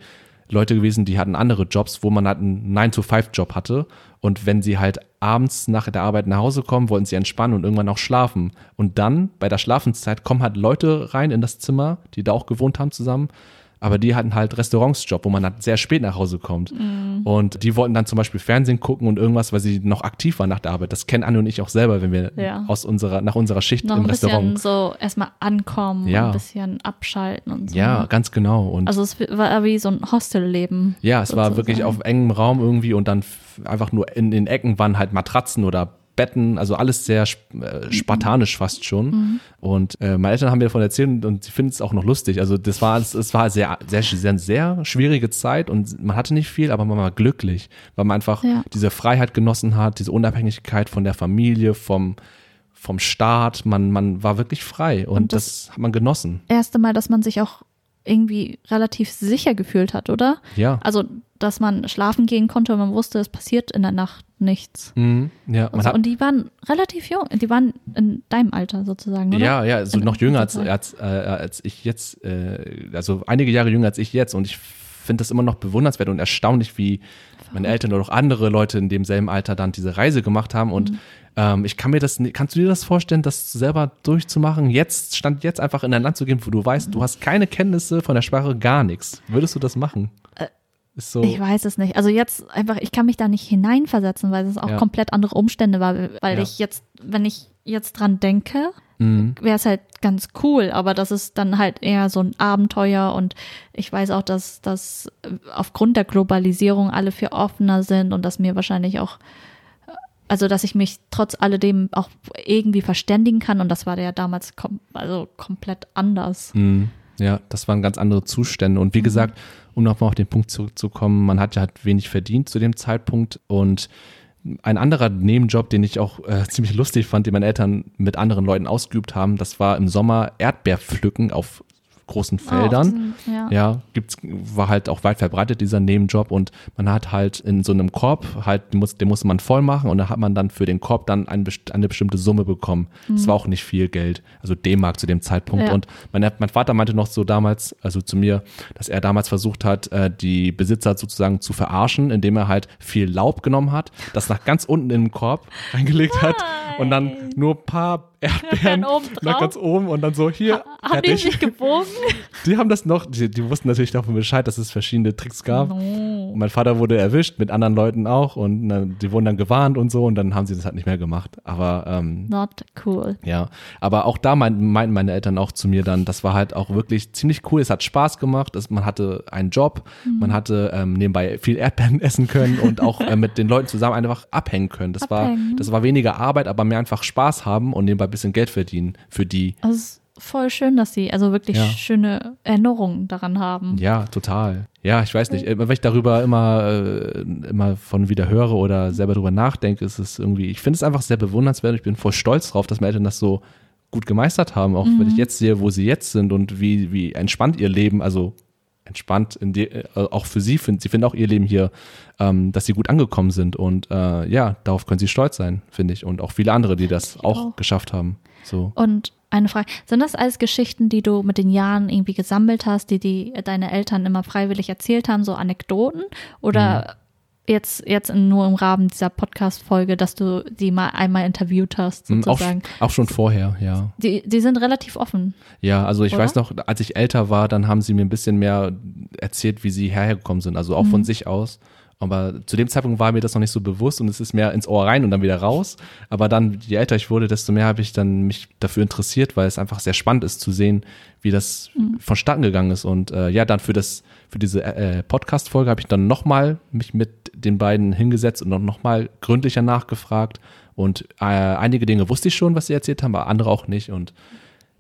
Leute gewesen, die hatten andere Jobs, wo man halt einen 9-to-5-Job hatte. Und wenn sie halt abends nach der Arbeit nach Hause kommen, wollten sie entspannen und irgendwann auch schlafen. Und dann, bei der Schlafenszeit, kommen halt Leute rein in das Zimmer, die da auch gewohnt haben zusammen aber die hatten halt Restaurantsjob, wo man halt sehr spät nach Hause kommt. Mm. Und die wollten dann zum Beispiel Fernsehen gucken und irgendwas, weil sie noch aktiv waren nach der Arbeit. Das kennen Anne und ich auch selber, wenn wir ja. aus unserer, nach unserer Schicht noch im ein Restaurant. So erstmal ankommen ja. ein bisschen abschalten und so. Ja, ganz genau. Und also es war wie so ein Hostelleben. Ja, es sozusagen. war wirklich auf engem Raum irgendwie und dann einfach nur in den Ecken waren halt Matratzen oder Betten, also alles sehr äh, spartanisch fast schon. Mhm. Und äh, meine Eltern haben mir davon erzählt und sie finden es auch noch lustig. Also das war, es war sehr, sehr, sehr, sehr schwierige Zeit und man hatte nicht viel, aber man war glücklich, weil man einfach ja. diese Freiheit genossen hat, diese Unabhängigkeit von der Familie, vom vom Staat, man, man war wirklich frei und, und das, das hat man genossen. Erste Mal, dass man sich auch irgendwie relativ sicher gefühlt hat, oder? Ja. Also, dass man schlafen gehen konnte und man wusste, es passiert in der Nacht nichts. Mhm, ja, also, und die waren relativ jung, die waren in deinem Alter sozusagen, oder? Ja, ja, so in noch jünger als, als, äh, als ich jetzt, äh, also einige Jahre jünger als ich jetzt und ich finde das immer noch bewundernswert und erstaunlich, wie meine Eltern oder auch andere Leute in demselben Alter dann diese Reise gemacht haben und mhm. Ähm, ich kann mir das, kannst du dir das vorstellen, das selber durchzumachen? Jetzt, stand jetzt einfach in ein Land zu gehen, wo du weißt, du hast keine Kenntnisse von der Sprache, gar nichts. Würdest du das machen? Äh, so. Ich weiß es nicht. Also jetzt einfach, ich kann mich da nicht hineinversetzen, weil es auch ja. komplett andere Umstände war, weil ja. ich jetzt, wenn ich jetzt dran denke, mhm. wäre es halt ganz cool, aber das ist dann halt eher so ein Abenteuer und ich weiß auch, dass, dass aufgrund der Globalisierung alle viel offener sind und dass mir wahrscheinlich auch, also dass ich mich trotz alledem auch irgendwie verständigen kann und das war ja damals kom also komplett anders. Mhm. Ja, das waren ganz andere Zustände und wie mhm. gesagt, um nochmal auf den Punkt zurückzukommen, man hat ja halt wenig verdient zu dem Zeitpunkt und ein anderer Nebenjob, den ich auch äh, *laughs* ziemlich lustig fand, den meine Eltern mit anderen Leuten ausgeübt haben, das war im Sommer Erdbeerpflücken auf großen ah, Feldern. Oh, ja. ja, gibt's, war halt auch weit verbreitet, dieser Nebenjob. Und man hat halt in so einem Korb, halt, den, muss, den musste man voll machen und da hat man dann für den Korb dann ein, eine bestimmte Summe bekommen. Mhm. Das war auch nicht viel Geld, also D-Mark zu dem Zeitpunkt. Ja. Und mein, mein Vater meinte noch so damals, also zu mir, dass er damals versucht hat, äh, die Besitzer sozusagen zu verarschen, indem er halt viel Laub genommen hat, das nach ganz unten in den Korb *laughs* reingelegt hat und dann nur ein paar Erdbeeren nach ganz oben und dann so hier. Ha, haben fertig. die sich gebogen? *laughs* Die haben das noch, die, die, wussten natürlich davon Bescheid, dass es verschiedene Tricks gab. No. Mein Vater wurde erwischt, mit anderen Leuten auch und na, die wurden dann gewarnt und so und dann haben sie das halt nicht mehr gemacht. Aber ähm, not cool. Ja, aber auch da meinten, meine Eltern auch zu mir dann, das war halt auch wirklich ziemlich cool. Es hat Spaß gemacht, es, man hatte einen Job, mhm. man hatte ähm, nebenbei viel Erdbeeren *laughs* essen können und auch äh, mit den Leuten zusammen einfach abhängen können. Das abhängen. war, das war weniger Arbeit, aber mehr einfach Spaß haben und nebenbei bisschen Geld verdienen für die. Also voll schön, dass sie also wirklich ja. schöne Erinnerungen daran haben. Ja, total. Ja, ich weiß nicht. Wenn ich darüber immer, äh, immer von wieder höre oder selber darüber nachdenke, ist es irgendwie, ich finde es einfach sehr bewundernswert. Ich bin voll stolz drauf, dass meine Eltern das so gut gemeistert haben, auch mhm. wenn ich jetzt sehe, wo sie jetzt sind und wie, wie entspannt ihr Leben, also entspannt, die, äh, auch für sie finden, sie finden auch ihr Leben hier, ähm, dass sie gut angekommen sind und äh, ja, darauf können sie stolz sein, finde ich und auch viele andere, die das auch, auch geschafft haben. So. Und eine Frage, sind das alles Geschichten, die du mit den Jahren irgendwie gesammelt hast, die, die deine Eltern immer freiwillig erzählt haben, so Anekdoten oder mhm jetzt, jetzt nur im Rahmen dieser Podcast-Folge, dass du die mal einmal interviewt hast, mm, sozusagen. Auch, auch schon vorher, ja. Die, die sind relativ offen. Ja, also ich oder? weiß noch, als ich älter war, dann haben sie mir ein bisschen mehr erzählt, wie sie hergekommen sind, also auch mhm. von sich aus. Aber zu dem Zeitpunkt war mir das noch nicht so bewusst und es ist mehr ins Ohr rein und dann wieder raus. Aber dann, je älter ich wurde, desto mehr habe ich dann mich dafür interessiert, weil es einfach sehr spannend ist zu sehen, wie das mhm. vonstatten gegangen ist. Und äh, ja, dann für das, für diese äh, Podcast-Folge habe ich dann nochmal mich mit den beiden hingesetzt und nochmal gründlicher nachgefragt. Und äh, einige Dinge wusste ich schon, was sie erzählt haben, aber andere auch nicht. Und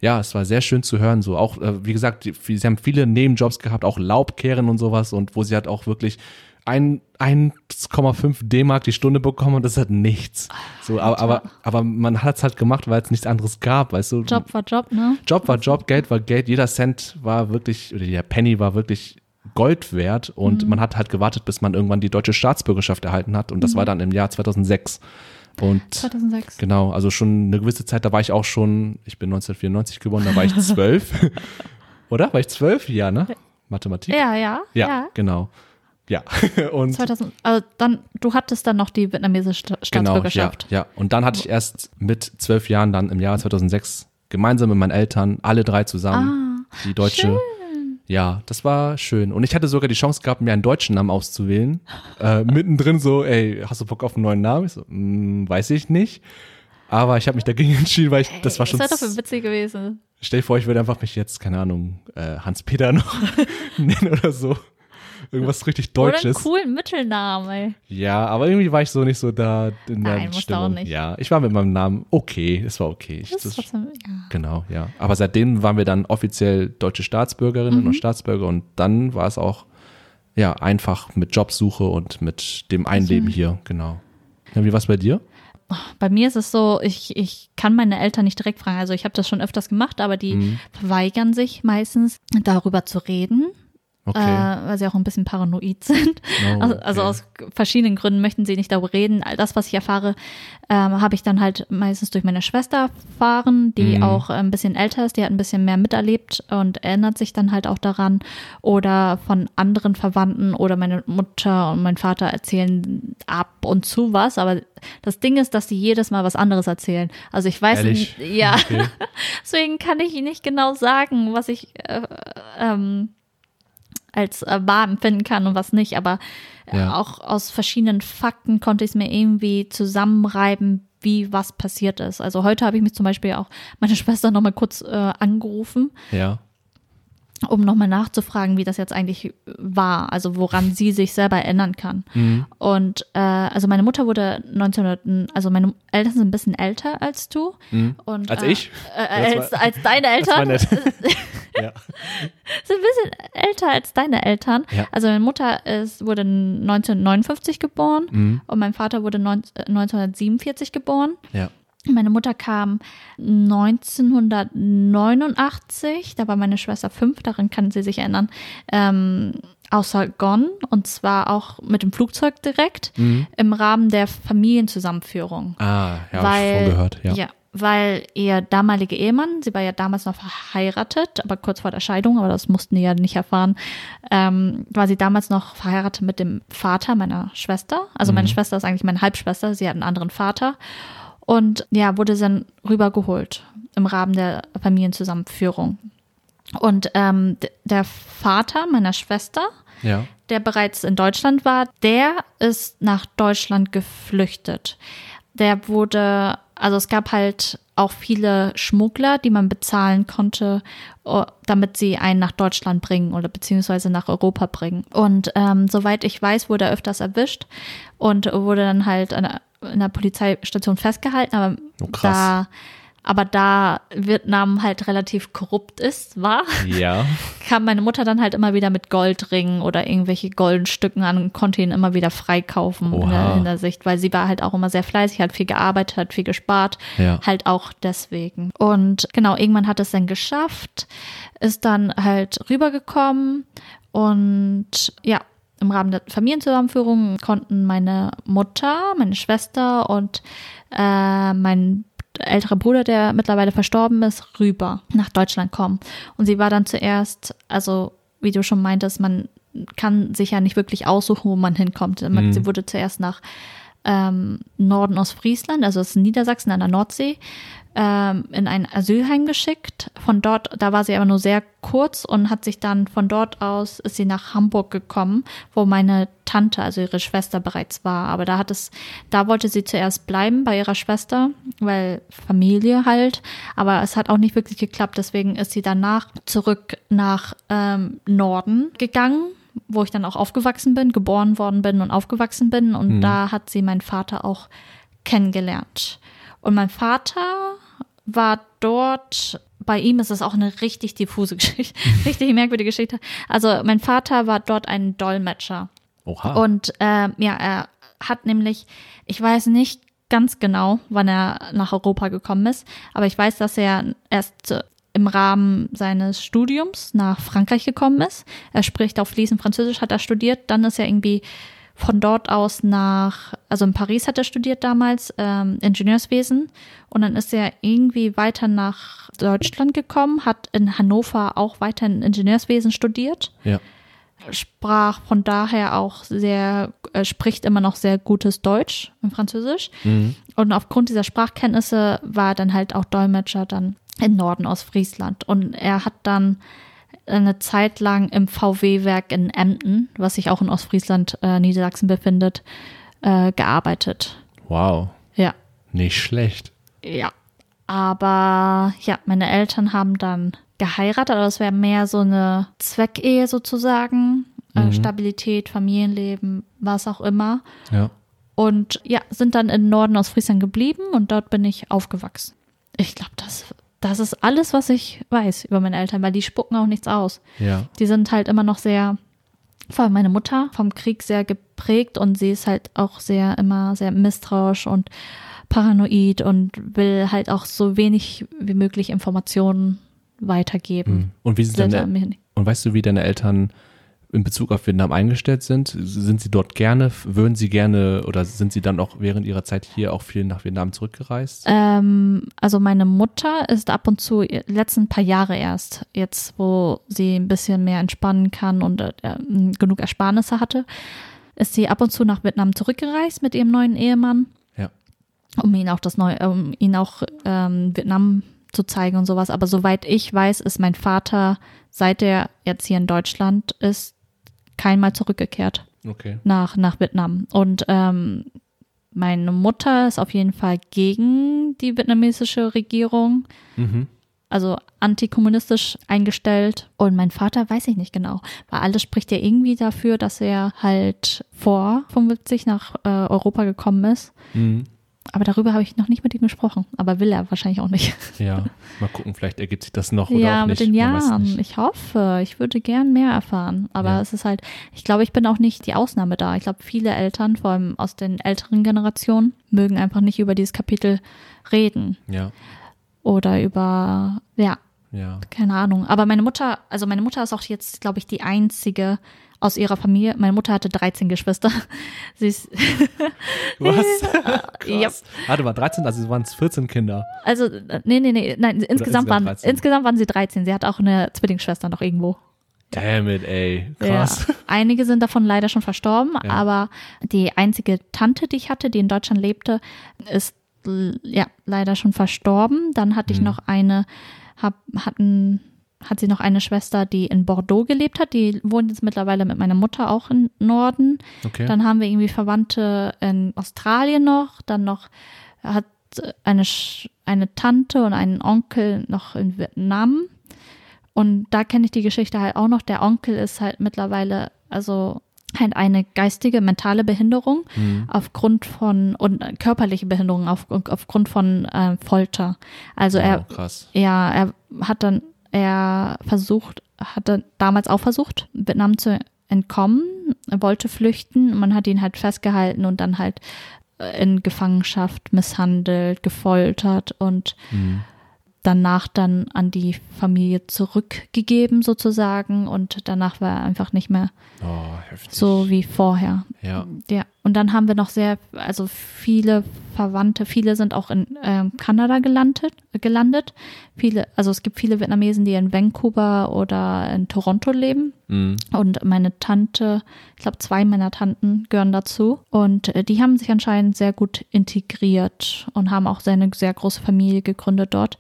ja, es war sehr schön zu hören. So auch, äh, wie gesagt, die, sie haben viele Nebenjobs gehabt, auch Laubkehren und sowas und wo sie halt auch wirklich 1,5 D-Mark die Stunde bekommen und das hat nichts. So, aber, aber, aber man hat es halt gemacht, weil es nichts anderes gab, weißt du. Job war Job, ne? Job war Job, Geld war Geld, jeder Cent war wirklich, oder der Penny war wirklich Gold wert und mhm. man hat halt gewartet, bis man irgendwann die deutsche Staatsbürgerschaft erhalten hat und das mhm. war dann im Jahr 2006. Und 2006. Genau, also schon eine gewisse Zeit, da war ich auch schon, ich bin 1994 geboren, da war ich *laughs* zwölf. Oder? War ich zwölf? Ja, ne? Mathematik. Ja, ja. Ja, ja. genau. Ja. *laughs* Und 2000, also dann, du hattest dann noch die vietnamesische Sta- genau, ja, Staatsbürgerschaft. ja. Und dann hatte ich erst mit zwölf Jahren dann im Jahr 2006 gemeinsam mit meinen Eltern, alle drei zusammen, die deutsche. Ja, das war schön. Und ich hatte sogar die Chance gehabt, mir einen deutschen Namen auszuwählen. Äh, mittendrin so, ey, hast du Bock auf einen neuen Namen? Ich so, mm, weiß ich nicht. Aber ich habe mich dagegen *laughs* entschieden, weil ich, das war schon. Das wäre doch witzig gewesen. Stell dir vor, ich würde einfach mich jetzt, keine Ahnung, äh, Hans-Peter noch *laughs* nennen oder so. Irgendwas richtig Oder einen Deutsches. coolen Mittelnamen, ey. Ja, aber irgendwie war ich so nicht so da in der Nein, du auch Stimmung. nicht. Ja, ich war mit meinem Namen okay, es war okay. Ich, Das trotzdem, ja. genau, ja. Aber seitdem waren wir dann offiziell deutsche Staatsbürgerinnen Mhm. und Staatsbürger und dann war es auch ja einfach mit Jobsuche und mit dem Einleben hier, genau. Ja, wie war es bei dir? Bei mir ist es so, ich, ich kann meine Eltern nicht direkt fragen. Also ich habe das schon öfters gemacht, aber die Mhm. verweigern sich meistens, darüber zu reden. Okay. Äh, weil sie auch ein bisschen paranoid *laughs* sind. Oh, also, also okay. aus verschiedenen Gründen möchten sie nicht darüber reden. All das, was ich erfahre, ähm, habe ich dann halt meistens durch meine Schwester erfahren, die Mhm. auch ein bisschen älter ist, die hat ein bisschen mehr miterlebt und erinnert sich dann halt auch daran. Oder von anderen Verwandten oder meine Mutter und mein Vater erzählen ab und zu was. Aber das Ding ist, dass die jedes Mal was anderes erzählen. Also ich weiß Ehrlich? nicht, ja. Okay. *laughs* Deswegen kann ich nicht genau sagen, was ich äh, ähm, als äh, wahr empfinden kann und was nicht. Aber äh, Ja. auch aus verschiedenen Fakten konnte ich es mir irgendwie zusammenreiben, wie was passiert ist. Also heute habe ich mich zum Beispiel auch meine *laughs* Schwester nochmal kurz äh, angerufen, Ja. um nochmal nachzufragen, wie das jetzt eigentlich war, also woran sie sich selber erinnern kann. Mhm. Und äh, also meine Mutter wurde 1900, also meine Eltern sind ein bisschen älter als du. Mhm. Und, Als äh, ich? Äh, als, als deine Eltern. *laughs* ja. *laughs* sind ein bisschen älter als deine Eltern. Ja. Also meine Mutter ist, wurde 1959 geboren Mhm. und mein Vater wurde neun- äh, 1947 geboren. Ja. Meine Mutter kam 1989, da war meine Schwester fünf, daran kann sie sich erinnern, ähm, aus Saigon und zwar auch mit dem Flugzeug direkt Mhm. im Rahmen der Familienzusammenführung. Ah, ja, hab weil, ich vorgehört. Ja. Weil ihr damaliger Ehemann, sie war ja damals noch verheiratet, aber kurz vor der Scheidung, aber das mussten die ja nicht erfahren, ähm, war sie damals noch verheiratet mit dem Vater meiner Schwester. Also meine Schwester ist eigentlich meine Halbschwester, sie hat einen anderen Vater. Und ja, wurde dann rübergeholt im Rahmen der Familienzusammenführung. Und ähm, der Vater meiner Schwester, ja. der bereits in Deutschland war, der ist nach Deutschland geflüchtet. Der wurde, also es gab halt auch viele Schmuggler, die man bezahlen konnte, damit sie einen nach Deutschland bringen oder beziehungsweise nach Europa bringen. Und ähm, soweit ich weiß, wurde er öfters erwischt und wurde dann halt in einer Polizeistation festgehalten. Aber Oh, krass. da aber da Vietnam halt relativ korrupt ist, war, Ja. *laughs* kam meine Mutter dann halt immer wieder mit Goldringen oder irgendwelche Goldstücken an und konnte ihn immer wieder freikaufen in Oha. der, in der Sicht, weil sie war halt auch immer sehr fleißig, hat viel gearbeitet, hat viel gespart, Ja. halt auch deswegen. Und genau, irgendwann hat es dann geschafft, ist dann halt rübergekommen und ja, im Rahmen der Familienzusammenführung konnten meine Mutter, meine Schwester und äh, mein älterer Bruder, der mittlerweile verstorben ist, rüber nach Deutschland kommen. Und sie war dann zuerst, also wie du schon meintest, man kann sich ja nicht wirklich aussuchen, wo man hinkommt. Man- Sie wurde zuerst nach ähm, Norden aus Friesland, also das ist Niedersachsen an der Nordsee, ähm, in ein Asylheim geschickt. Von dort, da war sie aber nur sehr kurz und hat sich dann von dort aus ist sie nach Hamburg gekommen, wo meine Tante, also ihre Schwester bereits war. Aber da hat es, da wollte sie zuerst bleiben bei ihrer Schwester, weil Familie halt. Aber es hat auch nicht wirklich geklappt. Deswegen ist sie danach zurück nach ähm, Norden gegangen wo ich dann auch aufgewachsen bin, geboren worden bin und aufgewachsen bin. Und da hat sie meinen Vater auch kennengelernt. Und mein Vater war dort, bei ihm ist es auch eine richtig diffuse *laughs* Geschichte, richtig merkwürdige Geschichte. Also mein Vater war dort ein Dolmetscher. Oha. Und ähm, ja, er hat nämlich, ich weiß nicht ganz genau, wann er nach Europa gekommen ist, aber ich weiß, dass er erst äh, im Rahmen seines Studiums nach Frankreich gekommen ist. Er spricht auch fließend Französisch, hat er studiert. Dann ist er irgendwie von dort aus nach, also in Paris hat er studiert damals, ähm, Ingenieurswesen. Und dann ist er irgendwie weiter nach Deutschland gekommen, hat in Hannover auch weiter in Ingenieurswesen studiert. Ja. Sprach von daher auch sehr, äh, spricht immer noch sehr gutes Deutsch und Französisch. Mhm. Und aufgrund dieser Sprachkenntnisse war er dann halt auch Dolmetscher dann im Norden aus Friesland. Und er hat dann eine Zeit lang im VW-Werk in Emden, was sich auch in Ostfriesland, äh, Niedersachsen befindet, äh, gearbeitet. Wow. Ja. Nicht schlecht. Ja. Aber ja, meine Eltern haben dann geheiratet, aber es wäre mehr so eine Zweckehe sozusagen. Äh, Mhm. Stabilität, Familienleben, was auch immer. Ja. Und ja, sind dann im Norden aus Friesland geblieben und dort bin ich aufgewachsen. Ich glaube, das, das ist alles, was ich weiß über meine Eltern, weil die spucken auch nichts aus. Ja. Die sind halt immer noch sehr, vor allem meine Mutter, vom Krieg sehr geprägt und sie ist halt auch sehr, immer sehr misstrauisch und paranoid und will halt auch so wenig wie möglich Informationen weitergeben. Mhm. Und wie sind deine, und weißt du, wie deine Eltern in Bezug auf Vietnam eingestellt sind? Sind sie dort gerne? Würden sie gerne oder sind sie dann auch während ihrer Zeit hier auch viel nach Vietnam zurückgereist? Ähm, also meine Mutter ist ab und zu, letzten paar Jahre erst, jetzt wo sie ein bisschen mehr entspannen kann und äh, genug Ersparnisse hatte, ist sie ab und zu nach Vietnam zurückgereist mit ihrem neuen Ehemann, Ja. um ihn auch das neue, um ihn auch ähm, Vietnam zu zeigen und sowas. Aber soweit ich weiß, ist mein Vater, seit er jetzt hier in Deutschland ist, keinmal zurückgekehrt Okay. nach, nach Vietnam. Und ähm, meine Mutter ist auf jeden Fall gegen die vietnamesische Regierung, Mhm. also antikommunistisch eingestellt. Und mein Vater weiß ich nicht genau, weil alles spricht ja irgendwie dafür, dass er halt vor 75 nach äh, Europa gekommen ist. Mhm. Aber darüber habe ich noch nicht mit ihm gesprochen. Aber will er wahrscheinlich auch nicht. Ja, *laughs* mal gucken, vielleicht ergibt sich das noch oder ja, auch nicht. mit den Jahren. Ich hoffe, ich würde gern mehr erfahren. Aber Ja. es ist halt, ich glaube, ich bin auch nicht die Ausnahme da. Ich glaube, viele Eltern, vor allem aus den älteren Generationen, mögen einfach nicht über dieses Kapitel reden. Ja, Oder über, ja, ja. keine Ahnung. Aber meine Mutter, also meine Mutter ist auch jetzt, glaube ich, die einzige aus ihrer Familie. Meine Mutter hatte 13 Geschwister. *laughs* Sie ist, *laughs* Was? *laughs* ja. Warte mal, 13, also waren es 14 Kinder. also, äh, nee, nee, nee, nein, insgesamt insgesamt waren, 13? insgesamt waren sie 13. Sie hat auch eine Zwillingsschwester noch irgendwo. Damn it, ey. Krass. Ja. Einige sind davon leider schon verstorben, Ja. aber die einzige Tante, die ich hatte, die in Deutschland lebte, ist ja leider schon verstorben. Dann hatte ich Mhm. noch eine, hab, hatten, hat sie noch eine Schwester, die in Bordeaux gelebt hat. Die wohnt jetzt mittlerweile mit meiner Mutter auch im Norden. Okay. Dann haben wir irgendwie Verwandte in Australien noch. Dann noch hat eine, eine Tante und einen Onkel noch in Vietnam. Und da kenne ich die Geschichte halt auch noch. Der Onkel ist halt mittlerweile, also halt eine geistige, mentale Behinderung Mhm. aufgrund von, und körperliche Behinderung auf, aufgrund von äh, Folter. Also er, wow, krass. ja, er hat dann, er versucht, hatte damals auch versucht, Vietnam zu entkommen, er wollte flüchten, man hat ihn halt festgehalten und dann halt äh, in Gefangenschaft misshandelt, gefoltert und Mhm. danach dann an die Familie zurückgegeben sozusagen und danach war er einfach nicht mehr Oh, so wie vorher. Ja. Ja, und dann haben wir noch sehr, also viele Verwandte, viele sind auch in ähm, Kanada gelandet, gelandet. Viele, also es gibt viele Vietnamesen, die in Vancouver oder in Toronto leben. Mhm. Und meine Tante, ich glaube, zwei meiner Tanten gehören dazu. Und äh, die haben sich anscheinend sehr gut integriert und haben auch sehr, eine sehr große Familie gegründet dort.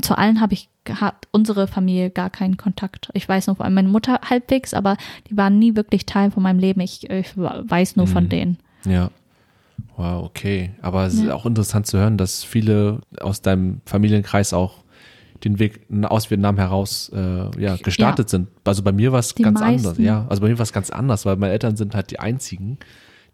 Zu allen habe ich, hat unsere Familie gar keinen Kontakt. Ich weiß nur von meine Mutter halbwegs, aber die waren nie wirklich Teil von meinem Leben. Ich, ich weiß nur von Mhm. denen. Ja. Wow, okay. Aber es ist Ja. auch interessant zu hören, dass viele aus deinem Familienkreis auch den Weg aus Vietnam heraus äh, ja, gestartet sind. Also bei mir war es ganz meisten. anders. Ja, also bei mir war es ganz anders, weil meine Eltern sind halt die einzigen,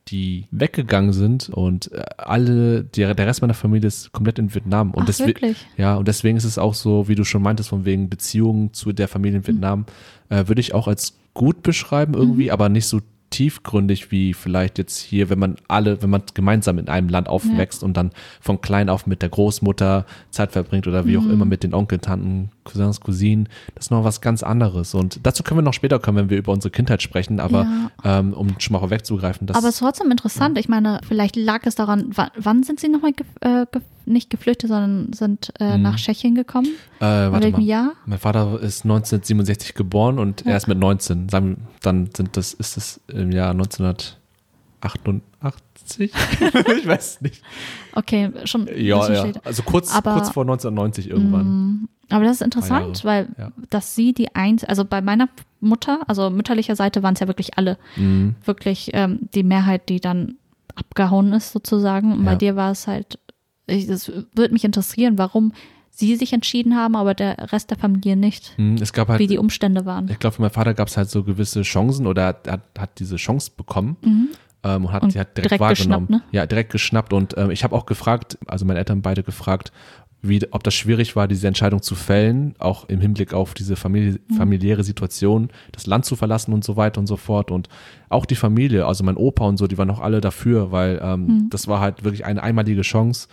die weggegangen sind und äh, alle, der, der Rest meiner Familie ist komplett in Vietnam. Und Ach, deswegen, wirklich? ja, und deswegen ist es auch so, wie du schon meintest, von wegen Beziehungen zu der Familie in Vietnam, äh, würde ich auch als gut beschreiben irgendwie, aber nicht so tiefgründig wie vielleicht jetzt hier, wenn man alle, wenn man gemeinsam in einem Land aufwächst ja. und dann von klein auf mit der Großmutter Zeit verbringt oder wie mhm. auch immer mit den Onkel, Tanten, Cousins, Cousinen. Das ist noch was ganz anderes. Und dazu können wir noch später kommen, wenn wir über unsere Kindheit sprechen, aber ja. ähm, um schon mal vorwegzugreifen. Das, aber es ist trotzdem interessant. Ja. Ich meine, vielleicht lag es daran, wann, wann sind Sie nochmal ge äh, nicht geflüchtet, sondern sind äh, mhm. nach Tschechien gekommen? Äh, warte mal. Jahr? Mein Vater ist 1967 geboren und ja. er ist mit 19. Dann sind das, ist es im Jahr 1988? *laughs* ich weiß nicht. Okay, schon. Ja, ja. Also kurz, aber, kurz vor 1990 irgendwann. Mm, aber das ist interessant, weil ja. dass sie die eins, also bei meiner Mutter, also mütterlicher Seite waren es ja wirklich alle, mhm. wirklich ähm, die Mehrheit, die dann abgehauen ist sozusagen. Und ja. bei dir war es halt es würde mich interessieren, warum sie sich entschieden haben, aber der Rest der Familie nicht. Hm, es gab halt, wie die Umstände waren. Ich glaube, für meinen Vater gab es halt so gewisse Chancen oder er hat, hat diese Chance bekommen. Mhm. Ähm, und hat und sie hat direkt, direkt wahrgenommen. Ne? Ja, direkt geschnappt. Und ähm, ich habe auch gefragt, also meine Eltern beide gefragt, wie, ob das schwierig war, diese Entscheidung zu fällen, auch im Hinblick auf diese Familie, mhm. familiäre Situation, das Land zu verlassen und so weiter und so fort. Und auch die Familie, also mein Opa und so, die waren auch alle dafür, weil ähm, mhm. das war halt wirklich eine einmalige Chance,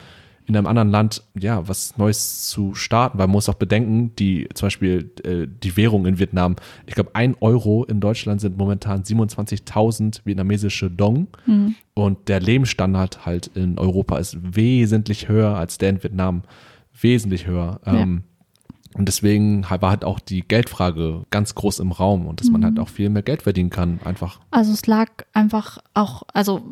in einem anderen Land ja was Neues zu starten, weil man muss auch bedenken, die zum Beispiel äh, die Währung in Vietnam, ich glaube ein Euro in Deutschland sind momentan 27.000 vietnamesische Dong mhm. und der Lebensstandard halt in Europa ist wesentlich höher als der in Vietnam, wesentlich höher. Ja. Ähm, und deswegen war halt auch die Geldfrage ganz groß im Raum und dass mhm. man halt auch viel mehr Geld verdienen kann, einfach. Also es lag einfach auch, also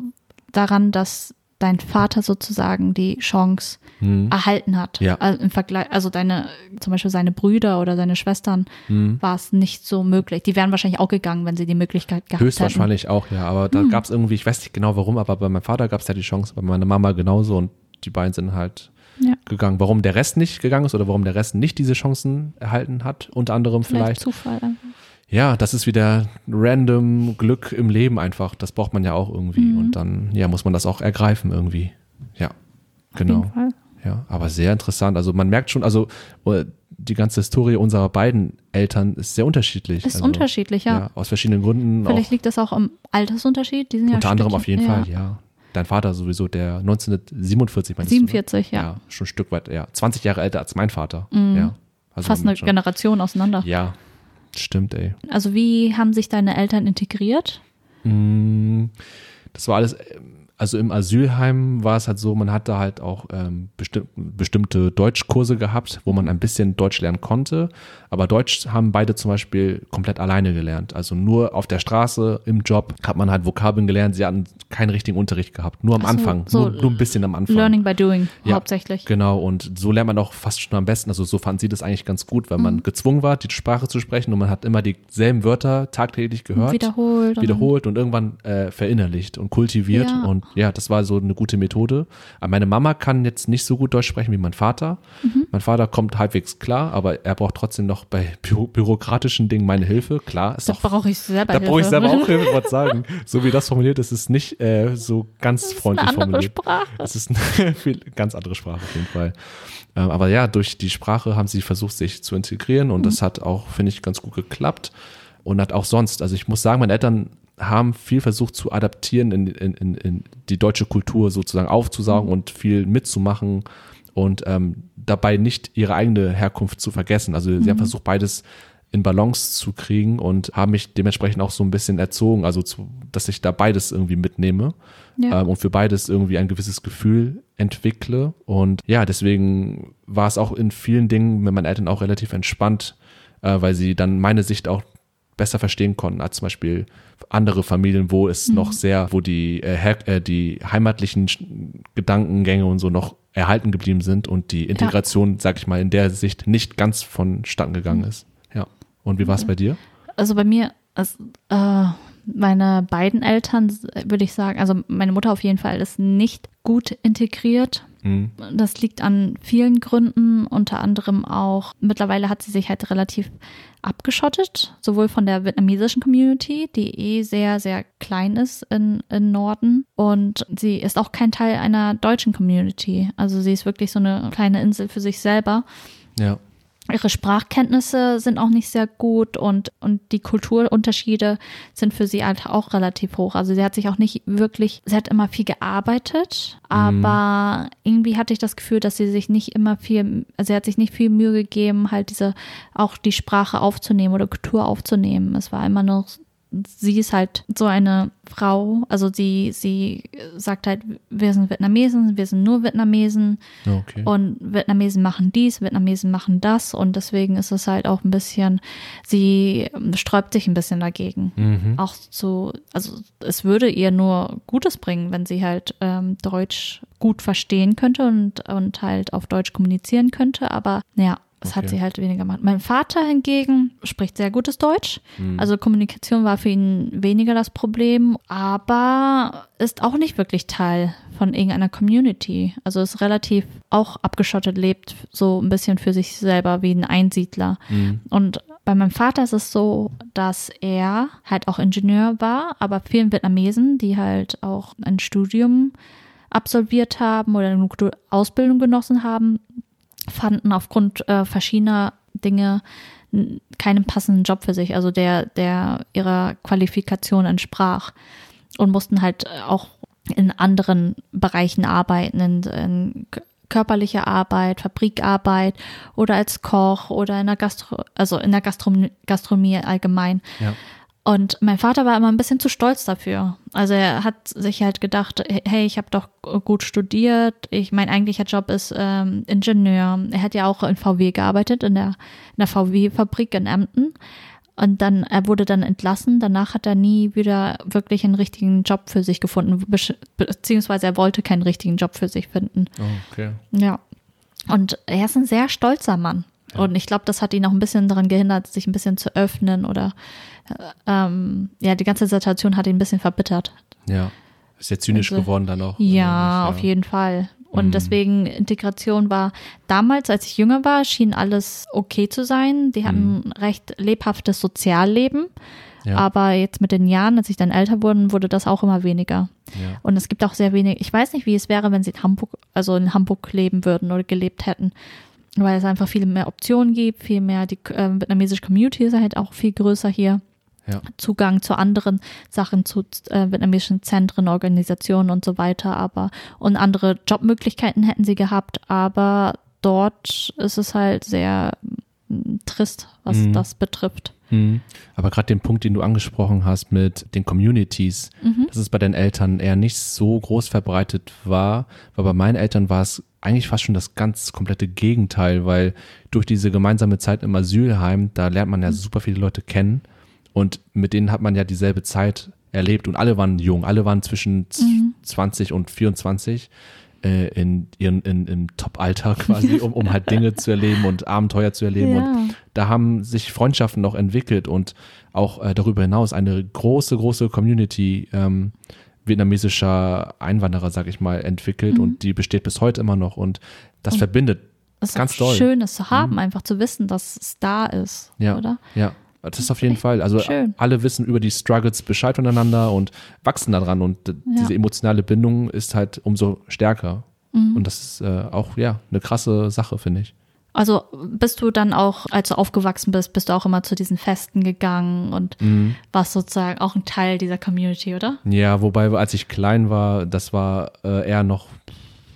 daran, dass dein Vater sozusagen die Chance hm. erhalten hat. Ja. Also im Vergleich, also deine, zum Beispiel seine Brüder oder seine Schwestern hm. war es nicht so möglich. Die wären wahrscheinlich auch gegangen, wenn sie die Möglichkeit gehabt Höchstwahrscheinlich hätten. auch, ja. Aber da hm. gab es irgendwie, ich weiß nicht genau warum, aber bei meinem Vater gab es ja die Chance, bei meiner Mama genauso und die beiden sind halt ja. gegangen. Warum der Rest nicht gegangen ist oder warum der Rest nicht diese Chancen erhalten hat, unter anderem vielleicht. vielleicht. Zufall ja, das ist wieder random Glück im Leben einfach. Das braucht man ja auch irgendwie. Mhm. Und dann, ja, muss man das auch ergreifen irgendwie. Ja, genau. Auf jeden Fall. Ja, aber sehr interessant. Also man merkt schon, also äh, die ganze Historie unserer beiden Eltern ist sehr unterschiedlich. Ist also, unterschiedlich, ja. ja. Aus verschiedenen Gründen. Vielleicht auch, liegt das auch am Altersunterschied. Die sind unter ja anderem auf jeden ja. Fall, ja. Dein Vater sowieso, der 1947, meinst 47, du? ja. Ja, schon ein Stück weit, ja. 20 Jahre älter als mein Vater. Mhm. Ja. Also Fast eine schon, Generation auseinander. Ja, Stimmt, ey. Also wie haben sich deine Eltern integriert? Mm, das war alles also im Asylheim war es halt so, man hatte halt auch ähm, besti bestimmte Deutschkurse gehabt, wo man ein bisschen Deutsch lernen konnte. Aber Deutsch haben beide zum Beispiel komplett alleine gelernt. Also nur auf der Straße, im Job hat man halt Vokabeln gelernt. Sie hatten keinen richtigen Unterricht gehabt. Nur am so, Anfang. So nur, nur, ein bisschen am Anfang. Learning by doing, ja, hauptsächlich. Genau. Und so lernt man auch fast schon am besten. Also so fanden sie das eigentlich ganz gut, weil mhm. man gezwungen war, die Sprache zu sprechen und man hat immer dieselben Wörter tagtäglich gehört. Wiederholt. Wiederholt und, und irgendwann äh, verinnerlicht und kultiviert. Ja. Und ja, das war so eine gute Methode. Aber meine Mama kann jetzt nicht so gut Deutsch sprechen wie mein Vater. Mhm. Mein Vater kommt halbwegs klar, aber er braucht trotzdem noch bei bü bürokratischen Dingen meine Hilfe. Klar, ist da brauche ich selber da brauche ich selber auch *laughs* Hilfe, wollte sagen. So wie das formuliert ist, ist es nicht äh, so ganz freundlich formuliert. Sprache. Es ist eine *laughs* viel, ganz andere Sprache auf jeden Fall. Ähm, aber ja, durch die Sprache haben sie versucht, sich zu integrieren und mhm. das hat auch, finde ich, ganz gut geklappt und hat auch sonst. Also ich muss sagen, meine Eltern haben viel versucht zu adaptieren, in, in, in, in die deutsche Kultur sozusagen aufzusaugen mhm. und viel mitzumachen und ähm, dabei nicht ihre eigene Herkunft zu vergessen. Also mhm. sie haben mhm. versucht, beides in Balance zu kriegen und haben mich dementsprechend auch so ein bisschen erzogen, also zu, dass ich da beides irgendwie mitnehme ja. ähm, und für beides irgendwie ein gewisses Gefühl entwickle. Und ja, deswegen war es auch in vielen Dingen mit meinen Eltern auch relativ entspannt, äh, weil sie dann meine Sicht auch besser verstehen konnten, als zum Beispiel andere Familien, wo es mhm. noch sehr, wo die, äh, äh, die heimatlichen Gedankengänge und so noch erhalten geblieben sind und die Integration, ja. sag ich mal, in der Sicht nicht ganz vonstatten gegangen mhm. ist. Ja. Und wie war es bei dir? Also bei mir, also, äh, meine beiden Eltern, würde ich sagen, also meine Mutter auf jeden Fall ist nicht gut integriert. Mhm. Das liegt an vielen Gründen, unter anderem auch, mittlerweile hat sie sich halt relativ abgeschottet, sowohl von der vietnamesischen Community, die eh sehr, sehr klein ist in, in Norden. Und sie ist auch kein Teil einer deutschen Community. Also sie ist wirklich so eine kleine Insel für sich selber. Ja. Ihre Sprachkenntnisse sind auch nicht sehr gut und, und die Kulturunterschiede sind für sie halt auch relativ hoch. Also sie hat sich auch nicht wirklich, sie hat immer viel gearbeitet, aber mhm. irgendwie hatte ich das Gefühl, dass sie sich nicht immer viel, also sie hat sich nicht viel Mühe gegeben, halt diese, auch die Sprache aufzunehmen oder Kultur aufzunehmen. Es war immer noch sie ist halt so eine Frau, also sie, sie sagt halt, wir sind Vietnamesen, wir sind nur Vietnamesen okay. und Vietnamesen machen dies, Vietnamesen machen das und deswegen ist es halt auch ein bisschen, sie sträubt sich ein bisschen dagegen. Mhm. Auch so, also es würde ihr nur Gutes bringen, wenn sie halt ähm, Deutsch gut verstehen könnte und, und halt auf Deutsch kommunizieren könnte, aber ja, das okay. hat sie halt weniger gemacht. Mein Vater hingegen spricht sehr gutes Deutsch. Mhm. Also Kommunikation war für ihn weniger das Problem, aber ist auch nicht wirklich Teil von irgendeiner Community. Also ist relativ auch abgeschottet, lebt so ein bisschen für sich selber wie ein Einsiedler. Mhm. Und bei meinem Vater ist es so, dass er halt auch Ingenieur war, aber vielen Vietnamesen, die halt auch ein Studium absolviert haben oder eine Ausbildung genossen haben, fanden aufgrund äh, verschiedener Dinge keinen passenden Job für sich, also der, der ihrer Qualifikation entsprach und mussten halt auch in anderen Bereichen arbeiten, in, in körperliche Arbeit, Fabrikarbeit oder als Koch oder in der Gastro, also in der Gastronomie, Gastronomie allgemein. Ja. Und mein Vater war immer ein bisschen zu stolz dafür. Also er hat sich halt gedacht, hey, ich habe doch gut studiert. Ich mein eigentlicher Job ist ähm, Ingenieur. Er hat ja auch in VW gearbeitet, in der, in der VW-Fabrik in Emden. Und dann, er wurde dann entlassen. Danach hat er nie wieder wirklich einen richtigen Job für sich gefunden, beziehungsweise er wollte keinen richtigen Job für sich finden. Okay. Ja. Und er ist ein sehr stolzer Mann. Ja. Und ich glaube, das hat ihn auch ein bisschen daran gehindert, sich ein bisschen zu öffnen oder ähm, ja, die ganze Situation hat ihn ein bisschen verbittert. Ja. Ist ja zynisch also, geworden dann auch. Ja, auf jeden Fall. Und mhm. deswegen Integration war damals, als ich jünger war, schien alles okay zu sein. Die hatten mhm. recht lebhaftes Sozialleben. Ja. Aber jetzt mit den Jahren, als ich dann älter wurde, wurde das auch immer weniger. Ja. Und es gibt auch sehr wenig, ich weiß nicht, wie es wäre, wenn sie in Hamburg, also in Hamburg leben würden oder gelebt hätten weil es einfach viel mehr Optionen gibt, viel mehr, die äh, vietnamesische Community ist halt auch viel größer hier. Ja. Zugang zu anderen Sachen, zu äh, vietnamesischen Zentren, Organisationen und so weiter, aber und andere Jobmöglichkeiten hätten sie gehabt, aber dort ist es halt sehr mm, trist, was mhm. das betrifft. Mhm. Aber gerade den Punkt, den du angesprochen hast mit den Communities, mhm. dass es bei den Eltern eher nicht so groß verbreitet war, weil bei meinen Eltern war es eigentlich fast schon das ganz komplette Gegenteil, weil durch diese gemeinsame Zeit im Asylheim, da lernt man ja mhm. super viele Leute kennen und mit denen hat man ja dieselbe Zeit erlebt und alle waren jung, alle waren zwischen mhm. 20 und 24 äh, in ihren in, im Top-Alter quasi, um, um halt Dinge zu erleben und Abenteuer zu erleben. Ja. Und da haben sich Freundschaften noch entwickelt und auch äh, darüber hinaus eine große, große Community ähm, vietnamesischer Einwanderer, sag ich mal, entwickelt mhm. und die besteht bis heute immer noch und das und verbindet das ganz doll. Schön, es zu haben, mhm. einfach zu wissen, dass es da ist, ja, oder? Ja. Das ist auf jeden Fall. Also Schön. alle wissen über die Struggles Bescheid voneinander und wachsen daran und ja. diese emotionale Bindung ist halt umso stärker. Mhm. Und das ist äh, auch ja eine krasse Sache, finde ich. Also bist du dann auch, als du aufgewachsen bist, bist du auch immer zu diesen Festen gegangen und mhm. warst sozusagen auch ein Teil dieser Community, oder? Ja, wobei, als ich klein war, das war äh, eher noch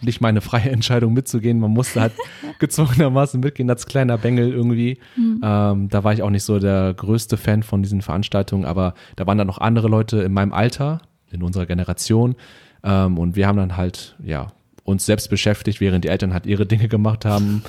nicht meine freie *laughs* Entscheidung mitzugehen. Man musste halt *laughs* gezwungenermaßen mitgehen als kleiner Bengel irgendwie. Mhm. Ähm, da war ich auch nicht so der größte Fan von diesen Veranstaltungen, aber da waren dann noch andere Leute in meinem Alter, in unserer Generation. Ähm, und wir haben dann halt, ja, uns selbst beschäftigt, während die Eltern halt ihre Dinge gemacht haben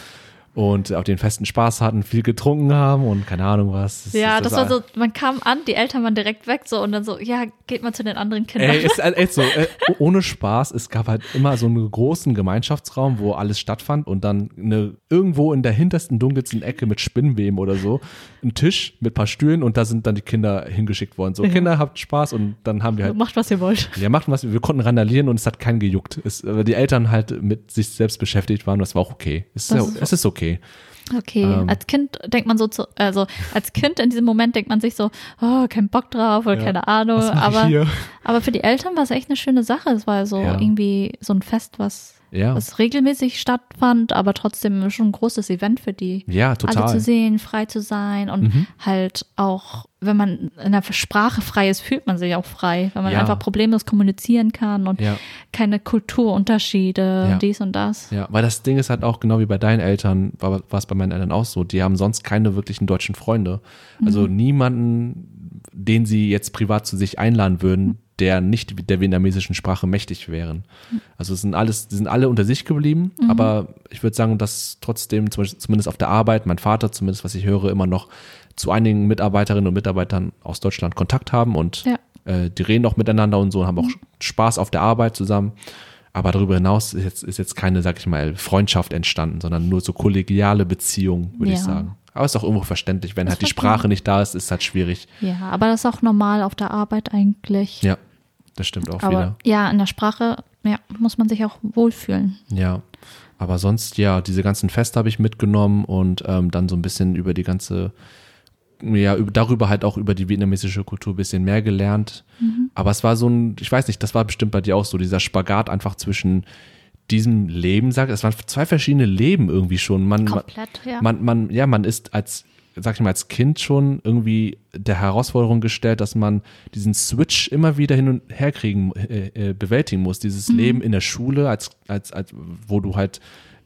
und auf den festen Spaß hatten, viel getrunken haben und keine Ahnung was. Das ja, das, das, war so, man kam an, die Eltern waren direkt weg so und dann so, ja, geht mal zu den anderen Kindern. Ey, ist *laughs* halt echt so, äh, ohne Spaß, es gab halt immer so einen großen Gemeinschaftsraum, wo alles stattfand und dann eine, irgendwo in der hintersten, dunkelsten Ecke mit Spinnenweben oder so, ein Tisch mit paar Stühlen und da sind dann die Kinder hingeschickt worden. So, Kinder, habt Spaß und dann haben wir halt. Macht, was ihr wollt. Ja, macht was, wir konnten randalieren und es hat keinen gejuckt. Es, die Eltern halt mit sich selbst beschäftigt waren, das war auch okay. Es ist, ja, es ist okay. Okay, ähm, als Kind denkt man so, zu, also als Kind in diesem Moment denkt man sich so, oh, kein Bock drauf oder ja, keine Ahnung. Aber, aber für die Eltern war es echt eine schöne Sache. Es war so ja. irgendwie so ein Fest, was Ja. was regelmäßig stattfand, aber trotzdem schon ein großes Event für die. Ja, total. Alle zu sehen, frei zu sein und Mhm. halt auch, wenn man in der Sprache frei ist, fühlt man sich auch frei, weil man Ja. einfach problemlos kommunizieren kann und Ja. keine Kulturunterschiede Ja. und dies und das. Ja, weil das Ding ist halt auch genau wie bei deinen Eltern, war war es bei meinen Eltern auch so. Die haben sonst keine wirklichen deutschen Freunde. Also Mhm. niemanden, den sie jetzt privat zu sich einladen würden, der nicht der vietnamesischen Sprache mächtig wären. Also es sind alles, die sind alle unter sich geblieben, Mhm. aber ich würde sagen, dass trotzdem zum Beispiel, zumindest auf der Arbeit, mein Vater, zumindest was ich höre, immer noch zu einigen Mitarbeiterinnen und Mitarbeitern aus Deutschland Kontakt haben und Ja. äh, die reden auch miteinander und so, haben auch Spaß auf der Arbeit zusammen. Aber darüber hinaus ist jetzt, ist jetzt keine, sag ich mal, Freundschaft entstanden, sondern nur so kollegiale Beziehungen, würde ich Ja. sagen. Aber ist auch irgendwo verständlich. Wenn Das halt die. Sprache nicht da ist, ist halt schwierig. Ja, aber das ist auch normal auf der Arbeit eigentlich. Ja, das stimmt auch aber wieder. ja, in der Sprache ja, muss man sich auch wohlfühlen. Ja. Aber sonst, ja, diese ganzen Feste habe ich mitgenommen und ähm, dann so ein bisschen über die ganze, ja, über, darüber halt auch über die vietnamesische Kultur ein bisschen mehr gelernt. Mhm. Aber es war so ein, ich weiß nicht, das war bestimmt bei dir auch so, dieser Spagat einfach zwischen diesem Leben, sag, es waren zwei verschiedene Leben irgendwie schon. Man, man, Komplett, ja. man, man, ja, man ist als, sag ich mal, als Kind schon irgendwie der Herausforderung gestellt, dass man diesen Switch immer wieder hin und her kriegen, äh, äh, bewältigen muss. Dieses Mhm. Leben in der Schule, als, als, als, wo du halt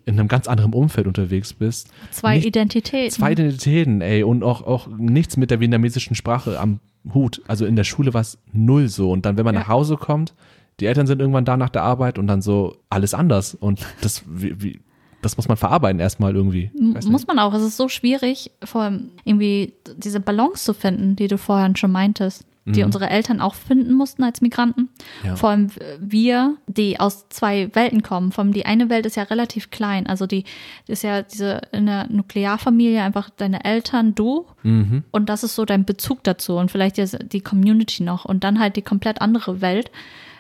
in einem ganz anderen Umfeld unterwegs bist. Zwei Nicht- Identitäten. Zwei Identitäten, ey, und auch, auch nichts mit der vietnamesischen Sprache am Hut. Also in der Schule war es null so. Und dann, wenn man Ja. nach Hause kommt, die Eltern sind irgendwann da nach der Arbeit und dann so alles anders. Und das, wie, wie, das muss man verarbeiten erstmal irgendwie. Muss man auch. Es ist so schwierig, vor allem irgendwie diese Balance zu finden, die du vorhin schon meintest, die unsere Eltern auch finden mussten als Migranten. Mhm. Ja. Vor allem wir, die aus zwei Welten kommen. Vor allem die eine Welt ist ja relativ klein. Also die, ist ja diese in der Nuklearfamilie einfach deine Eltern, du Mhm. und das ist so dein Bezug dazu und vielleicht die Community noch und dann halt die komplett andere Welt,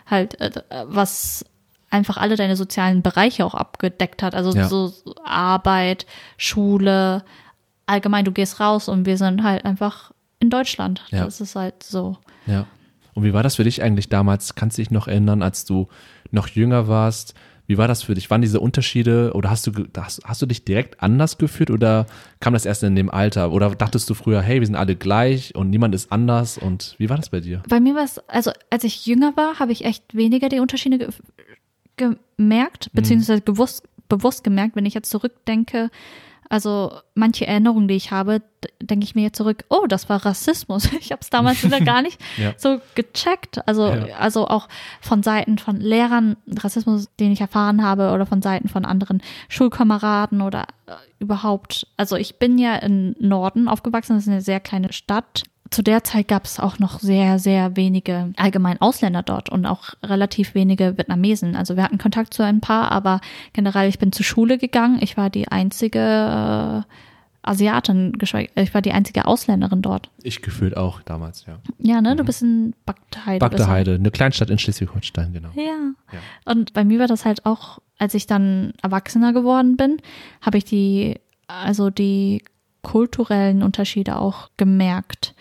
halt äh, was einfach alle deine sozialen Bereiche auch abgedeckt hat. Also Ja. so Arbeit, Schule, allgemein, du gehst raus und wir sind halt einfach in Deutschland. Ja. Das ist halt so. Ja. Und wie war das für dich eigentlich damals? Kannst du dich noch erinnern, als du noch jünger warst? Wie war das für dich? Waren diese Unterschiede oder hast du, hast, hast du dich direkt anders gefühlt oder kam das erst in dem Alter? Oder dachtest du früher, hey, wir sind alle gleich und niemand ist anders? Und wie war das bei dir? Bei mir war es, also als ich jünger war, habe ich echt weniger die Unterschiede ge gemerkt, beziehungsweise gewusst, bewusst gemerkt, wenn ich jetzt zurückdenke. Also manche Erinnerungen, die ich habe, denke ich mir jetzt zurück, oh, das war Rassismus. *laughs* Ich habe es damals wieder gar nicht *laughs* Ja. so gecheckt. Also, Ja. also auch von Seiten von Lehrern, Rassismus, den ich erfahren habe, oder von Seiten von anderen Schulkameraden oder äh, überhaupt. Also ich bin ja im Norden aufgewachsen, das ist eine sehr kleine Stadt. Zu der Zeit gab es auch noch sehr, sehr wenige allgemein Ausländer dort und auch relativ wenige Vietnamesen. Also wir hatten Kontakt zu ein paar, aber generell, ich bin zur Schule gegangen. Ich war die einzige äh, Asiatin, geschweige- ich war die einzige Ausländerin dort. Ich gefühlt auch damals, ja. Ja, ne, du bist in du. Bagdeheide, eine Kleinstadt in Schleswig-Holstein, genau. Ja. Ja. Und bei mir war das halt auch, als ich dann erwachsener geworden bin, habe ich die, also die kulturellen Unterschiede auch gemerkt.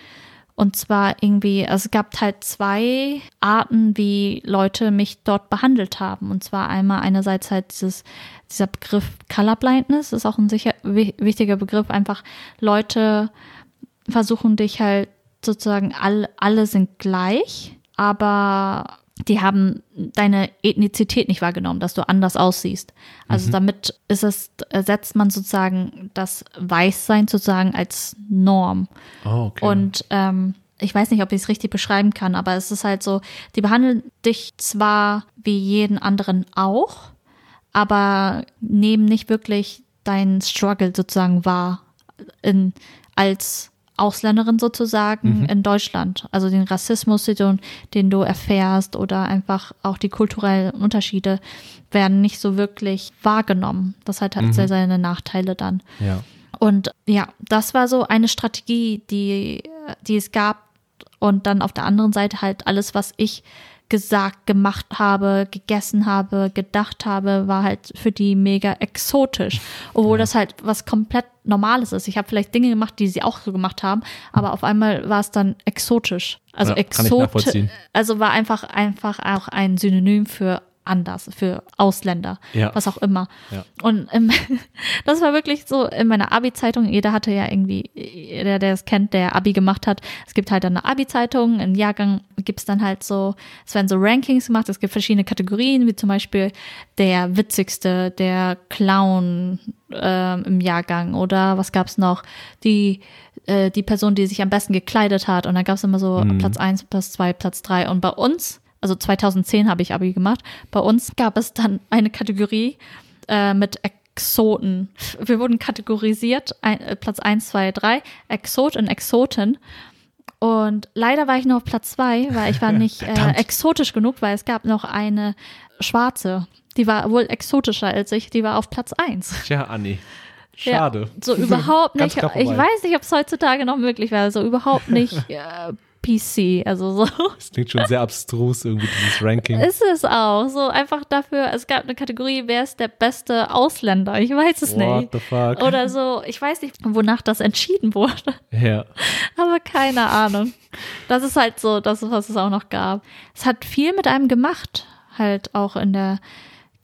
Und zwar irgendwie, also es gab halt zwei Arten, wie Leute mich dort behandelt haben. Und zwar einmal einerseits halt dieses, dieser Begriff Colorblindness, ist auch ein sicher wi- wichtiger Begriff. Einfach Leute versuchen dich halt sozusagen, alle, alle sind gleich, aber die haben deine Ethnizität nicht wahrgenommen, dass du anders aussiehst. Also damit ist es, ersetzt man sozusagen das Weißsein sozusagen als Norm. Oh, okay. Und ähm, ich weiß nicht, ob ich es richtig beschreiben kann, aber es ist halt so, die behandeln dich zwar wie jeden anderen auch, aber nehmen nicht wirklich deinen Struggle sozusagen wahr in, als Ausländerin sozusagen in Deutschland. Also den Rassismus, den du, den du erfährst oder einfach auch die kulturellen Unterschiede werden nicht so wirklich wahrgenommen. Das hat halt sehr seine Nachteile dann. ja. Und ja, das war so eine Strategie, die, die es gab. Und dann auf der anderen Seite halt alles, was ich gesagt, gemacht habe, gegessen habe, gedacht habe, war halt für die mega exotisch. Obwohl das halt was komplett Normales ist. Ich habe vielleicht Dinge gemacht, die sie auch so gemacht haben, aber auf einmal war es dann exotisch. Also Ja, exotisch. Also war einfach, einfach auch ein Synonym für anders, für Ausländer, Ja. was auch immer. Ja. Und ähm, *laughs* das war wirklich so in meiner Abi-Zeitung, jeder hatte ja irgendwie, der, der es kennt, der Abi gemacht hat, es gibt halt dann eine Abi-Zeitung, im Jahrgang gibt's dann halt so, es werden so Rankings gemacht, es gibt verschiedene Kategorien, wie zum Beispiel der witzigste, der Clown ähm, im Jahrgang oder was gab's noch, die äh, die Person, die sich am besten gekleidet hat und dann gab's immer so Platz eins, Platz zwei, Platz drei und bei uns, also 2010 habe ich Abi gemacht, bei uns gab es dann eine Kategorie äh, mit Exoten. Wir wurden kategorisiert, ein, äh, Platz 1, 2, 3, Exot und Exoten. Und leider war ich nur auf Platz 2, weil ich war *laughs* nicht äh, exotisch genug, weil es gab noch eine schwarze, die war wohl exotischer als ich, die war auf Platz 1. Tja, Anni. Schade. Ja, so überhaupt nicht. Ich weiß nicht, ob es heutzutage noch möglich wäre. So überhaupt nicht *laughs* äh, PC. Also so Das klingt schon sehr abstrus, irgendwie dieses Ranking. ist es auch. So einfach dafür, es gab eine Kategorie, wer ist der beste Ausländer? Ich weiß es What nicht. the fuck? Oder so, ich weiß nicht, wonach das entschieden wurde. ja. Aber keine Ahnung. Das ist halt so, das ist, was es auch noch gab. Es hat viel mit einem gemacht, halt auch in der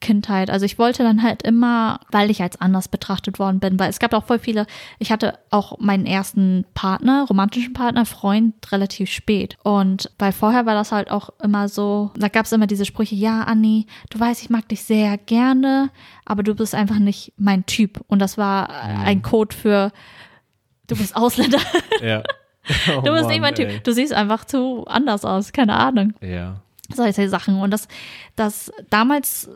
Kindheit. Also ich wollte dann halt immer, weil ich als anders betrachtet worden bin, weil es gab auch voll viele, ich hatte auch meinen ersten Partner, romantischen Partner, Freund relativ spät. Und weil vorher war das halt auch immer so, da gab es immer diese Sprüche, ja, Anni, du weißt, ich mag dich sehr gerne, aber du bist einfach nicht mein Typ. Und das war ein Code für, du bist Ausländer. *laughs* Ja. *laughs* Oh Du bist Mann, nicht mein ey. Typ. Du siehst einfach zu anders aus, keine Ahnung. Ja. Solche Sachen. Und das, das damals,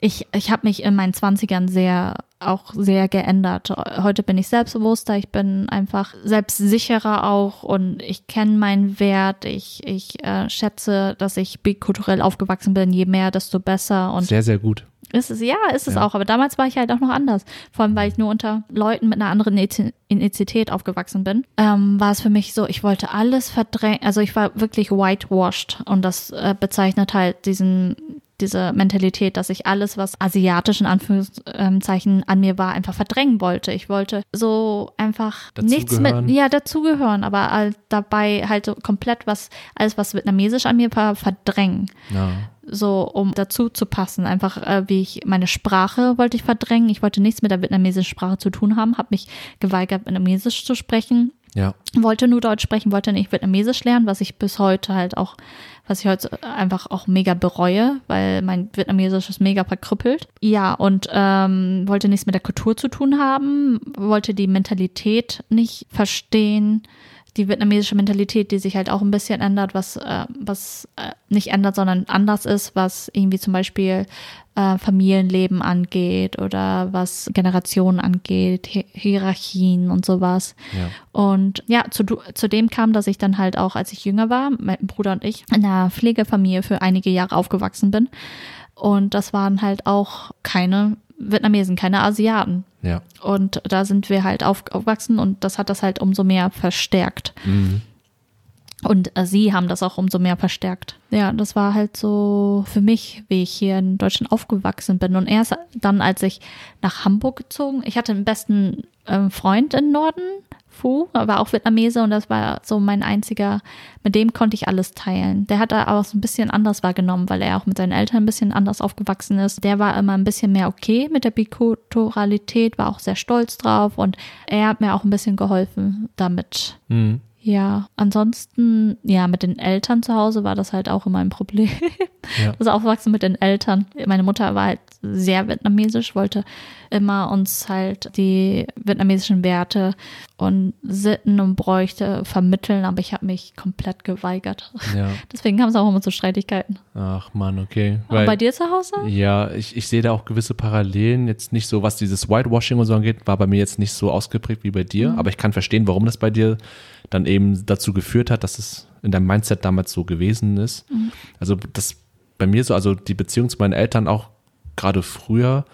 ich, ich habe mich in meinen Zwanzigern sehr, auch sehr geändert. Heute bin ich selbstbewusster, ich bin einfach selbstsicherer auch und ich kenne meinen Wert. Ich, ich äh, schätze, dass ich bikulturell aufgewachsen bin. Je mehr, desto besser. Und Sehr, sehr gut. ist es, ja, ist es Ja. auch. Aber damals war ich halt auch noch anders. Vor allem, weil ich nur unter Leuten mit einer anderen Eth- Ethnizität aufgewachsen bin, ähm, war es für mich so, ich wollte alles verdrängen. Also ich war wirklich whitewashed und das äh, bezeichnet halt diesen diese Mentalität, dass ich alles, was asiatisch in Anführungszeichen an mir war, einfach verdrängen wollte. Ich wollte so einfach nichts mit, ja, dazugehören, aber halt dabei halt so komplett was, alles, was vietnamesisch an mir war, verdrängen Ja. so um dazu zu passen. Einfach äh, wie ich meine Sprache wollte ich verdrängen. Ich wollte nichts mit der vietnamesischen Sprache zu tun haben, habe mich geweigert, vietnamesisch zu sprechen. Ja. Wollte nur Deutsch sprechen, wollte nicht Vietnamesisch lernen, was ich bis heute halt auch, was ich heute einfach auch mega bereue, weil mein Vietnamesisch ist mega verkrüppelt. Ja, und ähm, wollte nichts mit der Kultur zu tun haben, wollte die Mentalität nicht verstehen, die vietnamesische Mentalität, die sich halt auch ein bisschen ändert, was, äh, was äh, nicht ändert, sondern anders ist, was irgendwie zum Beispiel äh, Familienleben angeht oder was Generationen angeht, Hi Hierarchien und sowas. Ja. Und ja, zu, zu dem kam, dass ich dann halt auch, als ich jünger war, mein Bruder und ich in einer Pflegefamilie für einige Jahre aufgewachsen bin. Und das waren halt auch keine Vietnamesen, keine Asiaten. Ja. Und da sind wir halt aufgewachsen und das hat das halt umso mehr verstärkt. Mhm. Und äh, sie haben das auch umso mehr verstärkt. Ja, das war halt so für mich, wie ich hier in Deutschland aufgewachsen bin. Und erst dann, als ich nach Hamburg gezogen, ich hatte einen besten ähm, Freund im Norden, Fu, war auch Vietnamese und das war so mein einziger, mit dem konnte ich alles teilen. Der hat da auch so ein bisschen anders wahrgenommen, weil er auch mit seinen Eltern ein bisschen anders aufgewachsen ist. Der war immer ein bisschen mehr okay mit der Bikulturalität, war auch sehr stolz drauf und er hat mir auch ein bisschen geholfen damit. Mhm. Ja, ansonsten, ja, mit den Eltern zu Hause war das halt auch immer ein Problem. *laughs* Ja. Das Aufwachsen mit den Eltern. Meine Mutter war halt sehr vietnamesisch, wollte immer uns halt die vietnamesischen Werte und Sitten und Bräuchte vermitteln, aber ich habe mich komplett geweigert. Ja. *laughs* Deswegen kam es auch immer zu Streitigkeiten. Ach Mann, okay. Aber bei dir zu Hause? Ja, ich, ich sehe da auch gewisse Parallelen. Jetzt nicht so, was dieses Whitewashing und so angeht, war bei mir jetzt nicht so ausgeprägt wie bei dir. Mhm. Aber ich kann verstehen, warum das bei dir dann eben dazu geführt hat, dass es in deinem Mindset damals so gewesen ist. Mhm. Also das bei mir so, also die Beziehung zu meinen Eltern auch gerade früher,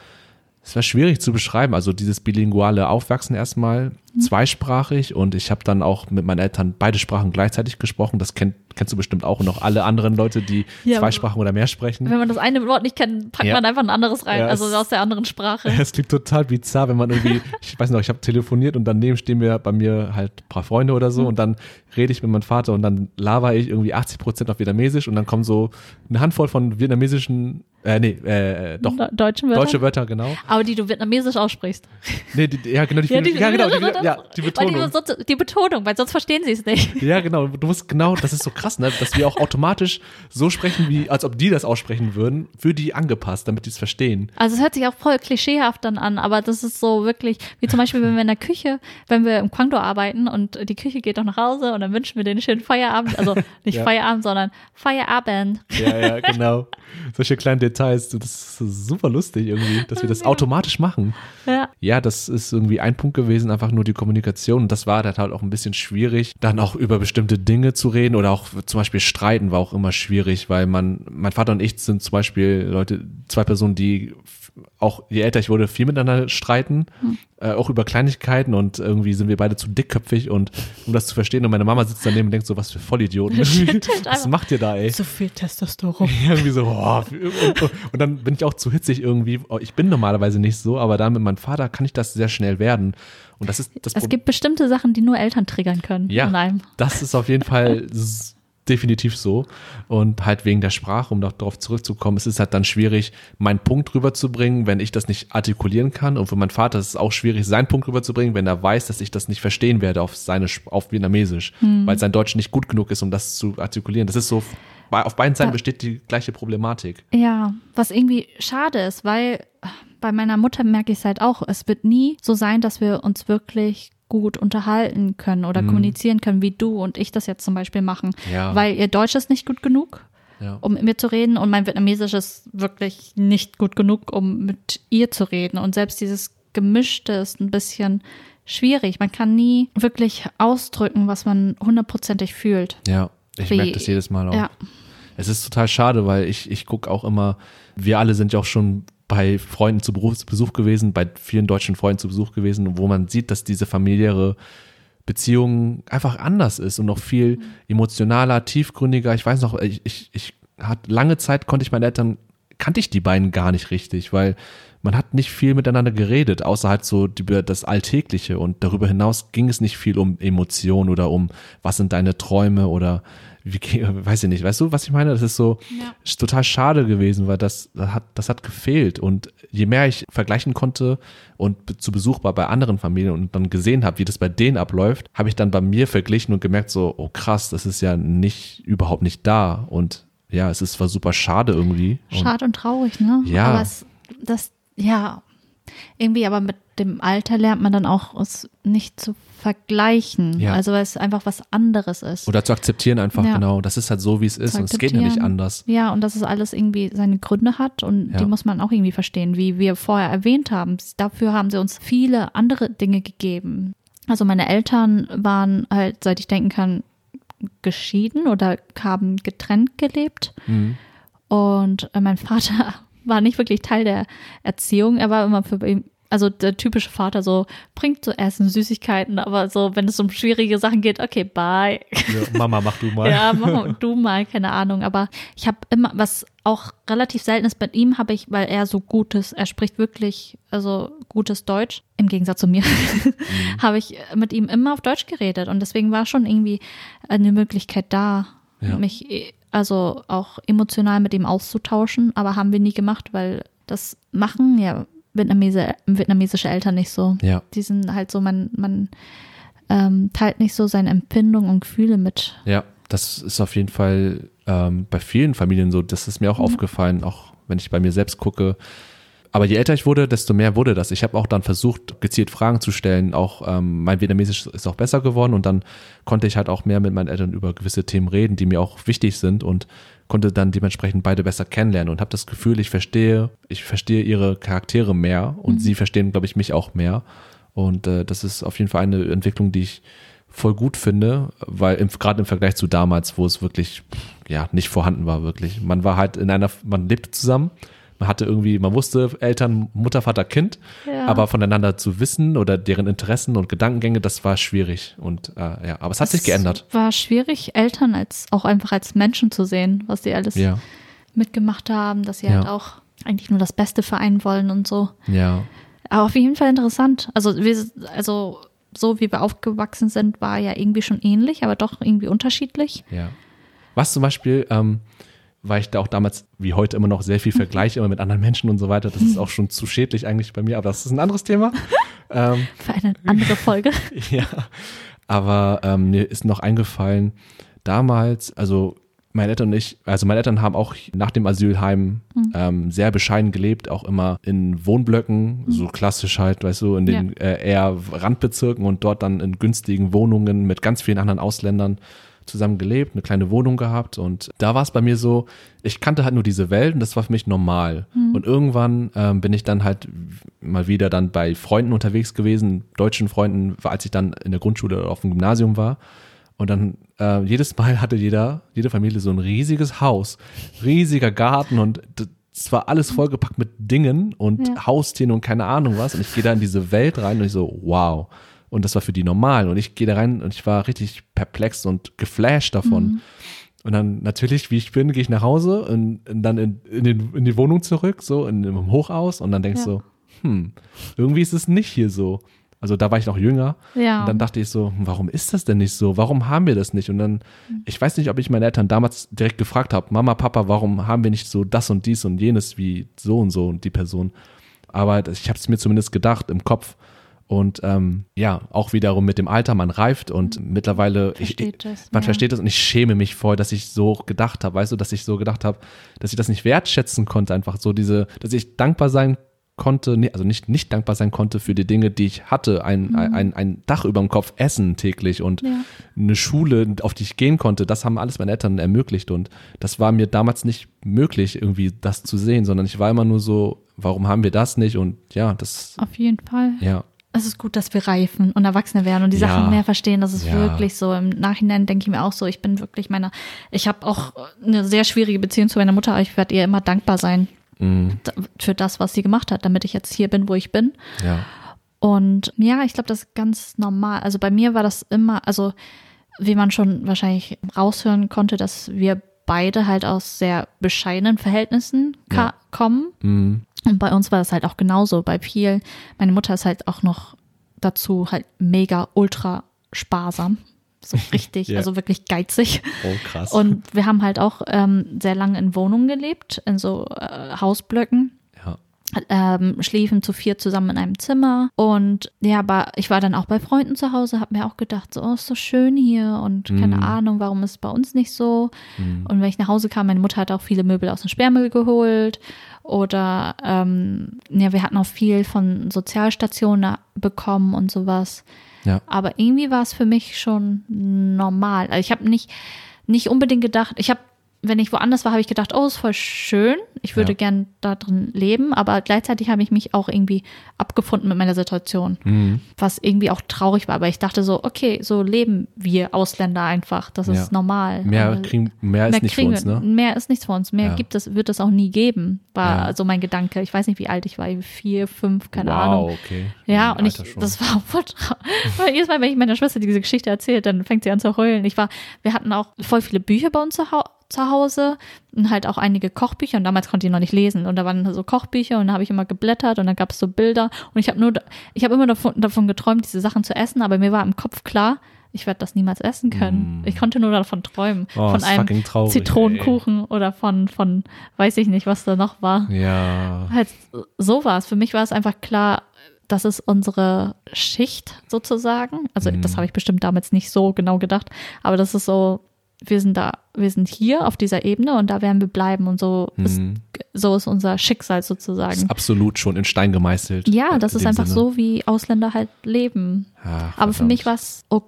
es war schwierig zu beschreiben. Also dieses bilinguale Aufwachsen erstmal. Zweisprachig und ich habe dann auch mit meinen Eltern beide Sprachen gleichzeitig gesprochen. Das kennt, kennst du bestimmt auch und auch alle anderen Leute, die ja, zwei Sprachen oder mehr sprechen. Wenn man das eine Wort nicht kennt, packt ja. man einfach ein anderes rein, ja, also aus der anderen Sprache. *laughs* Es klingt total bizarr, wenn man irgendwie, *laughs* ich weiß noch, ich habe telefoniert und daneben stehen mir bei mir halt ein paar Freunde oder so mhm. und dann rede ich mit meinem Vater und dann laber ich irgendwie 80 Prozent auf Vietnamesisch und dann kommen so eine Handvoll von vietnamesischen äh, nee, äh, doch. Deutsche Wörter? Deutsche Wörter, genau. Aber die du vietnamesisch aussprichst. Nee, die, ja, genau, die, ja, die, ja, genau, die, ja, die Betonung. Die, die, Betonung, weil sonst verstehen sie es nicht. Ja, genau, du musst genau, das ist so krass, ne, dass wir auch automatisch so sprechen, wie, als ob die das aussprechen würden, für die angepasst, damit die es verstehen. Also es hört sich auch voll klischeehaft dann an, aber das ist so wirklich, wie zum Beispiel, wenn wir in der Küche, wenn wir im Kwangdo arbeiten und die Küche geht doch nach Hause und dann wünschen wir den schönen Feierabend, also nicht *laughs* ja. Feierabend, sondern Feierabend. Ja, ja, genau. Solche kleinen Details, das ist super lustig irgendwie, dass wir das automatisch machen. Ja. Ja, das ist irgendwie ein Punkt gewesen, einfach nur die Kommunikation. Und das war dann halt auch ein bisschen schwierig, dann auch über bestimmte Dinge zu reden oder auch zum Beispiel streiten war auch immer schwierig, weil man, mein Vater und ich sind zum Beispiel Leute, zwei Personen, die auch je älter ich wurde, viel miteinander streiten, hm. äh, auch über Kleinigkeiten und irgendwie sind wir beide zu dickköpfig und um das zu verstehen und meine Mama sitzt daneben und denkt so, was für Vollidioten. *laughs* was macht ihr da, ey? Zu viel Testosteron. *laughs* irgendwie so, oh, und, und, dann bin ich auch zu hitzig irgendwie. Oh, ich bin normalerweise nicht so, aber dann mit meinem Vater kann ich das sehr schnell werden. Und das ist das Es gibt bestimmte Sachen, die nur Eltern triggern können. Ja, das ist auf jeden Fall *laughs* definitiv so. Und halt wegen der Sprache, um darauf zurückzukommen, es ist halt dann schwierig, meinen Punkt rüberzubringen, wenn ich das nicht artikulieren kann. Und für meinen Vater ist es auch schwierig, seinen Punkt rüberzubringen, wenn er weiß, dass ich das nicht verstehen werde auf seine, auf Vietnamesisch, hm. weil sein Deutsch nicht gut genug ist, um das zu artikulieren. Das ist so, auf beiden Seiten besteht die gleiche Problematik. Ja, was irgendwie schade ist, weil bei meiner Mutter merke ich es halt auch, es wird nie so sein, dass wir uns wirklich gut unterhalten können oder mhm. kommunizieren können, wie du und ich das jetzt zum Beispiel machen. Ja. Weil ihr Deutsch ist nicht gut genug, ja. um mit mir zu reden und mein Vietnamesisch ist wirklich nicht gut genug, um mit ihr zu reden. Und selbst dieses Gemischte ist ein bisschen schwierig. Man kann nie wirklich ausdrücken, was man hundertprozentig fühlt. Ja, ich wie, merke das jedes Mal auch. Ja. Es ist total schade, weil ich, ich gucke auch immer, wir alle sind ja auch schon bei Freunden zu Besuch gewesen, bei vielen deutschen Freunden zu Besuch gewesen, wo man sieht, dass diese familiäre Beziehung einfach anders ist und noch viel emotionaler, tiefgründiger. Ich weiß noch, ich, ich, ich hat lange Zeit konnte ich meine Eltern, kannte ich die beiden gar nicht richtig, weil man hat nicht viel miteinander geredet, außer halt so die, das Alltägliche und darüber hinaus ging es nicht viel um Emotionen oder um was sind deine Träume oder wie, *laughs* weiß ich nicht, weißt du, was ich meine? Das ist so ja. ist total schade gewesen, weil das, das, hat, das hat gefehlt. Und je mehr ich vergleichen konnte und zu Besuch war bei anderen Familien und dann gesehen habe, wie das bei denen abläuft, habe ich dann bei mir verglichen und gemerkt, so, oh krass, das ist ja nicht, überhaupt nicht da. Und ja, es ist, war super schade irgendwie. Schade und, und traurig, ne? Ja. Aber es, das, ja, irgendwie, aber mit dem Alter lernt man dann auch, es nicht zu vergleichen. Ja. Also weil es einfach was anderes ist. Oder zu akzeptieren einfach, ja. genau. Das ist halt so, wie es ist. Und es geht nämlich anders. Ja, und dass es alles irgendwie seine Gründe hat und ja. die muss man auch irgendwie verstehen. Wie wir vorher erwähnt haben, dafür haben sie uns viele andere Dinge gegeben. Also meine Eltern waren halt, seit ich denken kann, geschieden oder haben getrennt gelebt. Mhm. Und äh, mein Vater war nicht wirklich Teil der Erziehung. Er war immer für also der typische Vater so bringt so Essen, Süßigkeiten, aber so, wenn es um schwierige Sachen geht, okay, bye. Ja, Mama, mach du mal. *laughs* ja, mach du mal, keine Ahnung. Aber ich habe immer, was auch relativ selten ist mit ihm, habe ich, weil er so gutes, er spricht wirklich, also gutes Deutsch, im Gegensatz zu mir, mhm. *laughs* habe ich mit ihm immer auf Deutsch geredet. Und deswegen war schon irgendwie eine Möglichkeit da, ja. mich also auch emotional mit ihm auszutauschen, aber haben wir nie gemacht, weil das machen ja Vietnamese, vietnamesische Eltern nicht so. Ja. Die sind halt so, man, man ähm, teilt nicht so seine Empfindungen und Gefühle mit. Ja, das ist auf jeden Fall ähm, bei vielen Familien so. Das ist mir auch mhm. aufgefallen, auch wenn ich bei mir selbst gucke. Aber je älter ich wurde, desto mehr wurde das. Ich habe auch dann versucht, gezielt Fragen zu stellen. Auch ähm, mein Vietnamesisch ist auch besser geworden und dann konnte ich halt auch mehr mit meinen Eltern über gewisse Themen reden, die mir auch wichtig sind und konnte dann dementsprechend beide besser kennenlernen und habe das Gefühl, ich verstehe, ich verstehe ihre Charaktere mehr und mhm. sie verstehen, glaube ich, mich auch mehr. Und äh, das ist auf jeden Fall eine Entwicklung, die ich voll gut finde, weil gerade im Vergleich zu damals, wo es wirklich ja nicht vorhanden war, wirklich. Man war halt in einer, man lebte zusammen, Man hatte irgendwie, man wusste Eltern, Mutter, Vater, Kind, Ja. aber voneinander zu wissen oder deren Interessen und Gedankengänge, das war schwierig. Und äh, ja, aber es hat sich Es geändert. war schwierig, Eltern als auch einfach als Menschen zu sehen, was die alles Ja, mitgemacht haben, dass sie Ja. halt auch eigentlich nur das Beste für einen wollen und so. ja, Aber auf jeden Fall interessant. Also, wir, also so wie wir aufgewachsen sind, war ja irgendwie schon ähnlich, aber doch irgendwie unterschiedlich. ja. Was zum Beispiel, ähm, weil ich da auch damals, wie heute immer noch, sehr viel vergleiche immer mit anderen Menschen und so weiter. Das ist auch schon zu schädlich eigentlich bei mir, aber das ist ein anderes Thema. *laughs* ähm, Für eine andere Folge. *laughs* Ja, aber ähm, mir ist noch eingefallen, damals, also meine Eltern und ich, also meine Eltern haben auch nach dem Asylheim ähm, sehr bescheiden gelebt, auch immer in Wohnblöcken, so klassisch halt, weißt du, in den äh, eher Randbezirken und dort dann in günstigen Wohnungen mit ganz vielen anderen Ausländern zusammen gelebt, eine kleine Wohnung gehabt und da war es bei mir so, ich kannte halt nur diese Welt und das war für mich normal. Und irgendwann ähm, bin ich dann halt mal wieder dann bei Freunden unterwegs gewesen, deutschen Freunden, als ich dann in der Grundschule oder auf dem Gymnasium war. Und dann äh, jedes Mal hatte jeder, jede Familie so ein riesiges Haus, riesiger Garten und es war alles vollgepackt mit Dingen und Ja. Haustieren und keine Ahnung was. Und ich gehe da in diese Welt rein und ich so, wow. Und das war für die normal. Und ich gehe da rein und ich war richtig perplex und geflasht davon. Und dann natürlich, wie ich bin, gehe ich nach Hause und, und dann in, in, den, in die Wohnung zurück, so in, im Hochhaus. Und dann denkst Ja. du so, hm, irgendwie ist es nicht hier so. Also da war ich noch jünger. Ja. Und dann dachte ich so, warum ist das denn nicht so? Warum haben wir das nicht? Und dann, ich weiß nicht, ob ich meine Eltern damals direkt gefragt habe, Mama, Papa, warum haben wir nicht so das und dies und jenes wie so und so und die Person? Aber ich habe es mir zumindest gedacht im Kopf. Und ähm, ja, auch wiederum mit dem Alter, man reift und mittlerweile, ich, Versteht das, man ja. versteht das und ich schäme mich voll, dass ich so gedacht habe, weißt du, dass ich so gedacht habe, dass ich das nicht wertschätzen konnte, einfach so diese, dass ich dankbar sein konnte, also nicht, nicht dankbar sein konnte für die Dinge, die ich hatte, ein, ein, ein, ein Dach über dem Kopf, Essen täglich und Mhm. Ja. eine Schule, auf die ich gehen konnte, das haben alles meine Eltern ermöglicht und das war mir damals nicht möglich, irgendwie das zu sehen, sondern ich war immer nur so, warum haben wir das nicht und ja, das, Auf jeden Fall. ja, Es ist gut, dass wir reifen und Erwachsene werden und die Ja. Sachen mehr verstehen. Das ist Ja. wirklich so. Im Nachhinein denke ich mir auch so, ich bin wirklich meiner, ich habe auch eine sehr schwierige Beziehung zu meiner Mutter, aber ich werde ihr immer dankbar sein da- für das, was sie gemacht hat, damit ich jetzt hier bin, wo ich bin. ja, Und ja, ich glaube, das ist ganz normal. Also bei mir war das immer, also wie man schon wahrscheinlich raushören konnte, dass wir beide halt aus sehr bescheidenen Verhältnissen Ja. kommen. mm, Und bei uns war das halt auch genauso. Bei viel, meine Mutter ist halt auch noch dazu halt mega ultra sparsam. So *laughs* richtig, Ja. also wirklich geizig. oh krass. Und wir haben halt auch ähm, sehr lange in Wohnungen gelebt, in so äh, Hausblöcken ja, ähm, schliefen zu vier zusammen in einem Zimmer. Und ja, aber ich war dann auch bei Freunden zu Hause, habe mir auch gedacht, so, oh, ist so schön hier und keine Mhm. Ahnung, warum ist es bei uns nicht so. Mhm. Und wenn ich nach Hause kam, meine Mutter hat auch viele Möbel aus dem Sperrmüll geholt. Oder ähm, ja, wir hatten auch viel von Sozialstationen bekommen und sowas. Ja. Aber irgendwie war es für mich schon normal. Also ich habe nicht, nicht unbedingt gedacht, ich habe, wenn ich woanders war, habe ich gedacht, oh, ist voll schön. Ich würde Ja. gern da drin leben, aber gleichzeitig habe ich mich auch irgendwie abgefunden mit meiner Situation, Mhm. was irgendwie auch traurig war. Aber ich dachte so, okay, so leben wir Ausländer einfach. Das ist Ja. normal. Mehr, Aber- kriegen, mehr ist mehr nicht für uns, ne? Mehr ist nichts für uns. Mehr Ja. gibt es, wird es auch nie geben, war Ja. so mein Gedanke. Ich weiß nicht, wie alt ich war, vier, fünf, keine wow, Ahnung. okay. Ja, und ich, schon. das war voll trau- *laughs* Weil jedes Mal, wenn ich meiner Schwester diese Geschichte erzähle, dann fängt sie an zu heulen. Ich war, wir hatten auch voll viele Bücher bei uns zu, hau zu Hause und halt auch einige Kochbücher und damals konnte ich noch nicht lesen und da waren so Kochbücher und da habe ich immer geblättert und dann gab es so Bilder und ich habe nur, ich habe immer davon, davon geträumt, diese Sachen zu essen, aber mir war im Kopf klar, ich werde das niemals essen können. Mm. Ich konnte nur davon träumen. Oh, von einem traurig, Zitronenkuchen oder von, von, weiß ich nicht, was da noch war Ja, halt so war es. Für mich war es einfach klar, das ist unsere Schicht sozusagen. Also Mhm. das habe ich bestimmt damals nicht so genau gedacht, aber das ist so, wir sind da, wir sind hier auf dieser Ebene und da werden wir bleiben und so ist, Mhm. so ist unser Schicksal sozusagen. ist absolut schon in Stein gemeißelt. Ja, äh, das ist einfach Sinne. so, wie Ausländer halt leben. Ah, Aber für mich war es okay,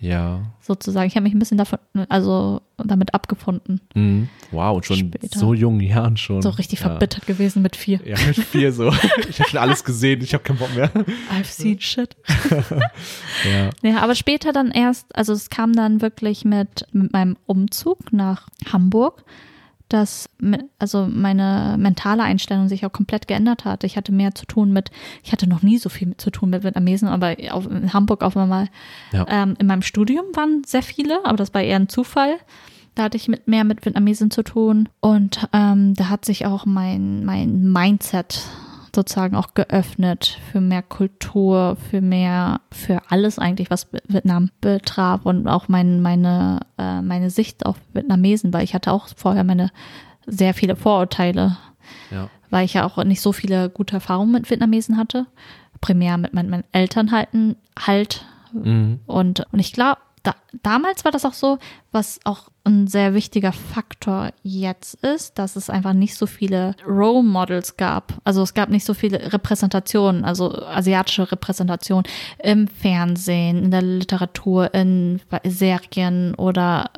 Ja. sozusagen. Ich habe mich ein bisschen davon, also damit abgefunden. Mhm. Wow, und schon Später. so jungen Jahren schon. So richtig ja. verbittert gewesen mit vier. Ja, mit vier so. *laughs* Ich habe schon alles gesehen, ich habe keinen Bock mehr. I've seen shit. *laughs* Ja. Ja, aber später dann erst, also es kam dann wirklich mit, mit meinem Umzug nach Hamburg. Dass also meine mentale Einstellung sich auch komplett geändert hat. Ich hatte mehr zu tun mit, ich hatte noch nie so viel zu tun mit Vietnamesen, aber auf, in Hamburg auf einmal ja. ähm, in meinem Studium waren sehr viele, aber das war eher ein Zufall. Da hatte ich mit mehr mit Vietnamesen zu tun und ähm, da hat sich auch mein, mein Mindset sozusagen auch geöffnet für mehr Kultur, für mehr, für alles eigentlich, was Vietnam betraf und auch mein, meine, äh, meine Sicht auf Vietnamesen, weil ich hatte auch vorher meine sehr viele Vorurteile, ja. weil ich ja auch nicht so viele gute Erfahrungen mit Vietnamesen hatte, primär mit meinen, meinen Eltern halten, halt mhm. und, und ich glaube, da, damals war das auch so, was auch ein sehr wichtiger Faktor jetzt ist, dass es einfach nicht so viele Role Models gab. Also es gab nicht so viele Repräsentationen, also asiatische Repräsentationen im Fernsehen, in der Literatur, in Serien oder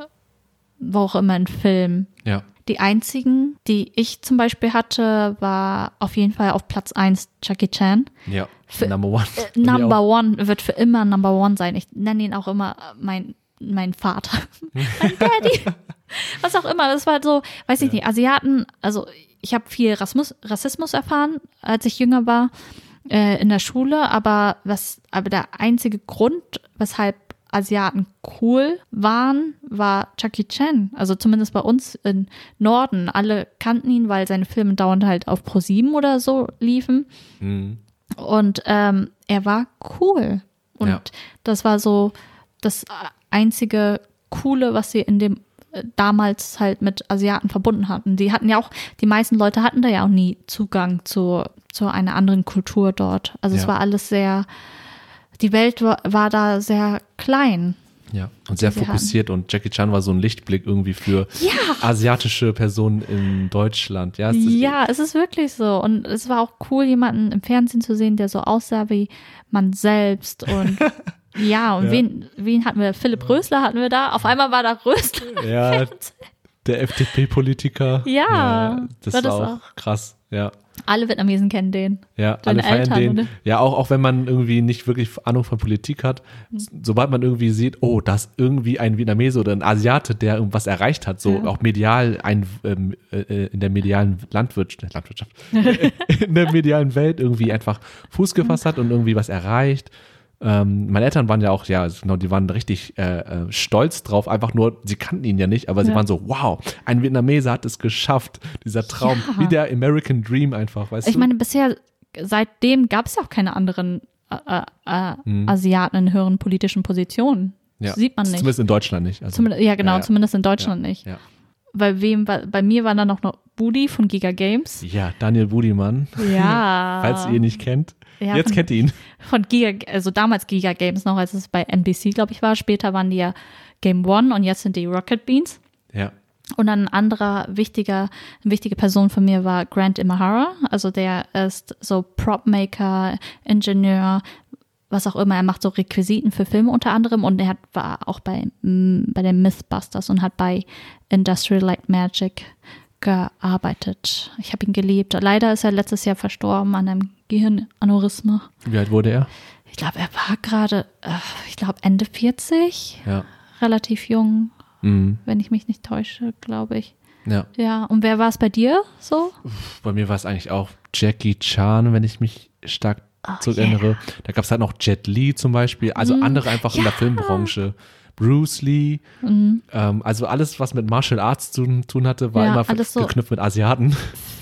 wo auch immer in Filmen. Ja. Die einzigen, die ich zum Beispiel hatte, war auf jeden Fall auf Platz 1 Jackie Chan. Ja, für, Number One. Äh, number One wird für immer Number One sein. Ich nenne ihn auch immer mein, mein Vater. *laughs* mein Daddy. Was auch immer. Das war halt so, weiß ich ja. nicht, Asiaten, also ich habe viel Rassismus, Rassismus erfahren, als ich jünger war äh, in der Schule, aber was, aber der einzige Grund, weshalb Asiaten cool waren, war Jackie Chan. Also zumindest bei uns im Norden. Alle kannten ihn, weil seine Filme dauernd halt auf Pro7 oder so liefen. Mhm. Und ähm, er war cool. Und ja. das war so das einzige Coole, was sie in dem äh, damals halt mit Asiaten verbunden hatten. Die hatten ja auch, die meisten Leute hatten da ja auch nie Zugang zu, zu einer anderen Kultur dort. Also ja. es war alles sehr, die Welt war, war da sehr klein. Ja, und sehr fokussiert hatten. und Jackie Chan war so ein Lichtblick irgendwie für ja. asiatische Personen in Deutschland. Ja, es ist, ja, es ist wirklich so. Und es war auch cool, jemanden im Fernsehen zu sehen, der so aussah wie man selbst und *laughs* ja, und ja. Wen, wen hatten wir? Philipp Rösler hatten wir da. Auf einmal war da Rösler. Ja, der FDP-Politiker. Ja, ja, das war, das war auch krass, ja. Alle Vietnamesen kennen den. Ja, alle feiern Eltern, den. Oder? Ja, auch, auch wenn man irgendwie nicht wirklich Ahnung von Politik hat, mhm. sobald man irgendwie sieht, oh, das irgendwie ein Vietnamese oder ein Asiate, der irgendwas erreicht hat, so ja. auch medial ein, ähm, äh, in der medialen Landwirtschaft, Landwirtschaft *laughs* in der medialen Welt irgendwie einfach Fuß gefasst hat und irgendwie was erreicht ähm, meine Eltern waren ja auch, ja, genau, die waren richtig äh, äh, stolz drauf, einfach nur, sie kannten ihn ja nicht, aber sie waren so, wow, ein Vietnameser hat es geschafft, dieser Traum, ja. wie der American Dream einfach, weißt ich du? Ich meine, bisher, seitdem gab es ja auch keine anderen äh, äh, hm. Asiaten in höheren politischen Positionen. Ja. sieht man nicht. Zumindest in Deutschland nicht. Also, ja, genau, ja, ja. zumindest in Deutschland nicht. Ja. Bei wem, bei, bei mir war dann noch Budi von Giga Games. Ja, Daniel Budimann. Ja. *laughs* Falls ihr ihn nicht kennt. Ja, Jetzt von, kennt ihr ihn. Von Giga, also damals Giga Games noch, als es bei NBC, glaube ich, war. Später waren die ja Game One und jetzt sind die Rocket Beans. Ja. Und ein anderer wichtiger, eine wichtige Person von mir war Grant Imahara. Also der ist so Prop-Maker, Ingenieur, was auch immer. Er macht so Requisiten für Filme unter anderem und er hat, war auch bei, bei den Mythbusters und hat bei Industrial Light Magic gearbeitet. Ich habe ihn geliebt. Leider ist er letztes Jahr verstorben an einem Gehirnaneurysma. Wie alt wurde er? Ich glaube, er war gerade, äh, ich glaube, Ende 40. Ja. Relativ jung, mhm. wenn ich mich nicht täusche, glaube ich. Ja. Ja, und wer war es bei dir so? Bei mir war es eigentlich auch Jackie Chan, wenn ich mich stark oh, zurückerinnere. Yeah. Da gab es halt noch Jet Li zum Beispiel, also mhm. andere einfach ja. in der Filmbranche. Bruce Lee. Mhm. Ähm, also alles, was mit Martial Arts zu tun hatte, war ja, immer so geknüpft mit Asiaten.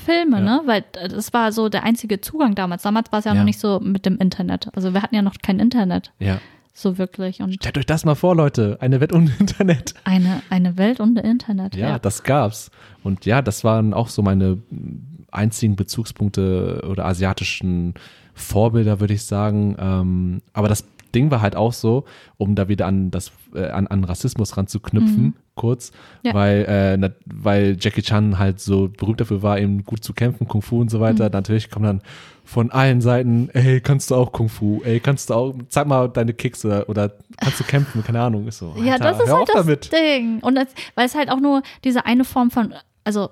Filme, ja. ne? Weil äh, das war so der einzige Zugang damals. Damals war es ja, ja, noch nicht so mit dem Internet. Also wir hatten ja noch kein Internet. Ja. So wirklich. Und Stellt euch das mal vor, Leute. Eine Welt ohne Internet. Eine, eine Welt ohne Internet. Ja, ja, das gab's. Und ja, das waren auch so meine einzigen Bezugspunkte oder asiatischen Vorbilder, würde ich sagen. Ähm, aber das Ding war halt auch so, um da wieder an das äh, an, an Rassismus ranzuknüpfen, mhm. kurz, ja. weil äh, weil Jackie Chan halt so berühmt dafür war, eben gut zu kämpfen, Kung Fu und so weiter. Mhm. Natürlich kommt dann von allen Seiten, ey, kannst du auch Kung Fu? Ey, kannst du auch, zeig mal deine Kicks oder, oder kannst du kämpfen? Keine Ahnung. Ist so, Alter, ja, das ist halt das damit. Ding. Und das, weil es halt auch nur diese eine Form von, also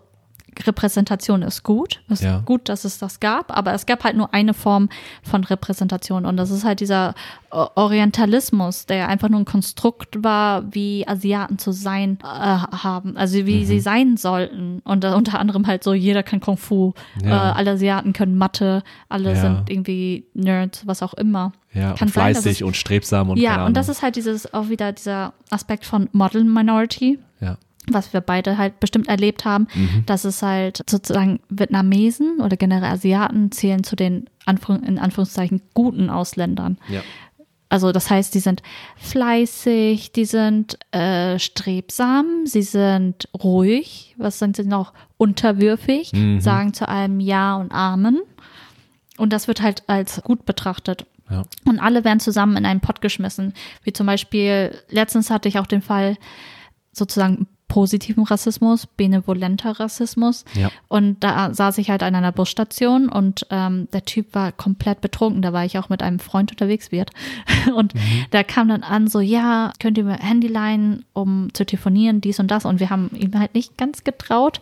Repräsentation ist gut. Es ist Ja. gut, dass es das gab, aber es gab halt nur eine Form von Repräsentation und das ist halt dieser O- Orientalismus, der einfach nur ein Konstrukt war, wie Asiaten zu sein äh, haben, also wie Mhm. sie sein sollten und äh, unter anderem halt so, jeder kann Kung Fu, Ja. äh, alle Asiaten können Mathe, alle Ja. sind irgendwie Nerds, was auch immer. Ja, Kann und sein, fleißig es- und strebsam und ja, und das ist halt dieses auch wieder dieser Aspekt von Model Minority, ja. Was wir beide halt bestimmt erlebt haben, Mhm. dass es halt sozusagen Vietnamesen oder generell Asiaten zählen zu den Anführ in Anführungszeichen guten Ausländern. Ja. Also das heißt, die sind fleißig, die sind äh, strebsam, sie sind ruhig, was sind sie noch? Unterwürfig, Mhm. sagen zu allem Ja und Amen. Und das wird halt als gut betrachtet. Ja. Und alle werden zusammen in einen Pott geschmissen. Wie zum Beispiel, letztens hatte ich auch den Fall sozusagen positiven Rassismus, benevolenter Rassismus. Ja. Und da saß ich halt an einer Busstation und ähm, der Typ war komplett betrunken. Da war ich auch mit einem Freund unterwegs, wird. *laughs* Und der kam dann an, so, ja, könnt ihr mir Handy leihen, um zu telefonieren, dies und das. Und wir haben ihm halt nicht ganz getraut.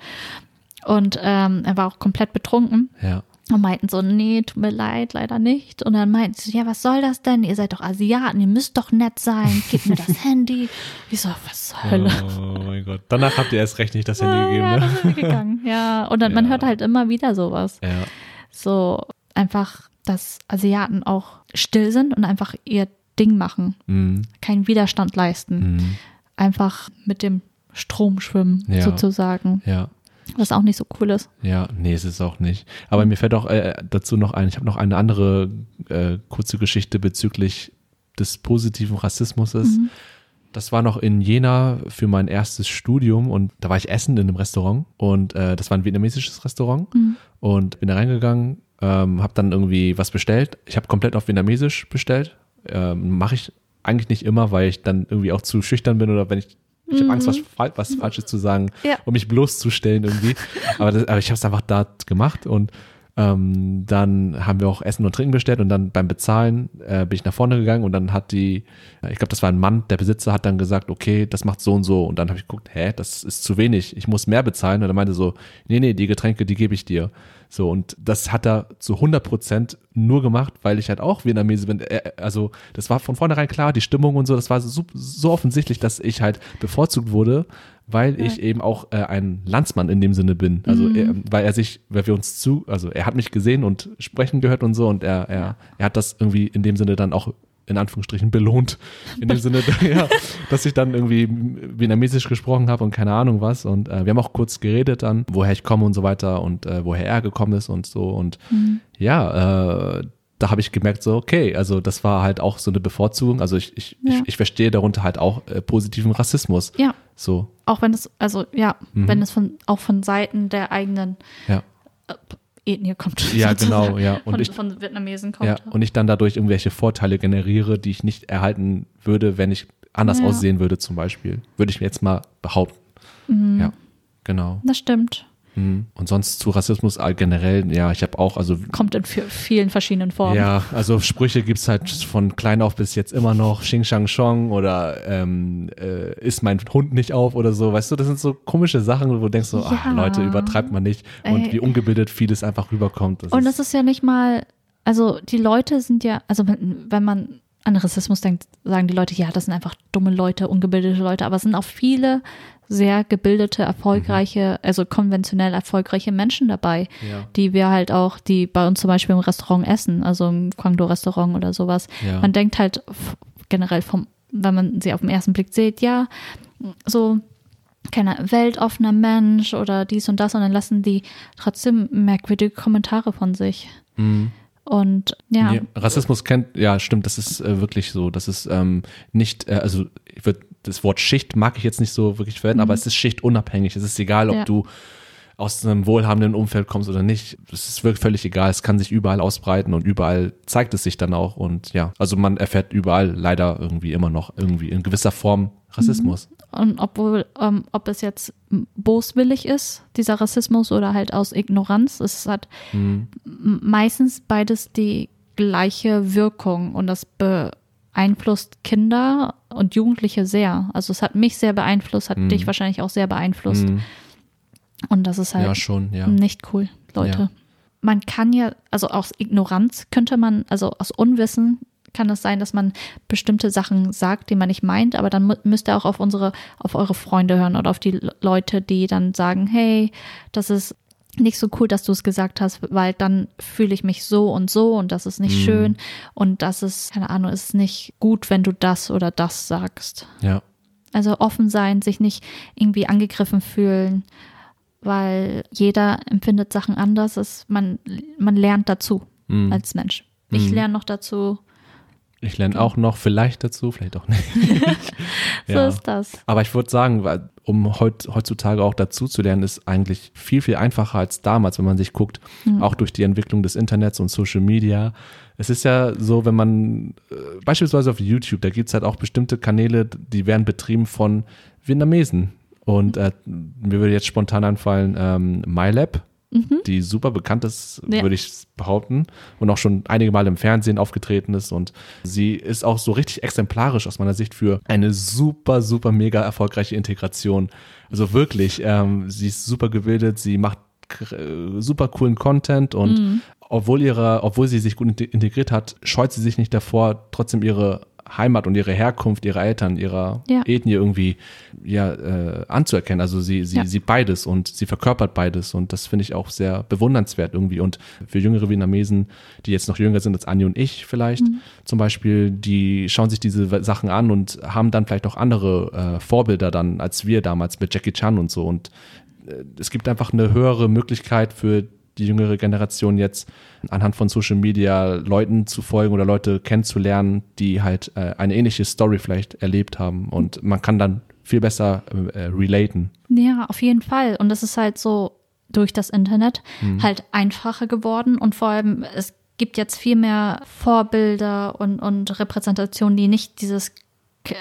Und ähm, er war auch komplett betrunken. Ja. Und meinten so, nee, tut mir leid, leider nicht. Und dann meinten sie, ja, was soll das denn? Ihr seid doch Asiaten, ihr müsst doch nett sein. Gib mir das *laughs* Handy. Ich so, was zur Hölle? Oh mein Gott. Danach habt ihr erst recht nicht das Handy gegeben, ja, ne? dann sind wir gegangen. Ja, und dann, man Ja. hört halt immer wieder sowas. Ja. So einfach, dass Asiaten auch still sind und einfach ihr Ding machen. Mhm. Keinen Widerstand leisten. Mhm. Einfach mit dem Strom schwimmen, Ja. sozusagen. Ja. Was auch nicht so cool ist. Ja, nee, es ist auch nicht. Aber mir fällt auch äh, dazu noch ein, ich habe noch eine andere äh, kurze Geschichte bezüglich des positiven Rassismus. Das war noch in Jena für mein erstes Studium und da war ich essen in einem Restaurant und äh, das war ein vietnamesisches Restaurant und bin da reingegangen, ähm, habe dann irgendwie was bestellt. Ich habe komplett auf Vietnamesisch bestellt. Ähm, Mache ich eigentlich nicht immer, weil ich dann irgendwie auch zu schüchtern bin oder wenn ich ich habe Angst, was, Fal- was Falsches zu sagen, Ja. um mich bloßzustellen irgendwie. aber, das, aber ich habe es einfach da gemacht und ähm, dann haben wir auch Essen und Trinken bestellt und dann beim Bezahlen äh, bin ich nach vorne gegangen und dann hat die, ich glaube, das war ein Mann, der Besitzer hat dann gesagt, okay, das macht so und so und dann habe ich geguckt, hä, das ist zu wenig, ich muss mehr bezahlen und er meinte so, nee, nee, die Getränke, die gebe ich dir. So und das hat er zu 100 Prozent nur gemacht, weil ich halt auch Vietnamese bin. Also das war von vornherein klar, die Stimmung und so, das war so, so offensichtlich, dass ich halt bevorzugt wurde, weil ich eben auch äh, ein Landsmann in dem Sinne bin. Also er, weil er sich, weil wir uns zu, also er hat mich gesehen und sprechen gehört und so und er, er, er hat das irgendwie in dem Sinne dann auch in Anführungsstrichen belohnt. In dem Sinne, *laughs* ja, dass ich dann irgendwie Vietnamesisch gesprochen habe und keine Ahnung was. Und äh, wir haben auch kurz geredet dann, woher ich komme und so weiter und äh, woher er gekommen ist und so. Und ja, äh, da habe ich gemerkt, so, okay, also das war halt auch so eine Bevorzugung. Also ich, ich, Ja. ich, ich verstehe darunter halt auch äh, positiven Rassismus. Ja, So, auch wenn es, also ja, Mhm. wenn es von auch von Seiten der eigenen ja. Ethnie kommt. Ja, *laughs* genau, ja. Und von, ich- von Vietnamesen kommt. Ja, und ich dann dadurch irgendwelche Vorteile generiere, die ich nicht erhalten würde, wenn ich anders Ja. aussehen würde, zum Beispiel. Würde ich mir jetzt mal behaupten. Mhm. Ja, genau. Das stimmt. Mhm. Und sonst zu Rassismus all- generell, ja, ich habe auch, also Kommt in vi- vielen verschiedenen Formen. ja, also Sprüche gibt's halt von klein auf bis jetzt immer noch, Xing Shang Shong oder ähm, äh, ist mein Hund nicht auf oder so, weißt du, das sind so komische Sachen, wo du denkst so, ach Ja. Leute, übertreibt man nicht und Ey. wie ungebildet vieles einfach rüberkommt. Das Und das ist ja nicht mal, also die Leute sind ja, also wenn, wenn man an Rassismus denkt, sagen die Leute, ja, das sind einfach dumme Leute, ungebildete Leute, aber es sind auch viele sehr gebildete, erfolgreiche, also konventionell erfolgreiche Menschen dabei, Ja. die wir halt auch, die bei uns zum Beispiel im Restaurant essen, also im Kwangdo-Restaurant oder sowas. Ja. Man denkt halt generell vom, wenn man sie auf den ersten Blick sieht, ja, so keine weltoffener Mensch oder dies und das und dann lassen die trotzdem merkwürdige Kommentare von sich. Mhm. Und ja, Nee, Rassismus kennt, ja, stimmt, das ist äh, wirklich so. Das ist ähm, nicht, äh, also ich würd, das Wort Schicht mag ich jetzt nicht so wirklich verwenden, aber es ist schichtunabhängig. Es ist egal, ob Mhm. Ja. du aus einem wohlhabenden Umfeld kommst oder nicht. Es ist wirklich völlig egal. Es kann sich überall ausbreiten und überall zeigt es sich dann auch. Und ja, also man erfährt überall leider irgendwie immer noch irgendwie in gewisser Form Rassismus. und obwohl, ähm, ob es jetzt boswillig ist, dieser Rassismus oder halt aus Ignoranz, es hat Mhm. meistens beides die gleiche Wirkung und das beeinflusst Kinder und Jugendliche sehr. Also es hat mich sehr beeinflusst, hat dich wahrscheinlich auch sehr beeinflusst. Mhm. Und das ist halt ja, schon, ja. nicht cool, Leute. Ja. Man kann ja, also aus Ignoranz könnte man, also aus Unwissen kann es sein, dass man bestimmte Sachen sagt, die man nicht meint, aber dann müsst ihr auch auf unsere, auf eure Freunde hören oder auf die Leute, die dann sagen, hey, das ist nicht so cool, dass du es gesagt hast, weil dann fühle ich mich so und so und das ist nicht mhm. schön und das ist, keine Ahnung, ist nicht gut, wenn du das oder das sagst. Ja. Also offen sein, sich nicht irgendwie angegriffen fühlen, weil jeder empfindet Sachen anders. Es, man, man lernt dazu mhm. als Mensch. Ich mhm. lerne noch dazu, ich lerne auch noch vielleicht dazu, vielleicht auch nicht. *laughs* so ja. ist das. Aber ich würde sagen, um heut, heutzutage auch dazu zu lernen, ist eigentlich viel, viel einfacher als damals, wenn man sich guckt, mhm. auch durch die Entwicklung des Internets und Social Media. Es ist ja so, wenn man äh, beispielsweise auf YouTube, da gibt es halt auch bestimmte Kanäle, die werden betrieben von Vietnamesen. Und äh, mir würde jetzt spontan anfallen, ähm, MyLab mhm. die super bekannt ist, ja. würde ich behaupten, und auch schon einige Mal im Fernsehen aufgetreten ist. Und sie ist auch so richtig exemplarisch aus meiner Sicht für eine super, super mega erfolgreiche Integration. Also wirklich, ähm, sie ist super gebildet, sie macht äh, super coolen Content und mhm. obwohl ihre, obwohl sie sich gut integriert hat, scheut sie sich nicht davor, trotzdem ihre Heimat und ihre Herkunft ihrer Eltern, ihrer ja. Ethnie irgendwie ja, äh, anzuerkennen. Also sie, sie ja. sieht beides und sie verkörpert beides und das finde ich auch sehr bewundernswert irgendwie. Und für jüngere Vietnamesen, die jetzt noch jünger sind als Anni und ich vielleicht mhm. zum Beispiel, die schauen sich diese Sachen an und haben dann vielleicht auch andere äh, Vorbilder dann als wir damals mit Jackie Chan und so. Und äh, es gibt einfach eine höhere Möglichkeit für die jüngere Generation jetzt anhand von Social Media Leuten zu folgen oder Leute kennenzulernen, die halt äh, eine ähnliche Story vielleicht erlebt haben und man kann dann viel besser äh, relaten. Ja, auf jeden Fall. Und das ist halt so durch das Internet mhm. halt einfacher geworden und vor allem es gibt jetzt viel mehr Vorbilder und, und Repräsentationen, die nicht dieses,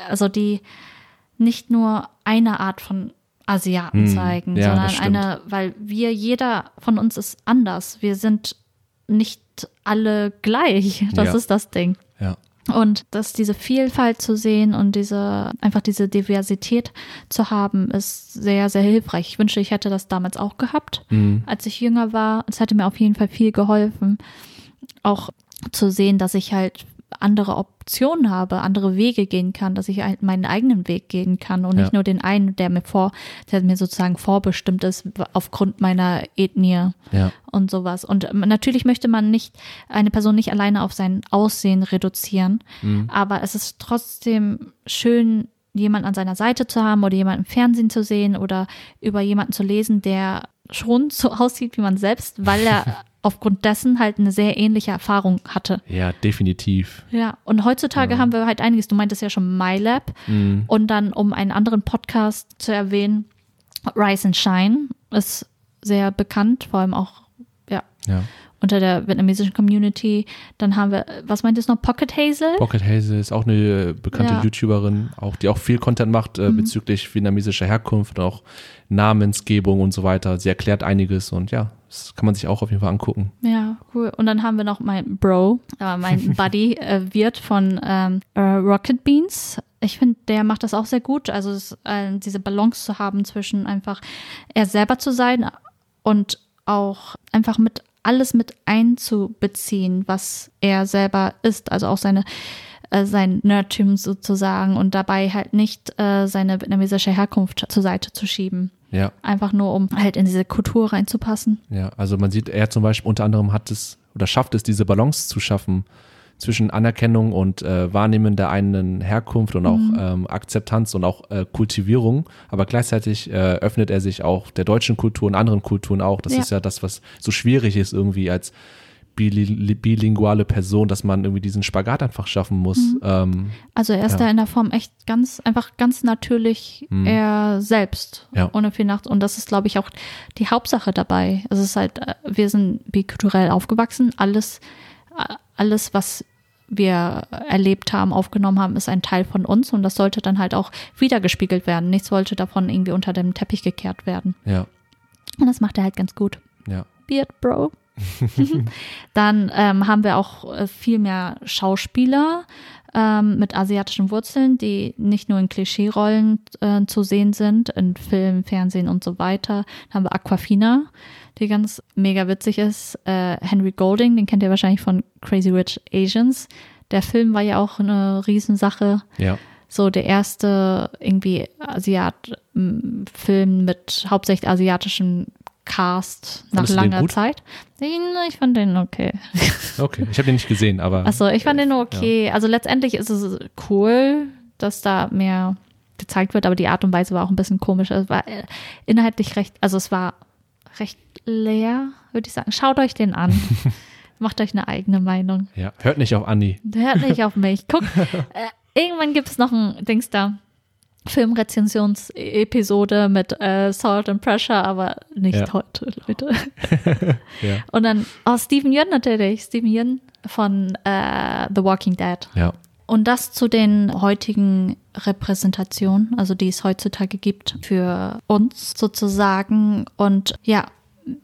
also die nicht nur eine Art von Asiaten hm, zeigen, ja, sondern eine, weil wir, jeder von uns ist anders. Wir sind nicht alle gleich. *laughs* Das ja. ist das Ding. Ja. Und dass diese Vielfalt zu sehen und diese, einfach diese Diversität zu haben, ist sehr, sehr hilfreich. Ich wünschte, ich hätte das damals auch gehabt, mhm. als ich jünger war. Es hätte mir auf jeden Fall viel geholfen. Auch zu sehen, dass ich halt andere Optionen habe, andere Wege gehen kann, dass ich meinen eigenen Weg gehen kann und ja. nicht nur den einen, der mir vor, der mir sozusagen vorbestimmt ist aufgrund meiner Ethnie ja. und sowas. Und natürlich möchte man nicht eine Person nicht alleine auf sein Aussehen reduzieren, mhm. aber es ist trotzdem schön, jemand an seiner Seite zu haben oder jemand im Fernsehen zu sehen oder über jemanden zu lesen, der schon so *laughs* aussieht wie man selbst, weil er *laughs* aufgrund dessen halt eine sehr ähnliche Erfahrung hatte. Ja, definitiv. Ja, und heutzutage ja. haben wir halt einiges. Du meintest ja schon MyLab. Mhm. Und dann, um einen anderen Podcast zu erwähnen, Rise and Shine ist sehr bekannt, vor allem auch, ja. ja unter der vietnamesischen Community. Dann haben wir, was meint ihr noch, Pocket Hazel? Pocket Hazel ist auch eine bekannte ja. YouTuberin, auch, die auch viel Content macht äh, mhm. bezüglich vietnamesischer Herkunft, auch Namensgebung und so weiter. Sie erklärt einiges und ja, das kann man sich auch auf jeden Fall angucken. Ja, cool. Und dann haben wir noch mein Bro, äh, mein *laughs* Buddy äh, Wirt von ähm, äh, Rocket Beans. Ich finde, der macht das auch sehr gut. Also das, äh, diese Balance zu haben zwischen einfach er selber zu sein und auch einfach mit alles mit einzubeziehen, was er selber ist, also auch seine äh, sein Nerdtum sozusagen und dabei halt nicht äh, seine vietnamesische Herkunft zur Seite zu schieben. Ja. Einfach nur, um halt in diese Kultur reinzupassen. Ja, also man sieht, er zum Beispiel unter anderem hat es oder schafft es, diese Balance zu schaffen zwischen Anerkennung und äh, Wahrnehmen der eigenen Herkunft und auch mhm. ähm, Akzeptanz und auch äh, Kultivierung. Aber gleichzeitig äh, öffnet er sich auch der deutschen Kultur und anderen Kulturen auch. Das ja. ist ja das, was so schwierig ist irgendwie als bilinguale Person, dass man irgendwie diesen Spagat einfach schaffen muss. Mhm. Ähm, also er ist ja. da in der Form echt ganz, einfach ganz natürlich mhm. er selbst, ja. ohne viel Nacht. Und das ist, glaube ich, auch die Hauptsache dabei. Es ist halt, äh, wir sind bikulturell aufgewachsen, alles alles, was wir erlebt haben, aufgenommen haben, ist ein Teil von uns und das sollte dann halt auch wiedergespiegelt werden. Nichts sollte davon irgendwie unter dem Teppich gekehrt werden. Ja. Und das macht er halt ganz gut. Ja. Beard Bro. *laughs* dann ähm, haben wir auch äh, viel mehr Schauspieler. ähm, mit asiatischen Wurzeln, die nicht nur in Klischee-Rollen äh, zu sehen sind, in Film, Fernsehen und so weiter. Dann haben wir Aquafina, die ganz mega witzig ist. Äh, Henry Golding, den kennt ihr wahrscheinlich von Crazy Rich Asians. Der Film war ja auch eine Riesensache. Ja. So der erste irgendwie Asiat-Film mit hauptsächlich asiatischen Cast nach langer? Zeit. Ich, fand den okay. *laughs* Okay, ich habe den nicht gesehen, aber Achso, ich fand den okay. Also letztendlich ist es cool, dass da mehr gezeigt wird, aber die Art und Weise war auch ein bisschen komisch. Es war äh, inhaltlich recht, also es war recht leer, würde ich sagen. Schaut euch den an. *laughs* Macht euch eine eigene Meinung. ja, hört nicht auf Anni. Hört nicht auf mich. Guck, *laughs* äh, irgendwann gibt es noch ein Dings da. Filmrezensionsepisode mit äh, Salt and Pressure, aber nicht Ja. heute, Leute. *laughs* Ja. Und dann, oh, Steven Yeun natürlich. Steven Yeun von äh, The Walking Dead. Ja. Und das zu den heutigen Repräsentationen, also die es heutzutage gibt für uns sozusagen. Und ja,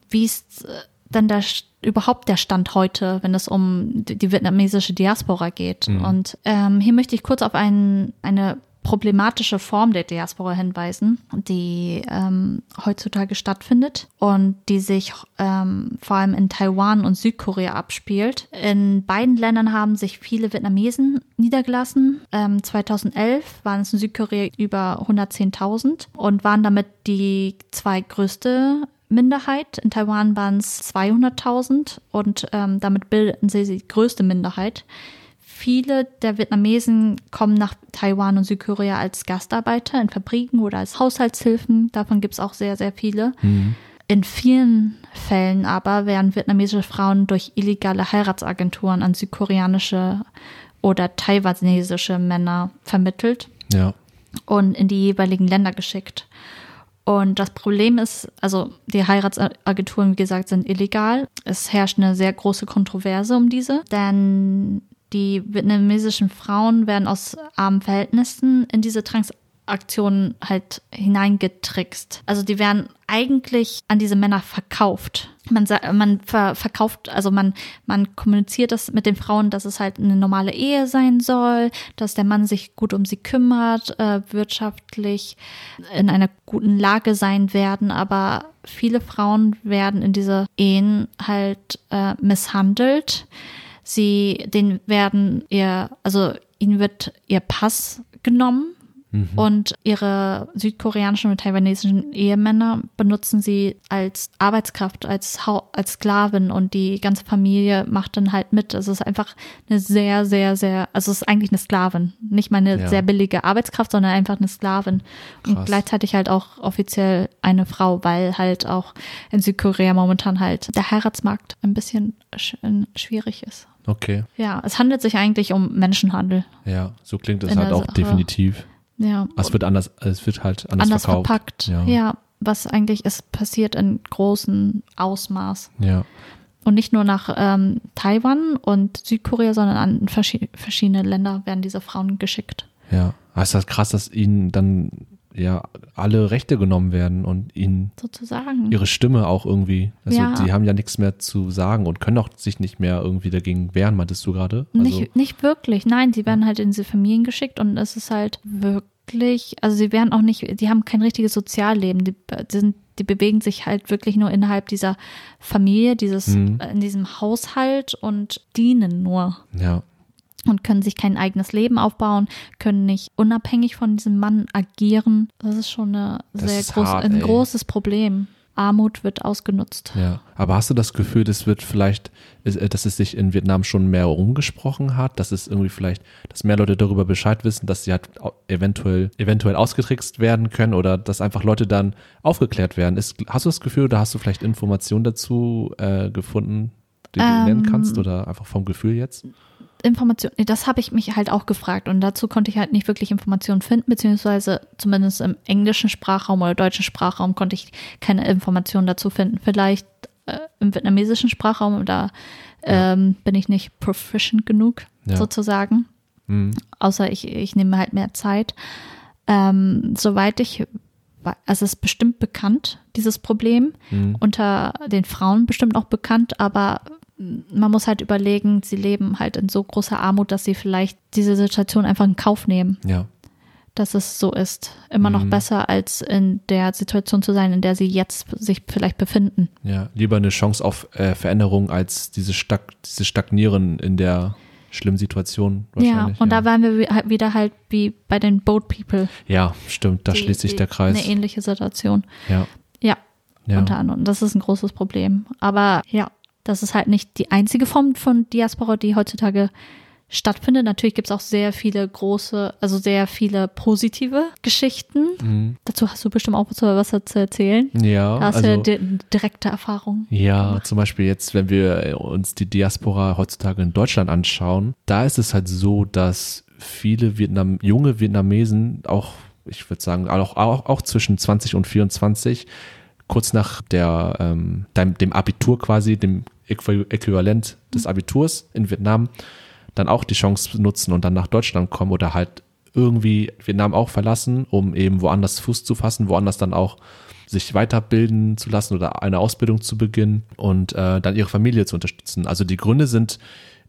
wie ist äh, denn der, überhaupt der Stand heute, wenn es um die, die vietnamesische Diaspora geht? Und ähm, hier möchte ich kurz auf ein, eine problematische Form der Diaspora hinweisen, die ähm, heutzutage stattfindet und die sich ähm, vor allem in Taiwan und Südkorea abspielt. In beiden Ländern haben sich viele Vietnamesen niedergelassen. Ähm, 2011 waren es in Südkorea über 110.000 und waren damit die zweitgrößte Minderheit. In Taiwan waren es 200.000 und ähm, damit bildeten sie die größte Minderheit. Viele der Vietnamesen kommen nach Taiwan und Südkorea als Gastarbeiter in Fabriken oder als Haushaltshilfen. Davon gibt es auch sehr, sehr viele. In vielen Fällen aber werden vietnamesische Frauen durch illegale Heiratsagenturen an südkoreanische oder taiwanesische Männer vermittelt Ja. und in die jeweiligen Länder geschickt. Und das Problem ist, also die Heiratsagenturen, wie gesagt, sind illegal. Es herrscht eine sehr große Kontroverse um diese, denn die vietnamesischen Frauen werden aus armen Verhältnissen in diese Transaktionen halt hineingetrickst. Also die werden eigentlich an diese Männer verkauft. Man, man ver verkauft, also man, man kommuniziert das mit den Frauen, dass es halt eine normale Ehe sein soll, dass der Mann sich gut um sie kümmert, äh, wirtschaftlich in einer guten Lage sein werden, aber viele Frauen werden in diese Ehen halt äh, misshandelt. Sie, denen werden ihr, also ihnen wird ihr Pass genommen und ihre südkoreanischen und taiwanesischen Ehemänner benutzen sie als Arbeitskraft, als, Hau als Sklavin und die ganze Familie macht dann halt mit. Es ist einfach eine sehr, sehr, sehr, also es ist eigentlich eine Sklavin. Nicht mal eine Ja. sehr billige Arbeitskraft, sondern einfach eine Sklavin. Und Krass. gleichzeitig halt auch offiziell eine Frau, weil halt auch in Südkorea momentan halt der Heiratsmarkt ein bisschen sch schwierig ist. Okay. Ja, es handelt sich eigentlich um Menschenhandel. Ja, so klingt es halt auch Sache. definitiv. Ja. Es wird anders, es wird halt anders, anders verkauft. verpackt. Ja. Ja. was eigentlich ist passiert in großem Ausmaß. Ja. Und nicht nur nach ähm, Taiwan und Südkorea, sondern an verschi verschiedene Länder werden diese Frauen geschickt. Ja. Es ist halt krass, dass ihnen dann ja alle Rechte genommen werden und ihnen Sozusagen. ihre Stimme auch irgendwie. Also Ja. die haben ja nichts mehr zu sagen und können auch sich nicht mehr irgendwie dagegen wehren, meintest du gerade? Also, Nicht, nicht wirklich, nein, sie werden halt in diese Familien geschickt und es ist halt wirklich, also sie werden auch nicht, die haben kein richtiges Sozialleben, die die sind, die bewegen sich halt wirklich nur innerhalb dieser Familie, dieses, Mhm. in diesem Haushalt und dienen nur ja. Und können sich kein eigenes Leben aufbauen, können nicht unabhängig von diesem Mann agieren. Das ist schon eine Das sehr groß, hart, ein großes Problem. Armut wird ausgenutzt. Ja, aber hast du das Gefühl, das wird vielleicht, äh, dass es sich in Vietnam schon mehr rumgesprochen hat, dass es irgendwie vielleicht, dass mehr Leute darüber Bescheid wissen, dass sie halt eventuell, eventuell ausgetrickst werden können oder dass einfach Leute dann aufgeklärt werden? Ist, hast du das Gefühl oder hast du vielleicht Informationen dazu äh, gefunden, die du Ähm, nennen kannst oder einfach vom Gefühl jetzt? Information, nee, das habe ich mich halt auch gefragt und dazu konnte ich halt nicht wirklich Informationen finden, beziehungsweise zumindest im englischen Sprachraum oder deutschen Sprachraum konnte ich keine Informationen dazu finden. Vielleicht äh, im vietnamesischen Sprachraum, da ähm, bin ich nicht proficient genug, Ja. sozusagen. Mhm. Außer ich, ich nehme halt mehr Zeit. Ähm, soweit ich, also es ist bestimmt bekannt, dieses Problem, Mhm. unter den Frauen bestimmt auch bekannt, aber man muss halt überlegen, sie leben halt in so großer Armut, dass sie vielleicht diese Situation einfach in Kauf nehmen. Ja. Dass es so ist. Immer noch Mhm. besser, als in der Situation zu sein, in der sie jetzt sich vielleicht befinden. Ja, lieber eine Chance auf äh, Veränderung als diese Stag diese Stagnieren in der schlimmen Situation Ja, wahrscheinlich. und ja. da waren wir wi- halt wieder halt wie bei den Boat People. ja, stimmt, da die- schließt sich die- der Kreis. Eine ähnliche Situation. Ja, Ja, ja. unter anderem. Das ist ein großes Problem. Aber ja, das ist halt nicht die einzige Form von Diaspora, die heutzutage stattfindet. Natürlich gibt es auch sehr viele große, also sehr viele positive Geschichten. Mhm. Dazu hast du bestimmt auch was zu erzählen. Ja, Da hast du also, di direkte Erfahrung. ja, zum Beispiel jetzt, wenn wir uns die Diaspora heutzutage in Deutschland anschauen, da ist es halt so, dass viele Vietnam, junge Vietnamesen, auch, ich würde sagen, auch, auch, auch zwischen 20 und 24, kurz nach der, ähm, dem, Abitur quasi, dem Äqu- Äquivalent des Abiturs in Vietnam, dann auch die Chance nutzen und dann nach Deutschland kommen oder halt irgendwie Vietnam auch verlassen, um eben woanders Fuß zu fassen, woanders dann auch sich weiterbilden zu lassen oder eine Ausbildung zu beginnen und äh, dann ihre Familie zu unterstützen. Also die Gründe sind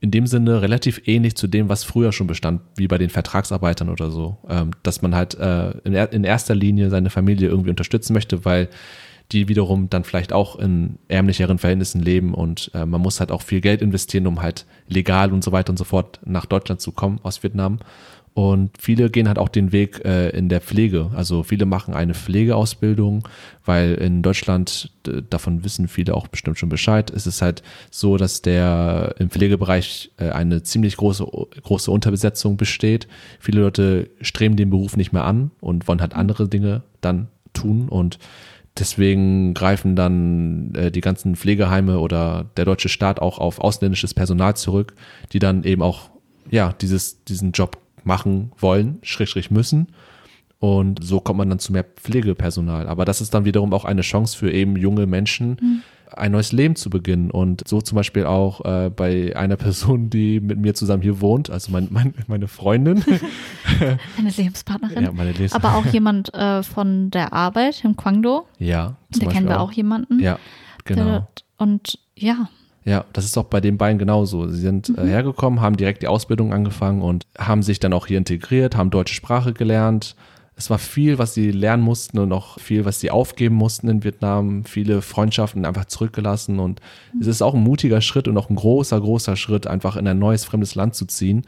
in dem Sinne relativ ähnlich zu dem, was früher schon bestand, wie bei den Vertragsarbeitern oder so, ähm, dass man halt äh, in, er in erster Linie seine Familie irgendwie unterstützen möchte, weil die wiederum dann vielleicht auch in ärmlicheren Verhältnissen leben und äh, man muss halt auch viel Geld investieren, um halt legal und so weiter und so fort nach Deutschland zu kommen aus Vietnam. Und viele gehen halt auch den Weg äh, in der Pflege. Also viele machen eine Pflegeausbildung, weil in Deutschland, davon wissen viele auch bestimmt schon Bescheid, es ist halt so, dass der im Pflegebereich äh, eine ziemlich große, große Unterbesetzung besteht. Viele Leute streben den Beruf nicht mehr an und wollen halt andere Dinge dann tun und Deswegen greifen dann äh, die ganzen Pflegeheime oder der deutsche Staat auch auf ausländisches Personal zurück, die dann eben auch ja dieses diesen Job machen wollen, schräg schräg müssen. Und so kommt man dann zu mehr Pflegepersonal. Aber das ist dann wiederum auch eine Chance für eben junge Menschen, ein neues Leben zu beginnen. Und so zum Beispiel auch äh, bei einer Person, die mit mir zusammen hier wohnt, also mein, mein, meine Freundin. *laughs* Eine Lebenspartnerin. ja, meine Les Aber auch jemand äh, von der Arbeit im Kwangdo. ja, zum Da kennen Beispiel wir auch jemanden. Ja, genau. Der, und ja, Ja, das ist auch bei den beiden genauso. Sie sind äh, hergekommen, haben direkt die Ausbildung angefangen und haben sich dann auch hier integriert, haben deutsche Sprache gelernt. Es war viel, was sie lernen mussten und auch viel, was sie aufgeben mussten in Vietnam. Viele Freundschaften einfach zurückgelassen und es ist auch ein mutiger Schritt und auch ein großer, großer Schritt, einfach in ein neues, fremdes Land zu ziehen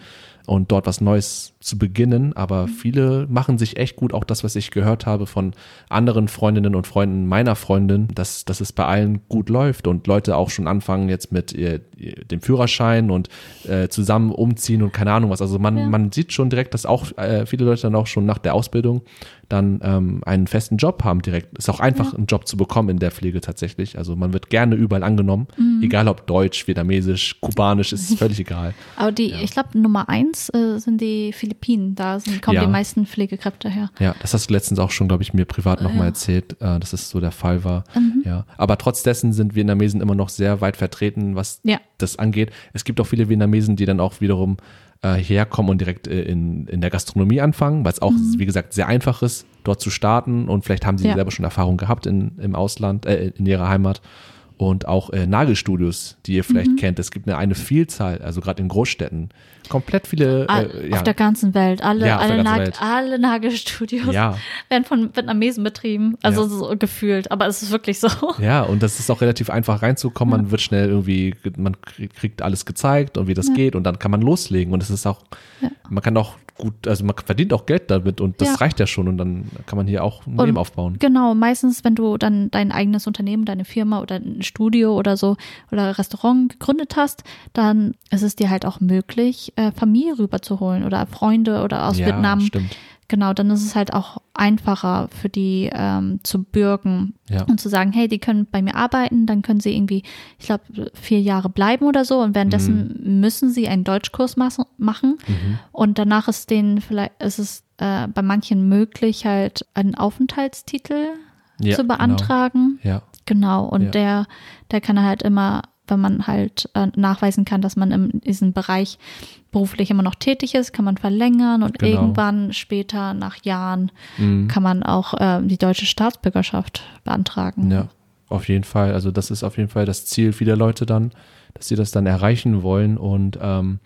und dort was Neues zu beginnen. Aber viele machen sich echt gut, auch das, was ich gehört habe von anderen Freundinnen und Freunden meiner Freundin, dass, dass es bei allen gut läuft und Leute auch schon anfangen jetzt mit ihr, dem Führerschein und äh, zusammen umziehen und keine Ahnung was. Also man, Ja. man sieht schon direkt, dass auch äh, viele Leute dann auch schon nach der Ausbildung dann ähm, einen festen Job haben direkt. Ist auch einfach, einen Job zu bekommen in der Pflege tatsächlich. Also man wird gerne überall angenommen, egal ob Deutsch, Vietnamesisch, Kubanisch, ist *laughs* völlig egal. aber die, ich glaube, Nummer eins äh, sind die Philippinen. Da sind, kommen Ja. die meisten Pflegekräfte her. Ja, das hast du letztens auch schon, glaube ich, mir privat nochmal Ja. erzählt, äh, dass es so der Fall war. Mhm. Ja, aber trotz dessen sind Vietnamesen immer noch sehr weit vertreten, was Ja. das angeht. Es gibt auch viele Vietnamesen, die dann auch wiederum äh, hierher kommen und direkt äh, in, in der Gastronomie anfangen, weil es auch, wie gesagt, sehr einfach ist, dort zu starten und vielleicht haben sie Mhm. Ja. selber schon Erfahrung gehabt in, im Ausland, äh, in ihrer Heimat. Und auch äh, Nagelstudios, die ihr Mhm. vielleicht kennt. Es gibt eine, eine Vielzahl, also gerade in Großstädten, komplett viele. All, Äh, ja, Auf der ganzen Welt. Alle, Ja, alle, Nag Welt. alle Nagelstudios ja, *laughs* werden von Vietnamesen betrieben. Also so gefühlt. Aber es ist wirklich so. *laughs* Ja, und das ist auch relativ einfach reinzukommen. Man wird schnell irgendwie, man krieg- kriegt alles gezeigt und wie das geht und dann kann man loslegen. Und es ist auch, man kann auch gut, also man verdient auch Geld damit und das Ja. reicht ja schon und dann kann man hier auch ein Und- Leben aufbauen. Genau, meistens, wenn du dann dein eigenes Unternehmen, deine Firma oder ein Studio oder so oder Restaurant gegründet hast, dann ist es dir halt auch möglich, äh, Familie rüberzuholen oder Freunde oder aus ja, Vietnam. stimmt. Genau, dann ist es halt auch einfacher für die ähm, zu bürgen Ja. und zu sagen, hey, die können bei mir arbeiten, dann können sie irgendwie, ich glaube, vier Jahre bleiben oder so und währenddessen müssen sie einen Deutschkurs machen Mhm. und danach ist denen vielleicht, ist es äh, bei manchen möglich, halt einen Aufenthaltstitel Ja, zu beantragen. Genau. Ja, Genau, und Ja. der, der kann halt immer, wenn man halt äh, nachweisen kann, dass man in diesem Bereich beruflich immer noch tätig ist, kann man verlängern und Genau. irgendwann später nach Jahren Mhm. kann man auch äh, die deutsche Staatsbürgerschaft beantragen. ja, auf jeden Fall. Also das ist auf jeden Fall das Ziel vieler Leute dann, dass sie das dann erreichen wollen. Und ähm,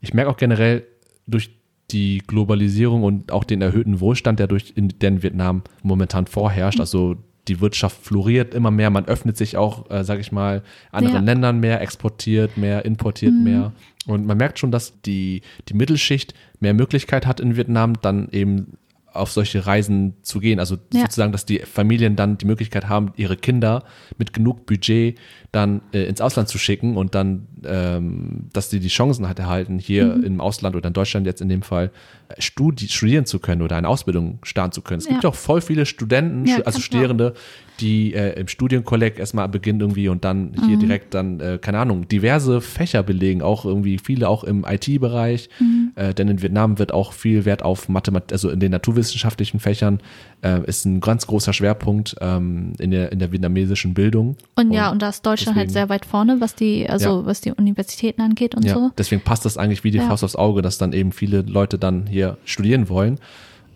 ich merke auch generell durch die Globalisierung und auch den erhöhten Wohlstand, der durch in, der in Vietnam momentan vorherrscht, mhm. also die Wirtschaft floriert immer mehr, man öffnet sich auch, äh, sage ich mal, anderen ja. Ländern mehr, exportiert mehr, importiert mhm. mehr. Und man merkt schon, dass die, die Mittelschicht mehr Möglichkeit hat in Vietnam, dann eben auf solche Reisen zu gehen. Also ja. sozusagen, dass die Familien dann die Möglichkeit haben, ihre Kinder mit genug Budget dann äh, ins Ausland zu schicken und dann, ähm, dass sie die Chancen halt erhalten, hier mhm. im Ausland oder in Deutschland jetzt in dem Fall äh, studi studieren zu können oder eine Ausbildung starten zu können. Es ja. gibt auch voll viele Studenten, ja, also Studierende, die äh, im Studienkolleg erstmal beginnen irgendwie und dann hier mhm. direkt dann, äh, keine Ahnung, diverse Fächer belegen, auch irgendwie viele auch im IT-Bereich, mhm. äh, denn in Vietnam wird auch viel Wert auf Mathematik, also in den naturwissenschaftlichen Fächern äh, ist ein ganz großer Schwerpunkt ähm, in, der, in der vietnamesischen Bildung. Und, und ja, und da ist Deutschland halt deswegen, halt sehr weit vorne, was die, also ja. was die Universitäten angeht und ja, so. Deswegen passt das eigentlich wie die ja. Faust aufs Auge, dass dann eben viele Leute dann hier studieren wollen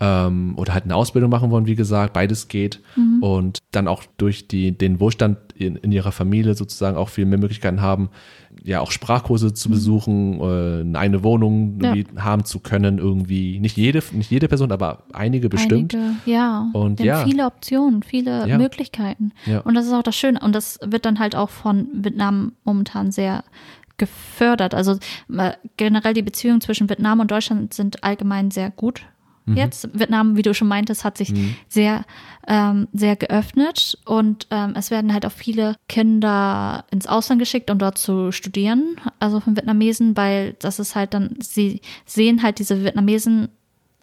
ähm, oder halt eine Ausbildung machen wollen, wie gesagt, beides geht mhm. und dann auch durch die, den Wohlstand in, in, ihrer Familie sozusagen auch viel mehr Möglichkeiten haben, ja auch Sprachkurse zu mhm. besuchen, äh, eine Wohnung ja. haben zu können, irgendwie nicht jede, nicht jede Person, aber einige bestimmt. Einige, ja. Und ja. viele Optionen, viele ja. Möglichkeiten. Und das ist auch das Schöne. Und das wird dann halt auch von Vietnam momentan sehr gefördert. Also äh, generell die Beziehungen zwischen Vietnam und Deutschland sind allgemein sehr gut mhm. jetzt. Vietnam, wie du schon meintest, hat sich mhm. sehr, ähm, sehr geöffnet und ähm, es werden halt auch viele Kinder ins Ausland geschickt, um dort zu studieren, also von Vietnamesen, weil das ist halt dann, sie sehen halt diese Vietnamesen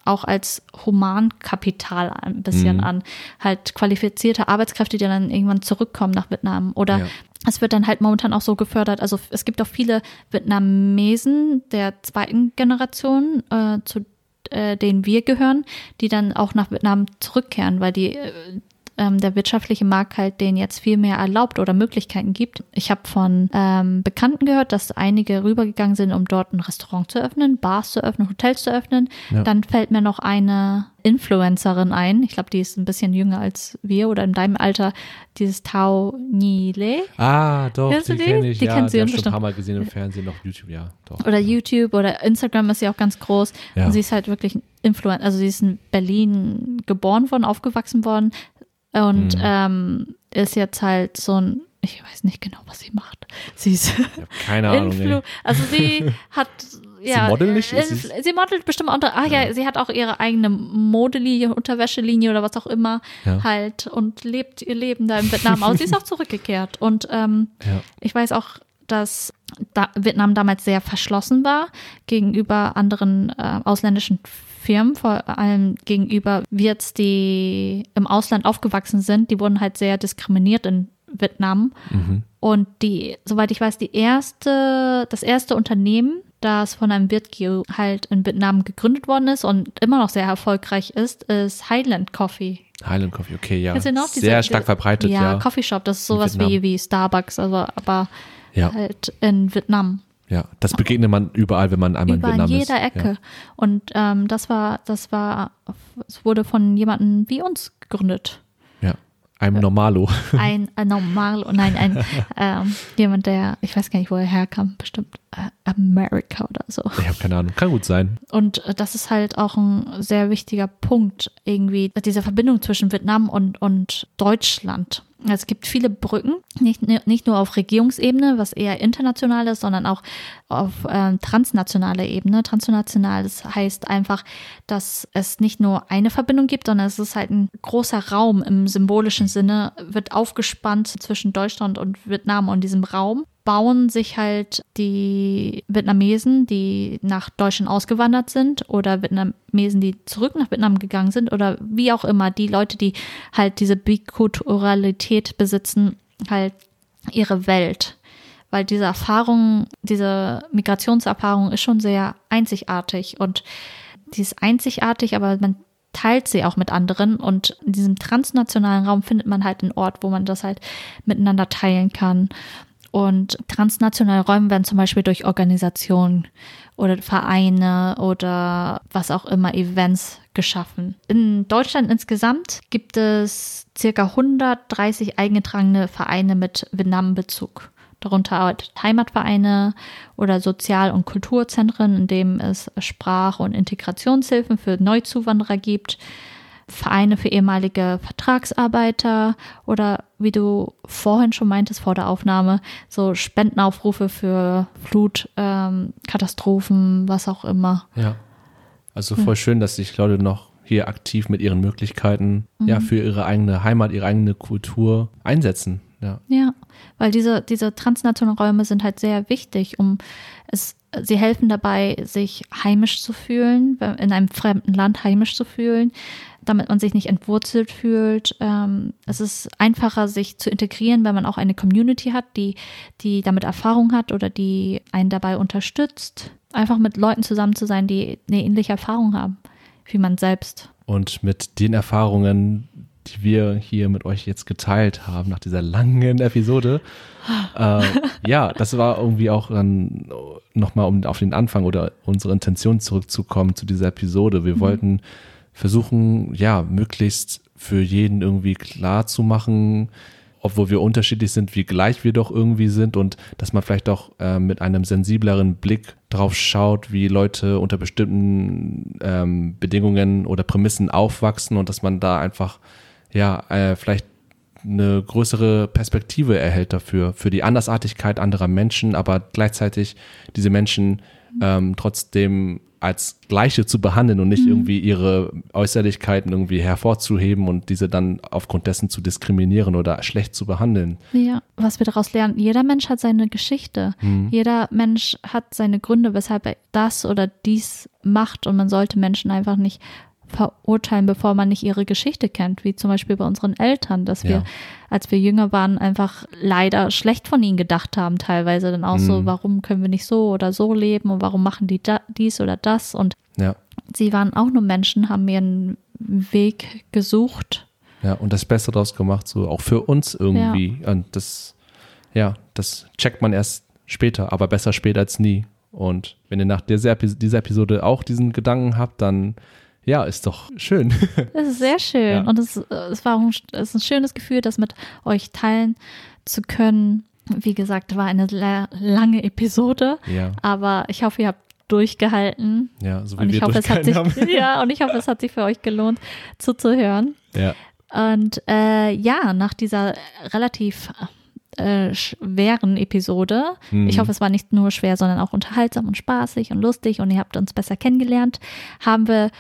auch als Humankapital ein bisschen mhm. an. Halt qualifizierte Arbeitskräfte, die dann irgendwann zurückkommen nach Vietnam. Oder ja. es wird dann halt momentan auch so gefördert. Also es gibt auch viele Vietnamesen der zweiten Generation, äh, zu äh, denen wir gehören, die dann auch nach Vietnam zurückkehren, weil die äh, ähm, der wirtschaftliche Markt halt denen jetzt viel mehr erlaubt oder Möglichkeiten gibt. Ich habe von ähm, Bekannten gehört, dass einige rübergegangen sind, um dort ein Restaurant zu öffnen, Bars zu öffnen, Hotels zu öffnen. Ja. Dann fällt mir noch eine Influencerin ein. Ich glaube, die ist ein bisschen jünger als wir oder in deinem Alter. Dieses Tao Nile. Ah, doch, kennst die, die? kenne ich. Die ja, kennst du schon ein paar Mal gesehen im Fernsehen, auf YouTube, ja. Doch. Oder YouTube oder Instagram ist sie auch ganz groß. Ja. Und sie ist halt wirklich ein Influencer. Also sie ist in Berlin geboren worden, aufgewachsen worden, und mhm. ähm, ist jetzt halt so ein, ich weiß nicht genau, was sie macht. Sie ist keine *laughs* Ahnung. Influ also sie *laughs* hat ja, sie modelt nicht? Sie, modelt bestimmt unter, ach ja. ja. sie hat auch ihre eigene Modelinie, Unterwäschelinie oder was auch immer ja. halt und lebt ihr Leben da in Vietnam aus. sie ist auch zurückgekehrt und ähm, ja. ich weiß auch, dass da Vietnam damals sehr verschlossen war gegenüber anderen äh, ausländischen Firmen, vor allem gegenüber Wirts, die im Ausland aufgewachsen sind, die wurden halt sehr diskriminiert in Vietnam. Mhm. Und die, soweit ich weiß, die erste, das erste Unternehmen, das von einem Wirt halt in Vietnam gegründet worden ist und immer noch sehr erfolgreich ist, ist Highland Coffee. Highland Coffee, okay, ja. Sehr diese, stark verbreitet, ja. Ja, Coffee Shop, das ist sowas wie, wie Starbucks, also aber ja. halt in Vietnam. Ja, das begegnet man überall, wenn man einmal überall in Vietnam ist. In jeder Ecke. Ja. Und ähm, das war, das war, es wurde von jemandem wie uns gegründet. Ja, einem Normalo. Ein, ein Normalo, nein, ein *laughs* ähm, jemand, der, ich weiß gar nicht, wo er herkam, bestimmt äh, Amerika oder so. Ich habe keine Ahnung, kann gut sein. Und äh, das ist halt auch ein sehr wichtiger Punkt, irgendwie, diese Verbindung zwischen Vietnam und, und Deutschland. Es gibt viele Brücken, nicht, nicht nur auf Regierungsebene, was eher international ist, sondern auch auf äh, transnationaler Ebene. Transnational das heißt einfach, dass es nicht nur eine Verbindung gibt, sondern es ist halt ein großer Raum im symbolischen Sinne, wird aufgespannt zwischen Deutschland und Vietnam und diesem Raum bauen sich halt die Vietnamesen, die nach Deutschland ausgewandert sind oder Vietnamesen, die zurück nach Vietnam gegangen sind oder wie auch immer, die Leute, die halt diese Bikulturalität besitzen, halt ihre Welt. Weil diese Erfahrung, diese Migrationserfahrung ist schon sehr einzigartig und die ist einzigartig, aber man teilt sie auch mit anderen und in diesem transnationalen Raum findet man halt einen Ort, wo man das halt miteinander teilen kann. Und transnationale Räume werden zum Beispiel durch Organisationen oder Vereine oder was auch immer, Events geschaffen. In Deutschland insgesamt gibt es circa 130 eingetragene Vereine mit Vietnam-Bezug. darunter Heimatvereine oder Sozial- und Kulturzentren, in denen es Sprach- und Integrationshilfen für Neuzuwanderer gibt. Vereine für ehemalige Vertragsarbeiter oder wie du vorhin schon meintest vor der Aufnahme, so Spendenaufrufe für Flutkatastrophen, ähm, was auch immer. Ja. Also voll schön, dass sich Leute noch hier aktiv mit ihren Möglichkeiten mhm. ja für ihre eigene Heimat, ihre eigene Kultur einsetzen. Ja. ja, weil diese, diese transnationalen Räume sind halt sehr wichtig, um es, sie helfen dabei, sich heimisch zu fühlen, in einem fremden Land heimisch zu fühlen, damit man sich nicht entwurzelt fühlt. Ähm, es ist einfacher, sich zu integrieren, wenn man auch eine Community hat, die, die damit Erfahrung hat oder die einen dabei unterstützt. Einfach mit Leuten zusammen zu sein, die eine ähnliche Erfahrung haben wie man selbst. Und mit den Erfahrungen, die wir hier mit euch jetzt geteilt haben nach dieser langen Episode. äh, ja, das war irgendwie auch dann nochmal, um auf den Anfang oder unsere Intention zurückzukommen zu dieser Episode. Wir mhm. wollten versuchen, ja, möglichst für jeden irgendwie klar zu machen, obwohl wir unterschiedlich sind, wie gleich wir doch irgendwie sind und dass man vielleicht auch äh, mit einem sensibleren Blick drauf schaut, wie Leute unter bestimmten ähm, Bedingungen oder Prämissen aufwachsen und dass man da einfach ja äh, vielleicht eine größere Perspektive erhält dafür, für die Andersartigkeit anderer Menschen, aber gleichzeitig diese Menschen ähm, trotzdem als Gleiche zu behandeln und nicht mhm. irgendwie ihre Äußerlichkeiten irgendwie hervorzuheben und diese dann aufgrund dessen zu diskriminieren oder schlecht zu behandeln. Ja, was wir daraus lernen, jeder Mensch hat seine Geschichte. Mhm. Jeder Mensch hat seine Gründe, weshalb er das oder dies macht und man sollte Menschen einfach nicht verurteilen, bevor man nicht ihre Geschichte kennt, wie zum Beispiel bei unseren Eltern, dass wir, ja. als wir jünger waren, einfach leider schlecht von ihnen gedacht haben, teilweise dann auch mhm. so, warum können wir nicht so oder so leben und warum machen die da, dies oder das und ja. sie waren auch nur Menschen, haben ihren Weg gesucht. Ja, und das Beste daraus gemacht, so auch für uns irgendwie. Ja. Und das, ja, das checkt man erst später, aber besser später als nie. Und wenn ihr nach dieser Episode auch diesen Gedanken habt, dann ja, ist doch schön. *laughs* Das ist sehr schön. Ja. Und es, es war ein, es ist ein schönes Gefühl, das mit euch teilen zu können. Wie gesagt, war eine lange Episode. Ja. Aber ich hoffe, ihr habt durchgehalten. Ja, so wie und wir ich hoffe, es hat sich, *laughs* Ja, und ich hoffe, es hat sich für euch gelohnt, zuzuhören. Ja. Und äh, ja, nach dieser relativ äh, schweren Episode. Mhm. Ich hoffe, es war nicht nur schwer, sondern auch unterhaltsam und spaßig und lustig und ihr habt uns besser kennengelernt. Haben wir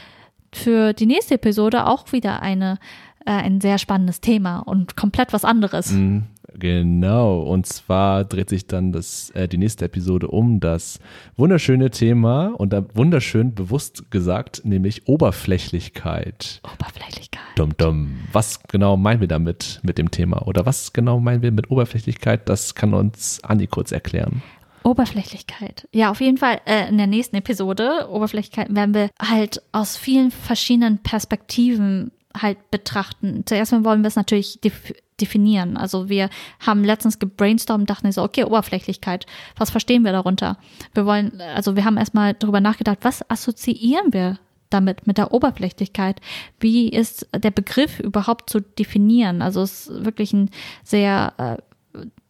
für die nächste Episode auch wieder eine, äh, ein sehr spannendes Thema und komplett was anderes. Mhm, genau, und zwar dreht sich dann das, äh, die nächste Episode um das wunderschöne Thema und da wunderschön bewusst gesagt, nämlich Oberflächlichkeit. Oberflächlichkeit. Dum, dum. Was genau meinen wir damit mit dem Thema? Oder was genau meinen wir mit Oberflächlichkeit? Das kann uns Andi kurz erklären. Oberflächlichkeit. Ja, auf jeden Fall äh, in der nächsten Episode, Oberflächlichkeit, werden wir halt aus vielen verschiedenen Perspektiven halt betrachten. Zuerst mal wollen wir es natürlich def definieren. Also wir haben letztens gebrainstormt, dachten so, okay, Oberflächlichkeit, was verstehen wir darunter? Wir wollen, also wir haben erstmal darüber nachgedacht, was assoziieren wir damit, mit der Oberflächlichkeit? Wie ist der Begriff überhaupt zu definieren? Also es ist wirklich ein sehr äh,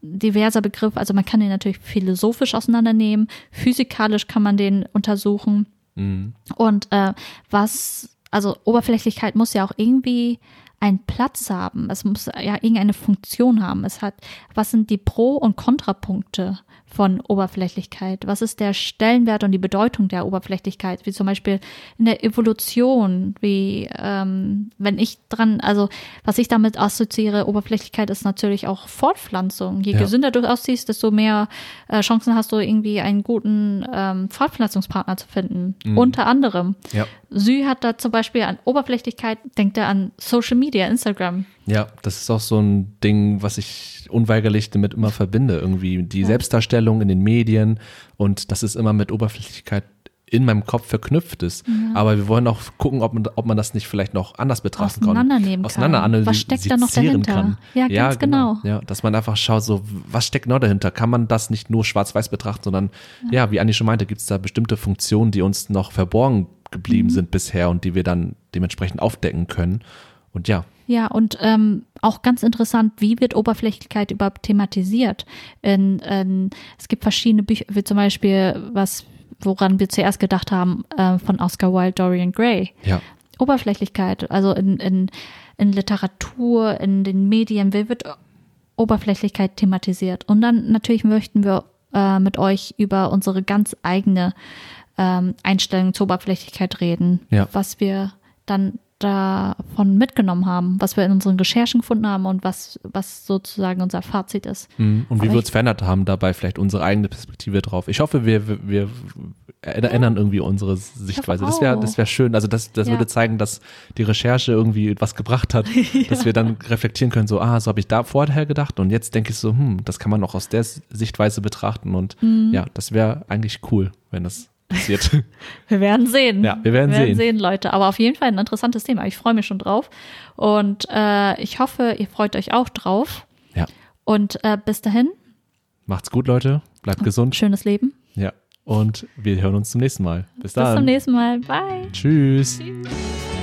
diverser Begriff. Also man kann den natürlich philosophisch auseinandernehmen, physikalisch kann man den untersuchen. Mhm. Und äh, was, also Oberflächlichkeit muss ja auch irgendwie einen Platz haben. Es muss ja irgendeine Funktion haben. Es hat, was sind die Pro- und Kontrapunkte von Oberflächlichkeit? Was ist der Stellenwert und die Bedeutung der Oberflächlichkeit? Wie zum Beispiel in der Evolution, wie ähm, wenn ich dran, also was ich damit assoziiere, Oberflächlichkeit ist natürlich auch Fortpflanzung. Je ja. gesünder du aussiehst, desto mehr äh, Chancen hast du irgendwie einen guten ähm, Fortpflanzungspartner zu finden. Mhm. Unter anderem. Ja. Sü hat da zum Beispiel an Oberflächlichkeit, denkt er an Social Media, Instagram. Ja, das ist auch so ein Ding, was ich unweigerlich damit immer verbinde. Irgendwie die ja. Selbstdarstellung in den Medien und das ist immer mit Oberflächlichkeit in meinem Kopf verknüpft ist. Ja. Aber wir wollen auch gucken, ob man, ob man das nicht vielleicht noch anders betrachten kann. Auseinandernehmen Auseinander kann. Was steckt da noch dahinter? Kann. Ja, ja, ganz genau. genau. Ja, dass man einfach schaut, so, was steckt noch dahinter? Kann man das nicht nur schwarz-weiß betrachten, sondern, ja. ja, wie Anni schon meinte, gibt es da bestimmte Funktionen, die uns noch verborgen geblieben mhm. sind bisher und die wir dann dementsprechend aufdecken können. Und ja, Ja, und ähm, auch ganz interessant, wie wird Oberflächlichkeit überhaupt thematisiert? In, in, es gibt verschiedene Bücher, wie zum Beispiel, was, woran wir zuerst gedacht haben, äh, von Oscar Wilde, Dorian Gray. Ja. Oberflächlichkeit, also in, in, in Literatur, in den Medien, wie wird Oberflächlichkeit thematisiert? Und dann natürlich möchten wir äh, mit euch über unsere ganz eigene ähm, Einstellung zur Oberflächlichkeit reden, Ja. was wir dann davon mitgenommen haben, was wir in unseren Recherchen gefunden haben und was, was sozusagen unser Fazit ist. Mhm. Und wie Aber wir ich- uns verändert haben, dabei vielleicht unsere eigene Perspektive drauf. Ich hoffe, wir, wir, wir ändern irgendwie unsere Sichtweise. Das wäre auch. das wäre schön. Also das, das Ja. würde zeigen, dass die Recherche irgendwie was gebracht hat, *laughs* dass wir dann reflektieren können, so, ah, so habe ich da vorher gedacht und jetzt denke ich so, hm, das kann man auch aus der Sichtweise betrachten und Mhm. ja, das wäre eigentlich cool, wenn das passiert. *laughs* Wir werden sehen. Ja, wir werden wir werden sehen. sehen, Leute. Aber auf jeden Fall ein interessantes Thema. Ich freue mich schon drauf. Und äh, ich hoffe, ihr freut euch auch drauf. ja, Und äh, bis dahin, macht's gut, Leute. Bleibt gesund. schönes Leben. Ja. Und wir hören uns zum nächsten Mal. Bis Bis zum dann. nächsten Mal. Bye. Tschüss. Tschüss.